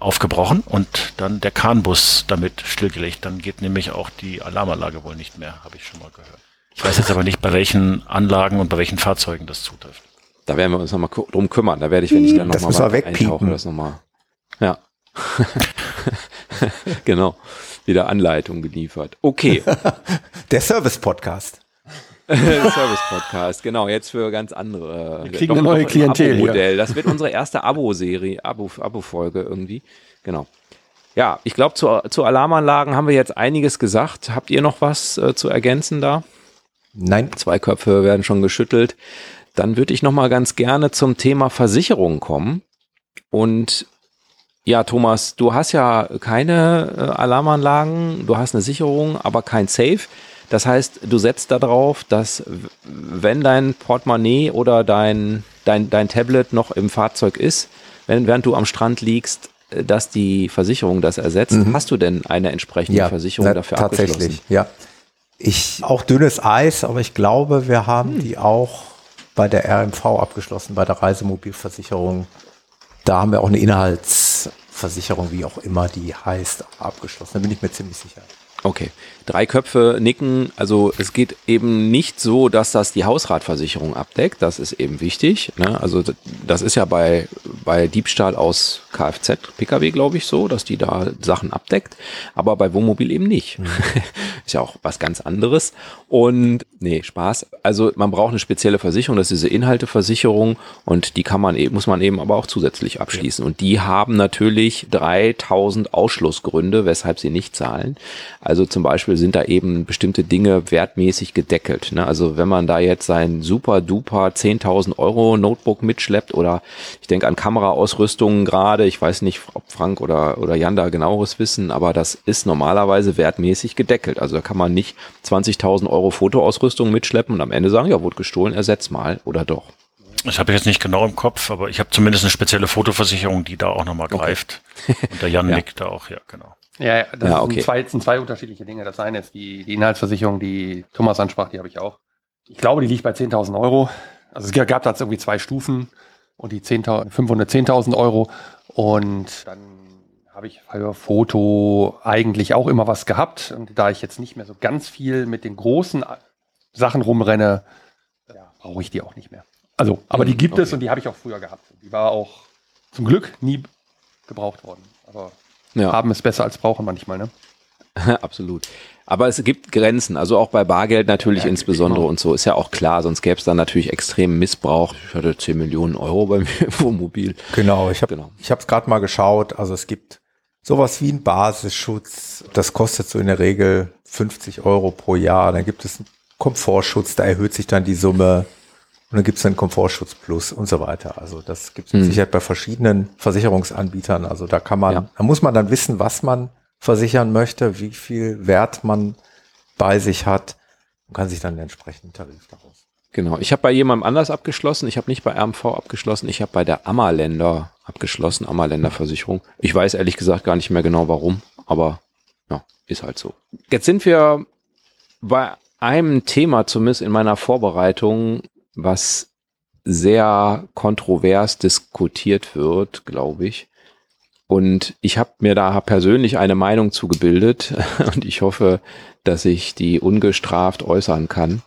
E: aufgebrochen und dann der Kahnbus damit stillgelegt. Dann geht nämlich auch die Alarmanlage wohl nicht mehr, habe ich schon mal gehört. Ich weiß jetzt aber nicht, bei welchen Anlagen und bei welchen Fahrzeugen das zutrifft.
B: Da werden wir uns nochmal drum kümmern. Da werde ich, wenn ich dann nochmal
D: wir wegpiepen.
B: das nochmal. Ja. genau. Wieder Anleitung geliefert. Okay.
D: Der Service-Podcast.
B: Service-Podcast, genau, jetzt für ganz andere. Wir
C: kriegen eine neue Klientel hier.
B: Modell. Das wird unsere erste Abo-Serie, Abo- Abo-Folge irgendwie. Genau. Ja, ich glaube, zu, zu Alarmanlagen haben wir jetzt einiges gesagt. Habt ihr noch was äh, zu ergänzen da?
D: Nein,
B: Zwei Köpfe werden schon geschüttelt. Dann würde ich noch mal ganz gerne zum Thema Versicherung kommen. Und ja, Thomas, du hast ja keine äh, Alarmanlagen, du hast eine Sicherung, aber kein Safe. Das heißt, du setzt darauf, dass wenn dein Portemonnaie oder dein, dein, dein Tablet noch im Fahrzeug ist, wenn, während du am Strand liegst, äh, dass die Versicherung das ersetzt. Hast du denn eine entsprechende Versicherung
D: na,
B: dafür
D: tatsächlich,
B: abgeschlossen?
D: ja. Ich auch dünnes Eis, aber ich glaube, wir haben die auch bei der RMV abgeschlossen, bei der Reisemobilversicherung. Da haben wir auch eine Inhaltsversicherung, wie auch immer die heißt, abgeschlossen. Da bin ich mir ziemlich sicher.
B: Okay. Drei Köpfe nicken. Also es geht eben nicht so, dass das die Hausratversicherung abdeckt. Das ist eben wichtig. Ne? Also das ist ja bei, bei Diebstahl aus Kfz, Pkw, glaube ich, so, dass die da Sachen abdeckt. Aber bei Wohnmobil eben nicht. ist ja auch was ganz anderes. Und nee, Spaß. Also man braucht eine spezielle Versicherung. Das ist diese Inhalteversicherung und die kann man eben, muss man eben aber auch zusätzlich abschließen. Und die haben natürlich 3000 Ausschlussgründe, weshalb sie nicht zahlen. Also zum Beispiel sind da eben bestimmte Dinge wertmäßig gedeckelt. Ne? Also wenn man da jetzt sein super duper 10.000 Euro Notebook mitschleppt oder ich denke an Kameraausrüstungen gerade, ich weiß nicht, ob Frank oder, oder Jan da genaueres wissen, aber das ist normalerweise wertmäßig gedeckelt. Also da kann man nicht 20.000 Euro Fotoausrüstung mitschleppen und am Ende sagen, ja, wurde gestohlen, ersetz mal oder doch.
E: Das habe ich jetzt nicht genau im Kopf, aber ich habe zumindest eine spezielle Fotoversicherung, die da auch nochmal greift. Und der Jan
B: Ja.
E: nickt da auch, ja, genau.
C: Ja, das
B: Ja, okay.
C: sind, zwei, sind zwei unterschiedliche Dinge. Das eine ist die, die Inhaltsversicherung, die Thomas ansprach, die habe ich auch. Ich glaube, die liegt bei 10.000 Euro. Also es gab da irgendwie zwei Stufen und die 10.000 510.000 Euro. Und dann habe ich für Foto eigentlich auch immer was gehabt. Und da ich jetzt nicht mehr so ganz viel mit den großen Sachen rumrenne, ja, brauche ich die auch nicht mehr. Also, aber die
B: Mhm,
C: gibt es
B: okay.
C: und die habe ich auch früher gehabt. Die war auch zum Glück nie gebraucht worden. Aber
B: Ja.
C: haben ist besser als brauchen manchmal, ne?
B: Absolut. Aber es gibt Grenzen, also auch bei Bargeld natürlich
C: Ja,
B: insbesondere
C: genau.
B: und so, ist ja auch klar, sonst gäbe es dann natürlich extremen Missbrauch. Ich hatte 10 Millionen Euro bei mir im Wohnmobil.
D: Genau, ich habe
B: Genau.
D: ich habe es gerade mal geschaut. Also es gibt sowas wie einen Basisschutz. Das kostet so in der Regel 50 Euro pro Jahr. Dann gibt es einen Komfortschutz, da erhöht sich dann die Summe. Und dann gibt's dann Komfortschutz Plus und so weiter. Also das gibt's mit
B: Hm.
D: Sicherheit bei verschiedenen Versicherungsanbietern. Also da kann man,
B: Ja.
D: da muss man dann wissen, was man versichern möchte, wie viel Wert man bei sich hat und kann sich dann einen entsprechenden Tarif daraus.
B: Genau. Ich habe bei jemandem anders abgeschlossen. Ich habe nicht bei RMV abgeschlossen. Ich habe bei der Ammerländer abgeschlossen, Ammerländer Versicherung. Ich weiß ehrlich gesagt gar nicht mehr genau warum, aber ja, ist halt so. Jetzt sind wir bei einem Thema zumindest in meiner Vorbereitung, was sehr kontrovers diskutiert wird, glaube ich. Und ich habe mir da persönlich eine Meinung zugebildet und ich hoffe, dass ich die ungestraft äußern kann.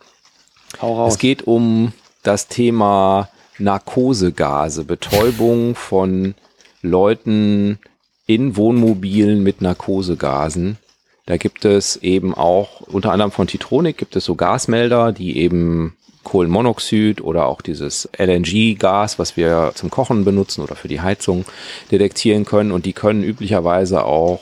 B: Es geht um das Thema Narkosegase, Betäubung von Leuten in Wohnmobilen mit Narkosegasen. Da gibt es eben auch, unter anderem von Titronic, gibt es so Gasmelder, die eben Kohlenmonoxid oder auch dieses LNG-Gas, was wir zum Kochen benutzen oder für die Heizung detektieren können. Und die können üblicherweise auch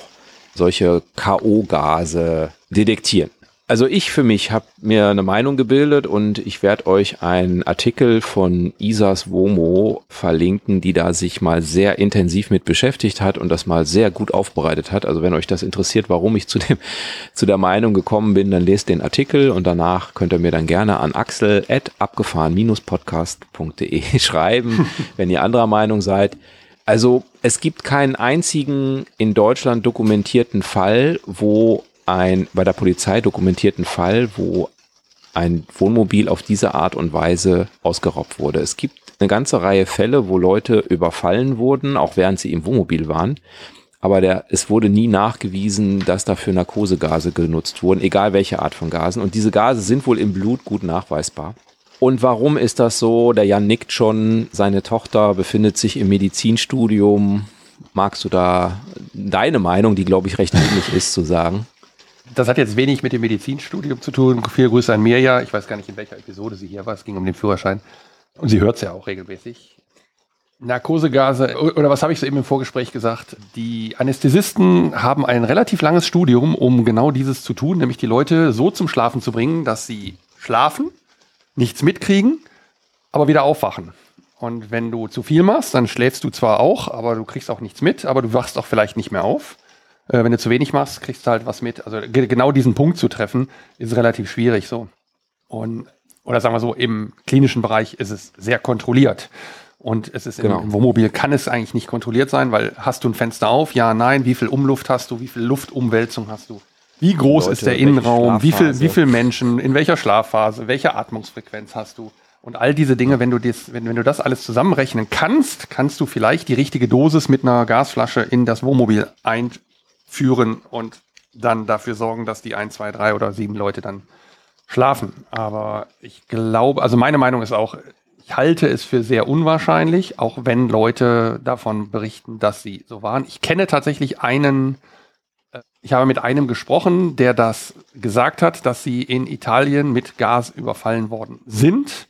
B: solche KO-Gase detektieren. Also ich für mich habe mir eine Meinung gebildet und ich werde euch einen Artikel von Isas Womo verlinken, die da sich mal sehr intensiv mit beschäftigt hat und das mal sehr gut aufbereitet hat. Also wenn euch das interessiert, warum ich zu dem zu der Meinung gekommen bin, dann lest den Artikel und danach könnt ihr mir dann gerne an axel@abgefahren-podcast.de schreiben, wenn ihr anderer Meinung seid. Also es gibt keinen einzigen in Deutschland dokumentierten Fall, wo ein bei der Polizei dokumentierten Fall, wo ein Wohnmobil auf diese Art und Weise ausgeraubt wurde. Es gibt eine ganze Reihe Fälle, wo Leute überfallen wurden, auch während sie im Wohnmobil waren. Aber der, es wurde nie nachgewiesen, dass dafür Narkosegase genutzt wurden, egal welche Art von Gasen. Und diese Gase sind wohl im Blut gut nachweisbar. Und warum ist das so? Der Jan nickt schon, seine Tochter befindet sich im Medizinstudium. Magst du da deine Meinung, die glaube ich recht ähnlich ist, zu sagen?
C: Das hat jetzt wenig mit dem Medizinstudium zu tun. Viele Grüße an Mirja. Ich weiß gar nicht, in welcher Episode sie hier war. Es ging um den Führerschein. Und sie hört es ja auch regelmäßig. Narkosegase, oder was habe ich so eben im Vorgespräch gesagt? Die Anästhesisten haben ein relativ langes Studium, um genau dieses zu tun, nämlich die Leute so zum Schlafen zu bringen, dass sie schlafen, nichts mitkriegen, aber wieder aufwachen. Und wenn du zu viel machst, dann schläfst du zwar auch, aber du kriegst auch nichts mit, aber du wachst auch vielleicht nicht mehr auf. Äh, wenn du zu wenig machst, kriegst du halt was mit. Also ge- genau diesen Punkt zu treffen, ist relativ schwierig so. Und, oder sagen wir so, im klinischen Bereich ist es sehr kontrolliert. Und es ist
B: Genau.
C: im, im Wohnmobil kann es eigentlich nicht kontrolliert sein, weil hast du ein Fenster auf? Ja, nein. Wie viel Umluft hast du? Wie viel Luftumwälzung hast du? Wie groß
B: Leute,
C: ist der Innenraum? Wie viel, wie viel Menschen? In welcher Schlafphase? Welche Atmungsfrequenz hast du? Und all diese Dinge, wenn du, dies, wenn, wenn du das alles zusammenrechnen kannst, kannst du vielleicht die richtige Dosis mit einer Gasflasche in das Wohnmobil einführen und dann dafür sorgen, dass die ein, zwei, drei oder sieben Leute dann schlafen. Aber ich glaube, also meine Meinung ist auch, ich halte es für sehr unwahrscheinlich, auch wenn Leute davon berichten, dass sie so waren. Ich kenne tatsächlich einen, äh, ich habe mit einem gesprochen, der das gesagt hat, dass sie in Italien mit Gas überfallen worden sind.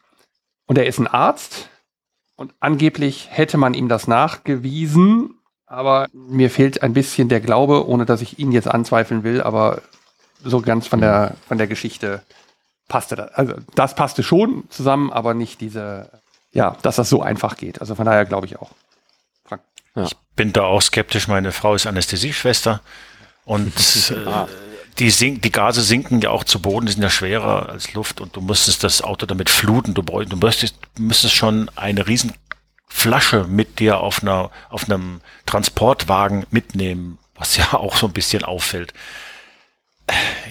C: Und er ist ein Arzt. Und angeblich hätte man ihm das nachgewiesen. Aber mir fehlt ein bisschen der Glaube, ohne dass ich ihn jetzt anzweifeln will, aber so ganz von der, von der Geschichte passte das. Also das passte schon zusammen, aber nicht diese, ja, dass das so einfach geht. Also von daher glaube ich auch. Frank.
E: bin da auch skeptisch. Meine Frau ist Anästhesieschwester und äh, die, sink, die Gase sinken ja auch zu Boden, die sind ja schwerer als Luft und du musstest das Auto damit fluten. Du, du müsstest, müsstest schon eine riesen Flasche mit dir auf einer auf einem Transportwagen mitnehmen, was ja auch so ein bisschen auffällt.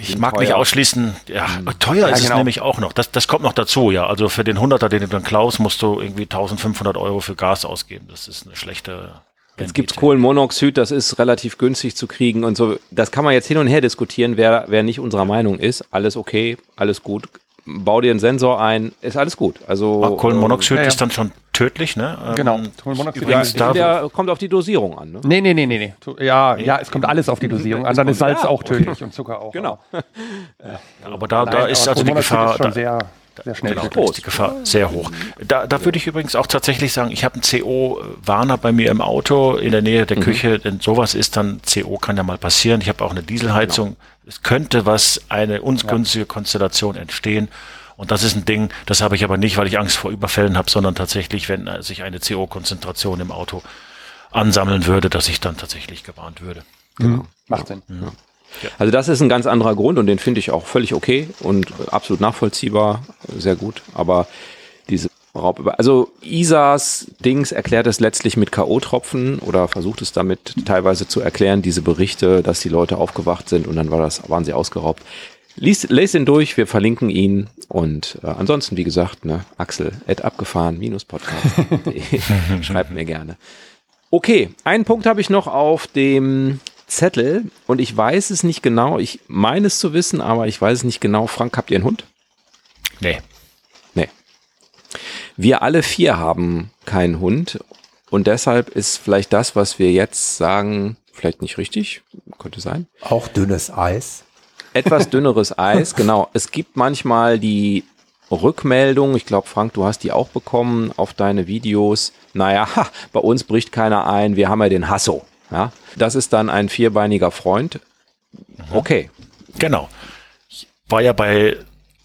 E: Ich mag nicht
B: teuer.
E: ausschließen, ja, teuer ist
C: genau.
E: es nämlich auch noch. Das, das kommt noch dazu, ja. Also für den Hunderter, den du dann klaust, musst du irgendwie 1500 Euro für Gas ausgeben. Das ist eine schlechte.
B: Jetzt gibt's
E: Rendite.
B: Kohlenmonoxid, das ist relativ günstig zu kriegen und so. Das kann man jetzt hin und her diskutieren, wer, wer nicht unserer Meinung ist. Alles okay, alles gut. Bau dir einen Sensor ein, ist alles gut. Also
E: Ah, Kohlenmonoxid
C: ja, ja.
E: ist dann schon tödlich, ne? Ähm,
C: Genau. Kohlenmonoxid,
E: Übrigens,
B: ja,
E: da,
B: der kommt auf die Dosierung an. Ne?
C: Nee, nee, nee, nee, nee. Tu- Ja, ja, es kommt alles auf die Dosierung an. Dann ist Salz
B: ja,
C: auch tödlich und Zucker auch.
B: Genau.
E: aber da, da
C: Nein,
E: ist
C: aber
E: also die
C: Kohlenmonoxid
E: Gefahr,
C: ist schon
E: da,
C: sehr, sehr schnell
E: genau, da ist die Gefahr sehr hoch. Da, da würde ich übrigens auch tatsächlich sagen, ich habe einen CO-Warner bei mir im Auto in der Nähe der
B: Mhm.
E: Küche, denn sowas ist dann, CO kann ja mal passieren. Ich habe auch eine Dieselheizung. Es könnte was, eine ungünstige Konstellation entstehen. Und das ist ein Ding, das habe ich aber nicht, weil ich Angst vor Überfällen habe, sondern tatsächlich, wenn sich eine CO-Konzentration im Auto ansammeln würde, dass ich dann tatsächlich gewarnt würde.
C: Genau. Macht Sinn.
B: Ja. Also das ist ein ganz anderer Grund und den finde ich auch völlig okay und absolut nachvollziehbar, sehr gut. Aber Raub also Isas Dings erklärt es letztlich mit K.O.-Tropfen oder versucht es damit teilweise zu erklären, diese Berichte, dass die Leute aufgewacht sind und dann war das, waren sie ausgeraubt. Lies, lest ihn durch, wir verlinken ihn und äh, ansonsten, wie gesagt, ne, Axel, at abgefahren, minus Podcast. Schreibt mir gerne. Okay, einen Punkt habe ich noch auf dem Zettel und ich weiß es nicht genau. Ich meine es zu wissen, aber ich weiß es nicht genau. Frank, habt ihr einen Hund?
E: Nee.
B: Wir alle vier haben keinen Hund und deshalb ist vielleicht das, was wir jetzt sagen, vielleicht nicht richtig. Könnte sein.
D: Auch dünnes Eis.
B: Etwas dünneres Eis, genau. Es gibt manchmal die Rückmeldung, ich glaube, Frank, du hast die auch bekommen auf deine Videos. Naja, ha, bei uns bricht keiner ein, wir haben ja den Hasso. Ja, das ist dann ein vierbeiniger Freund. Okay.
E: Genau. Ich war ja bei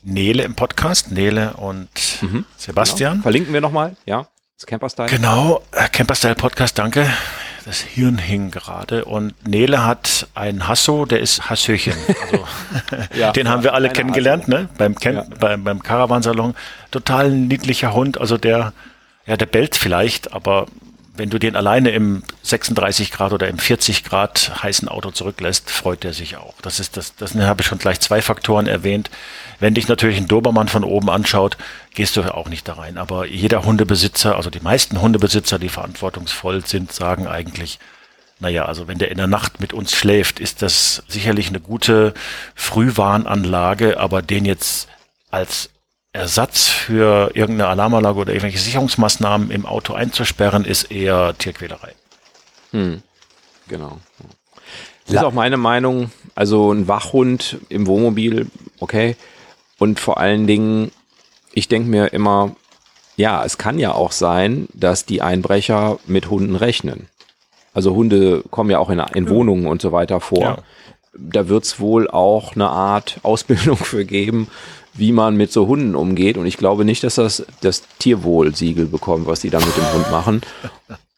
E: Nele im Podcast, Nele und mhm. Sebastian.
B: Genau. Verlinken wir nochmal, ja.
E: Das Camperstyle. Genau, äh, Camperstyle Podcast, danke. Das Hirn hing gerade und Nele hat einen Hasso, der ist Hassöchen. Also, ja, den haben wir alle kennengelernt, Hasso. ne? Beim, Camp, ja. beim, beim Caravansalon. Total niedlicher Hund, also der, ja, der bellt vielleicht, aber wenn du den alleine im 36 Grad oder im 40 Grad heißen Auto zurücklässt, freut er sich auch. Das ist das, das habe ich schon gleich zwei Faktoren erwähnt. Wenn dich natürlich ein Dobermann von oben anschaut, gehst du auch nicht da rein. Aber jeder Hundebesitzer, also die meisten Hundebesitzer, die verantwortungsvoll sind, sagen eigentlich, naja, also wenn der in der Nacht mit uns schläft, ist das sicherlich eine gute Frühwarnanlage, aber den jetzt als Ersatz für irgendeine Alarmanlage oder irgendwelche Sicherungsmaßnahmen im Auto einzusperren, ist eher Tierquälerei.
B: Hm. Genau. Das ist auch meine Meinung. Also ein Wachhund im Wohnmobil, okay. Und vor allen Dingen, ich denke mir immer, ja, es kann ja auch sein, dass die Einbrecher mit Hunden rechnen. Also Hunde kommen ja auch in, in Wohnungen und so weiter vor. Ja. Da wird es wohl auch eine Art Ausbildung für geben, wie man mit so Hunden umgeht. Und ich glaube nicht, dass das das Tierwohl-Siegel bekommt, was die da mit dem Hund machen.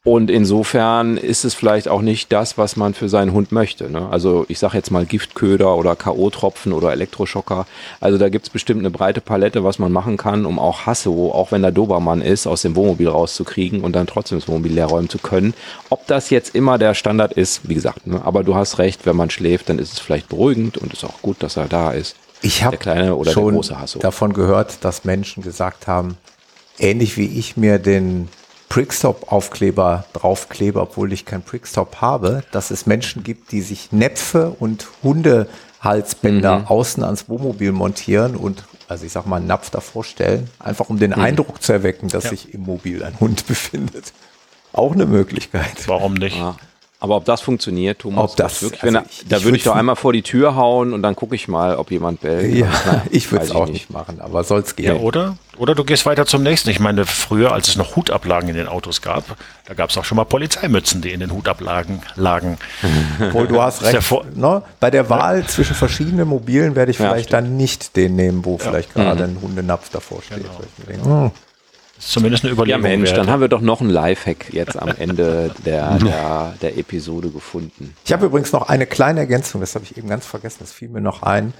B: Und insofern ist es vielleicht auch nicht das, was man für seinen Hund möchte. Ne? Also ich sage jetzt mal Giftköder oder K.O.-Tropfen oder Elektroschocker. Also da gibt's bestimmt eine breite Palette, was man machen kann, um auch Hasso, auch wenn der Dobermann ist, aus dem Wohnmobil rauszukriegen und dann trotzdem das Wohnmobil leer räumen zu können. Ob das jetzt immer der Standard ist, wie gesagt, ne? aber du hast recht, wenn man schläft, dann ist es vielleicht beruhigend und ist auch gut, dass er da ist.
D: Ich habe schon davon gehört, dass Menschen gesagt haben, ähnlich wie ich mir den Prickstop-Aufkleber draufklebe, obwohl ich kein Prickstop habe, dass es Menschen gibt, die sich Näpfe und Hundehalsbänder mhm. außen ans Wohnmobil montieren und, also ich sag mal, einen Napf davor stellen, einfach um den mhm. Eindruck zu erwecken, dass ja. sich im Mobil ein Hund befindet. Auch eine Möglichkeit.
E: Warum nicht? Ja.
B: Aber ob das funktioniert,
D: Thomas, ob das,
B: wirklich, also ich, da würde ich doch einmal vor die Tür hauen und dann gucke ich mal, ob jemand bellt.
D: Ja, Nein, ich würde es auch nicht machen, aber soll es gehen. Ja,
E: oder? Oder du gehst weiter zum nächsten. Ich meine, früher, als es noch Hutablagen in den Autos gab, da gab es auch schon mal Polizeimützen, die in den Hutablagen lagen.
D: Wohl, du hast recht. Ne? Bei der Wahl ja. zwischen verschiedenen Mobilen werde ich vielleicht ja, dann nicht den nehmen, wo vielleicht gerade mhm. ein Hundenapf davor steht. Genau.
E: Ist zumindest eine Überlegung.
B: Ja Mensch, wert. dann haben wir doch noch einen Lifehack jetzt am Ende der, der, der Episode gefunden.
D: Ich habe übrigens noch eine kleine Ergänzung, das habe ich eben ganz vergessen, das fiel mir noch ein.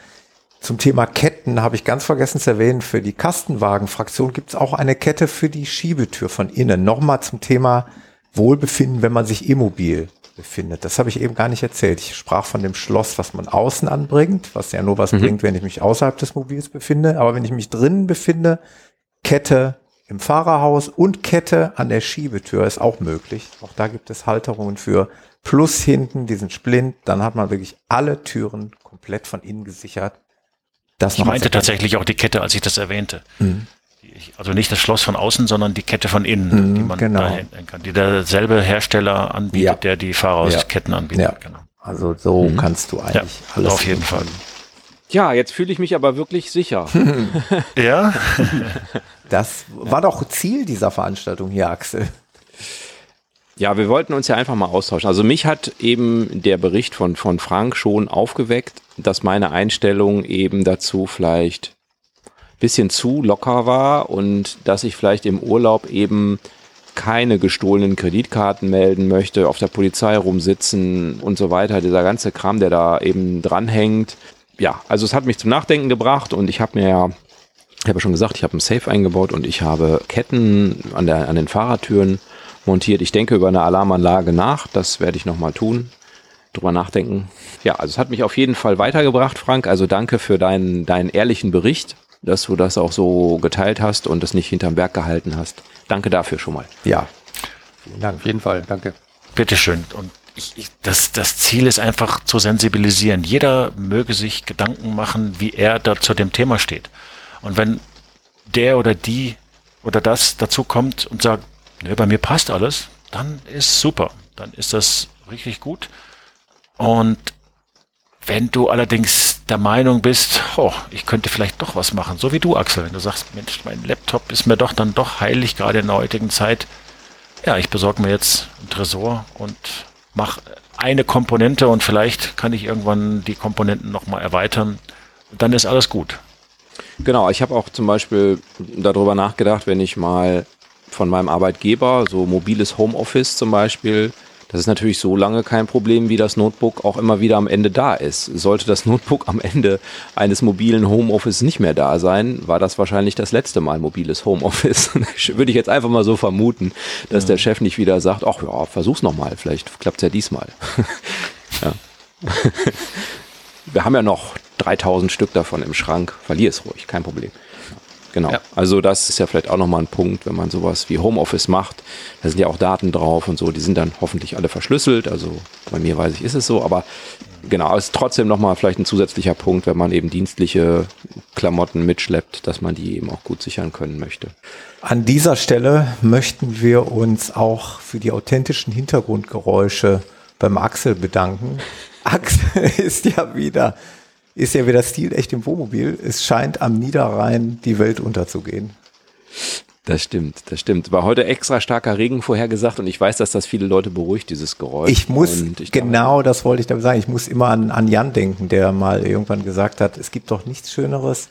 D: Zum Thema Ketten habe ich ganz vergessen zu erwähnen, für die Kastenwagenfraktion gibt es auch eine Kette für die Schiebetür von innen. Nochmal zum Thema Wohlbefinden, wenn man sich immobil befindet. Das habe ich eben gar nicht erzählt. Ich sprach von dem Schloss, was man außen anbringt, was ja nur was mhm. bringt, wenn ich mich außerhalb des Mobils befinde. Aber wenn ich mich drinnen befinde, Kette im Fahrerhaus und Kette an der Schiebetür ist auch möglich. Auch da gibt es Halterungen für. Plus hinten diesen Splint, dann hat man wirklich alle Türen komplett von innen gesichert.
E: Das ich meinte tatsächlich auch die Kette, als ich das erwähnte. Mhm. Also nicht das Schloss von außen, sondern die Kette von innen, mhm, die man genau. da kann, die derselbe Hersteller anbietet, ja. der die Fahrerhausketten ja. anbietet. Ja.
D: Genau. Also so mhm. kannst du eigentlich
E: alles. Auf jeden Fall.
B: Ja, jetzt fühle ich mich aber wirklich sicher.
E: ja.
D: Das war doch Ziel dieser Veranstaltung hier, Axel.
B: Ja, wir wollten uns ja einfach mal austauschen. Also mich hat eben der Bericht von, von Frank schon aufgeweckt, dass meine Einstellung eben dazu vielleicht bisschen zu locker war und dass ich vielleicht im Urlaub eben keine gestohlenen Kreditkarten melden möchte, auf der Polizei rumsitzen und so weiter. Dieser ganze Kram, der da eben dranhängt. Ja, also es hat mich zum Nachdenken gebracht und ich habe mir ja, ich habe ja schon gesagt, ich habe ein Safe eingebaut und ich habe Ketten an, der, an den Fahrradtüren montiert. Ich denke über eine Alarmanlage nach. Das werde ich nochmal tun. Drüber nachdenken. Ja, also es hat mich auf jeden Fall weitergebracht, Frank. Also danke für deinen, deinen ehrlichen Bericht, dass du das auch so geteilt hast und es nicht hinterm Berg gehalten hast. Danke dafür schon mal.
D: Ja.
C: Vielen Dank. Auf jeden Fall, danke.
E: Bitteschön. Und ich, ich, das, das Ziel ist einfach zu sensibilisieren. Jeder möge sich Gedanken machen, wie er da zu dem Thema steht. Und wenn der oder die oder das dazu kommt und sagt, ne, bei mir passt alles, dann ist super. Dann ist das richtig gut. Und wenn du allerdings der Meinung bist, oh, ich könnte vielleicht doch was machen, so wie du, Axel, wenn du sagst, Mensch, mein Laptop ist mir doch dann doch heilig, gerade in der heutigen Zeit. Ja, ich besorge mir jetzt einen Tresor und mache eine Komponente und vielleicht kann ich irgendwann die Komponenten nochmal erweitern. Dann ist alles gut.
B: Genau, ich habe auch zum Beispiel darüber nachgedacht, wenn ich mal von meinem Arbeitgeber, so mobiles Homeoffice zum Beispiel, das ist natürlich so lange kein Problem, wie das Notebook auch immer wieder am Ende da ist. Sollte das Notebook am Ende eines mobilen Homeoffice nicht mehr da sein, war das wahrscheinlich das letzte Mal mobiles Homeoffice. Würde ich jetzt einfach mal so vermuten, dass ja. der Chef nicht wieder sagt, ach ja, versuch's nochmal, vielleicht klappt's ja diesmal. ja. Wir haben ja noch 3000 Stück davon im Schrank. Verlier es ruhig, kein Problem. Genau. Ja. Also das ist ja vielleicht auch nochmal ein Punkt, wenn man sowas wie Homeoffice macht. Da sind ja auch Daten drauf und so. Die sind dann hoffentlich alle verschlüsselt. Also bei mir weiß ich, ist es so. Aber genau, ist trotzdem nochmal vielleicht ein zusätzlicher Punkt, wenn man eben dienstliche Klamotten mitschleppt, dass man die eben auch gut sichern können möchte.
D: An dieser Stelle möchten wir uns auch für die authentischen Hintergrundgeräusche beim Axel bedanken. Axel ist ja wieder ist ja wieder Stil echt im Wohnmobil. Es scheint am Niederrhein die Welt unterzugehen.
B: Das stimmt, das stimmt. War heute extra starker Regen vorhergesagt und ich weiß, dass das viele Leute beruhigt, dieses Geräusch.
D: Ich muss, ich genau das wollte ich damit sagen, ich muss immer an, an Jan denken, der mal irgendwann gesagt hat, es gibt doch nichts Schöneres,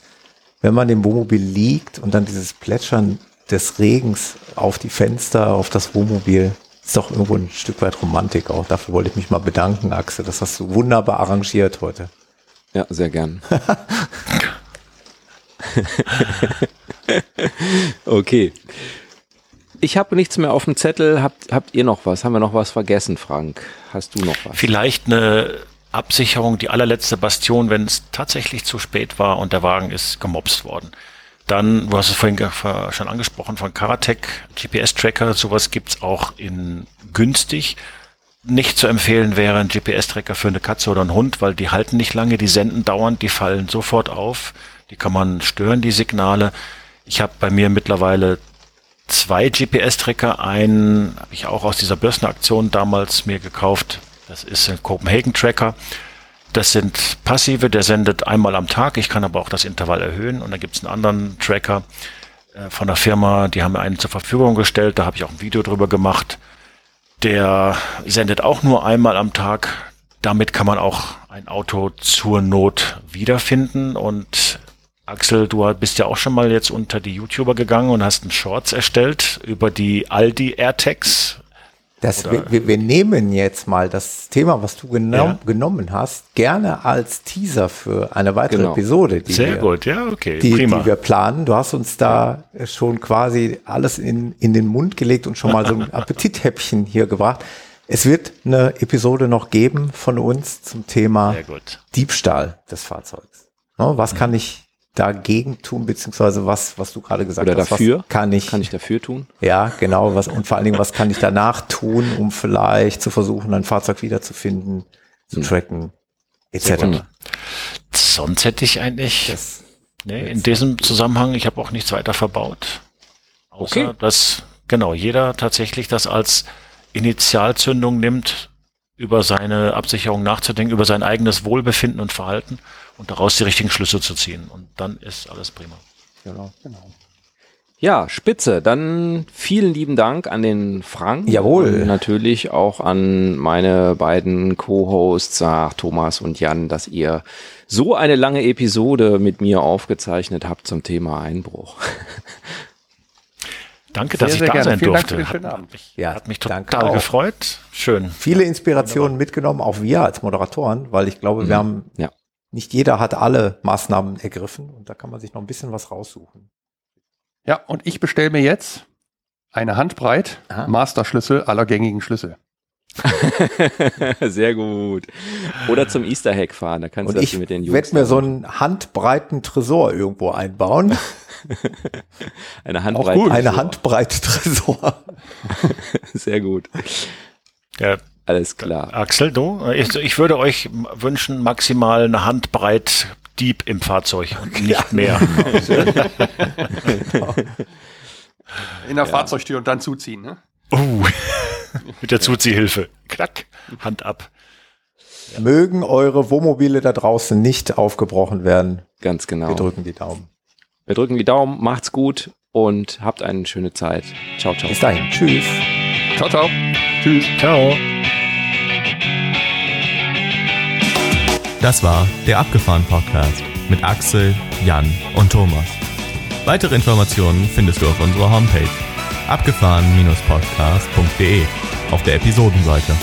D: wenn man im Wohnmobil liegt und dann dieses Plätschern des Regens auf die Fenster, auf das Wohnmobil, ist doch irgendwo ein Stück weit Romantik auch. Dafür wollte ich mich mal bedanken, Axel. Das hast du wunderbar arrangiert heute.
B: Ja, sehr gern. okay. Ich habe nichts mehr auf dem Zettel. Habt, habt ihr noch was? Haben wir noch was vergessen, Frank? Hast du noch was?
E: Vielleicht eine Absicherung, die allerletzte Bastion, wenn es tatsächlich zu spät war und der Wagen ist gemobst worden. Dann, du hast es vorhin schon angesprochen, von Karatec, GPS-Tracker, sowas gibt's auch in günstig nicht zu empfehlen wäre ein GPS-Tracker für eine Katze oder einen Hund, weil die halten nicht lange, die senden dauernd, die fallen sofort auf, die kann man stören, die Signale. Ich habe bei mir mittlerweile zwei GPS-Tracker, einen habe ich auch aus dieser Börsenaktion damals mir gekauft. Das ist ein Copenhagen-Tracker. Das sind passive, der sendet einmal am Tag. Ich kann aber auch das Intervall erhöhen. Und dann gibt es einen anderen Tracker äh, von der Firma, die haben mir einen zur Verfügung gestellt. Da habe ich auch ein Video drüber gemacht. Der sendet auch nur einmal am Tag. Damit kann man auch ein Auto zur Not wiederfinden. Und Axel, du bist ja auch schon mal jetzt unter die YouTuber gegangen und hast einen Shorts erstellt über die Aldi AirTags.
D: Das, wir, wir, nehmen jetzt mal das Thema, was du genom ja. genommen hast, gerne als Teaser für eine weitere genau. Episode.
E: Die Sehr wir, gut, ja, okay,
D: die, prima. Die wir planen. Du hast uns da schon quasi alles in, in den Mund gelegt und schon mal so ein Appetithäppchen hier gebracht. Es wird eine Episode noch geben von uns zum Thema Diebstahl des Fahrzeugs. Was kann ich dagegen tun, beziehungsweise was, was du gerade gesagt
B: Oder
D: hast.
B: dafür?
D: kann ich,
B: kann ich dafür tun?
D: Ja, genau. Was, und vor allen Dingen, was kann ich danach tun, um vielleicht zu versuchen, ein Fahrzeug wiederzufinden, zu hm. tracken, etc.
E: Sonst hätte ich eigentlich, das, nee, in diesem Zusammenhang, ich habe auch nichts weiter verbaut. Außer, okay. dass, genau, jeder tatsächlich das als Initialzündung nimmt, über seine Absicherung nachzudenken, über sein eigenes Wohlbefinden und Verhalten und daraus die richtigen Schlüsse zu ziehen. Und dann ist alles prima.
D: Genau, genau.
B: Ja, spitze. Dann vielen lieben Dank an den Frank.
D: Jawohl.
B: Und natürlich auch an meine beiden Co-Hosts, Thomas und Jan, dass ihr so eine lange Episode mit mir aufgezeichnet habt zum Thema Einbruch.
E: Danke, dass
C: Sehr,
E: ich
C: sehr
E: da
C: gerne.
E: sein
C: Vielen Dank
E: durfte.
C: für den schönen
E: hat,
C: Abend.
E: mich,
D: Ja,
E: hat mich total
D: auch.
E: gefreut. Schön.
D: Viele Inspirationen mitgenommen, auch wir als Moderatoren, weil ich glaube, wir haben,
B: Ja.
D: nicht jeder hat alle Maßnahmen ergriffen und da kann man sich noch ein bisschen was raussuchen.
C: Ja, und ich bestelle mir jetzt eine Handbreit
D: Aha.
C: Masterschlüssel aller gängigen Schlüssel.
B: Sehr gut. Oder zum Easter Hack fahren, da kannst
D: Und
B: du das
D: ich
B: mit den Jungs.
D: werde mir so einen handbreiten Tresor irgendwo einbauen.
B: eine
C: Auch
B: Handbreite.
C: gut.
D: Eine handbreite Tresor.
B: Sehr gut.
E: Ja,
B: Alles klar.
E: Axel, du? Ich, ich würde euch wünschen, maximal eine Handbreit Dieb im Fahrzeug und nicht mehr.
C: In der Fahrzeugtür und dann zuziehen. Ne?
E: Uh, mit der Zuziehhilfe. Knack, Hand ab.
D: Mögen eure Wohnmobile da draußen nicht aufgebrochen werden.
B: Ganz genau.
D: Wir drücken die Daumen.
B: Wir drücken die Daumen, macht's gut und habt eine schöne Zeit. Ciao, ciao.
D: Bis dahin. Tschüss.
C: Ciao, ciao. Tschüss.
E: Ciao.
A: Das war der Abgefahren Podcast mit Axel, Jan und Thomas. Weitere Informationen findest du auf unserer Homepage abgefahren-podcast.de auf der Episodenseite.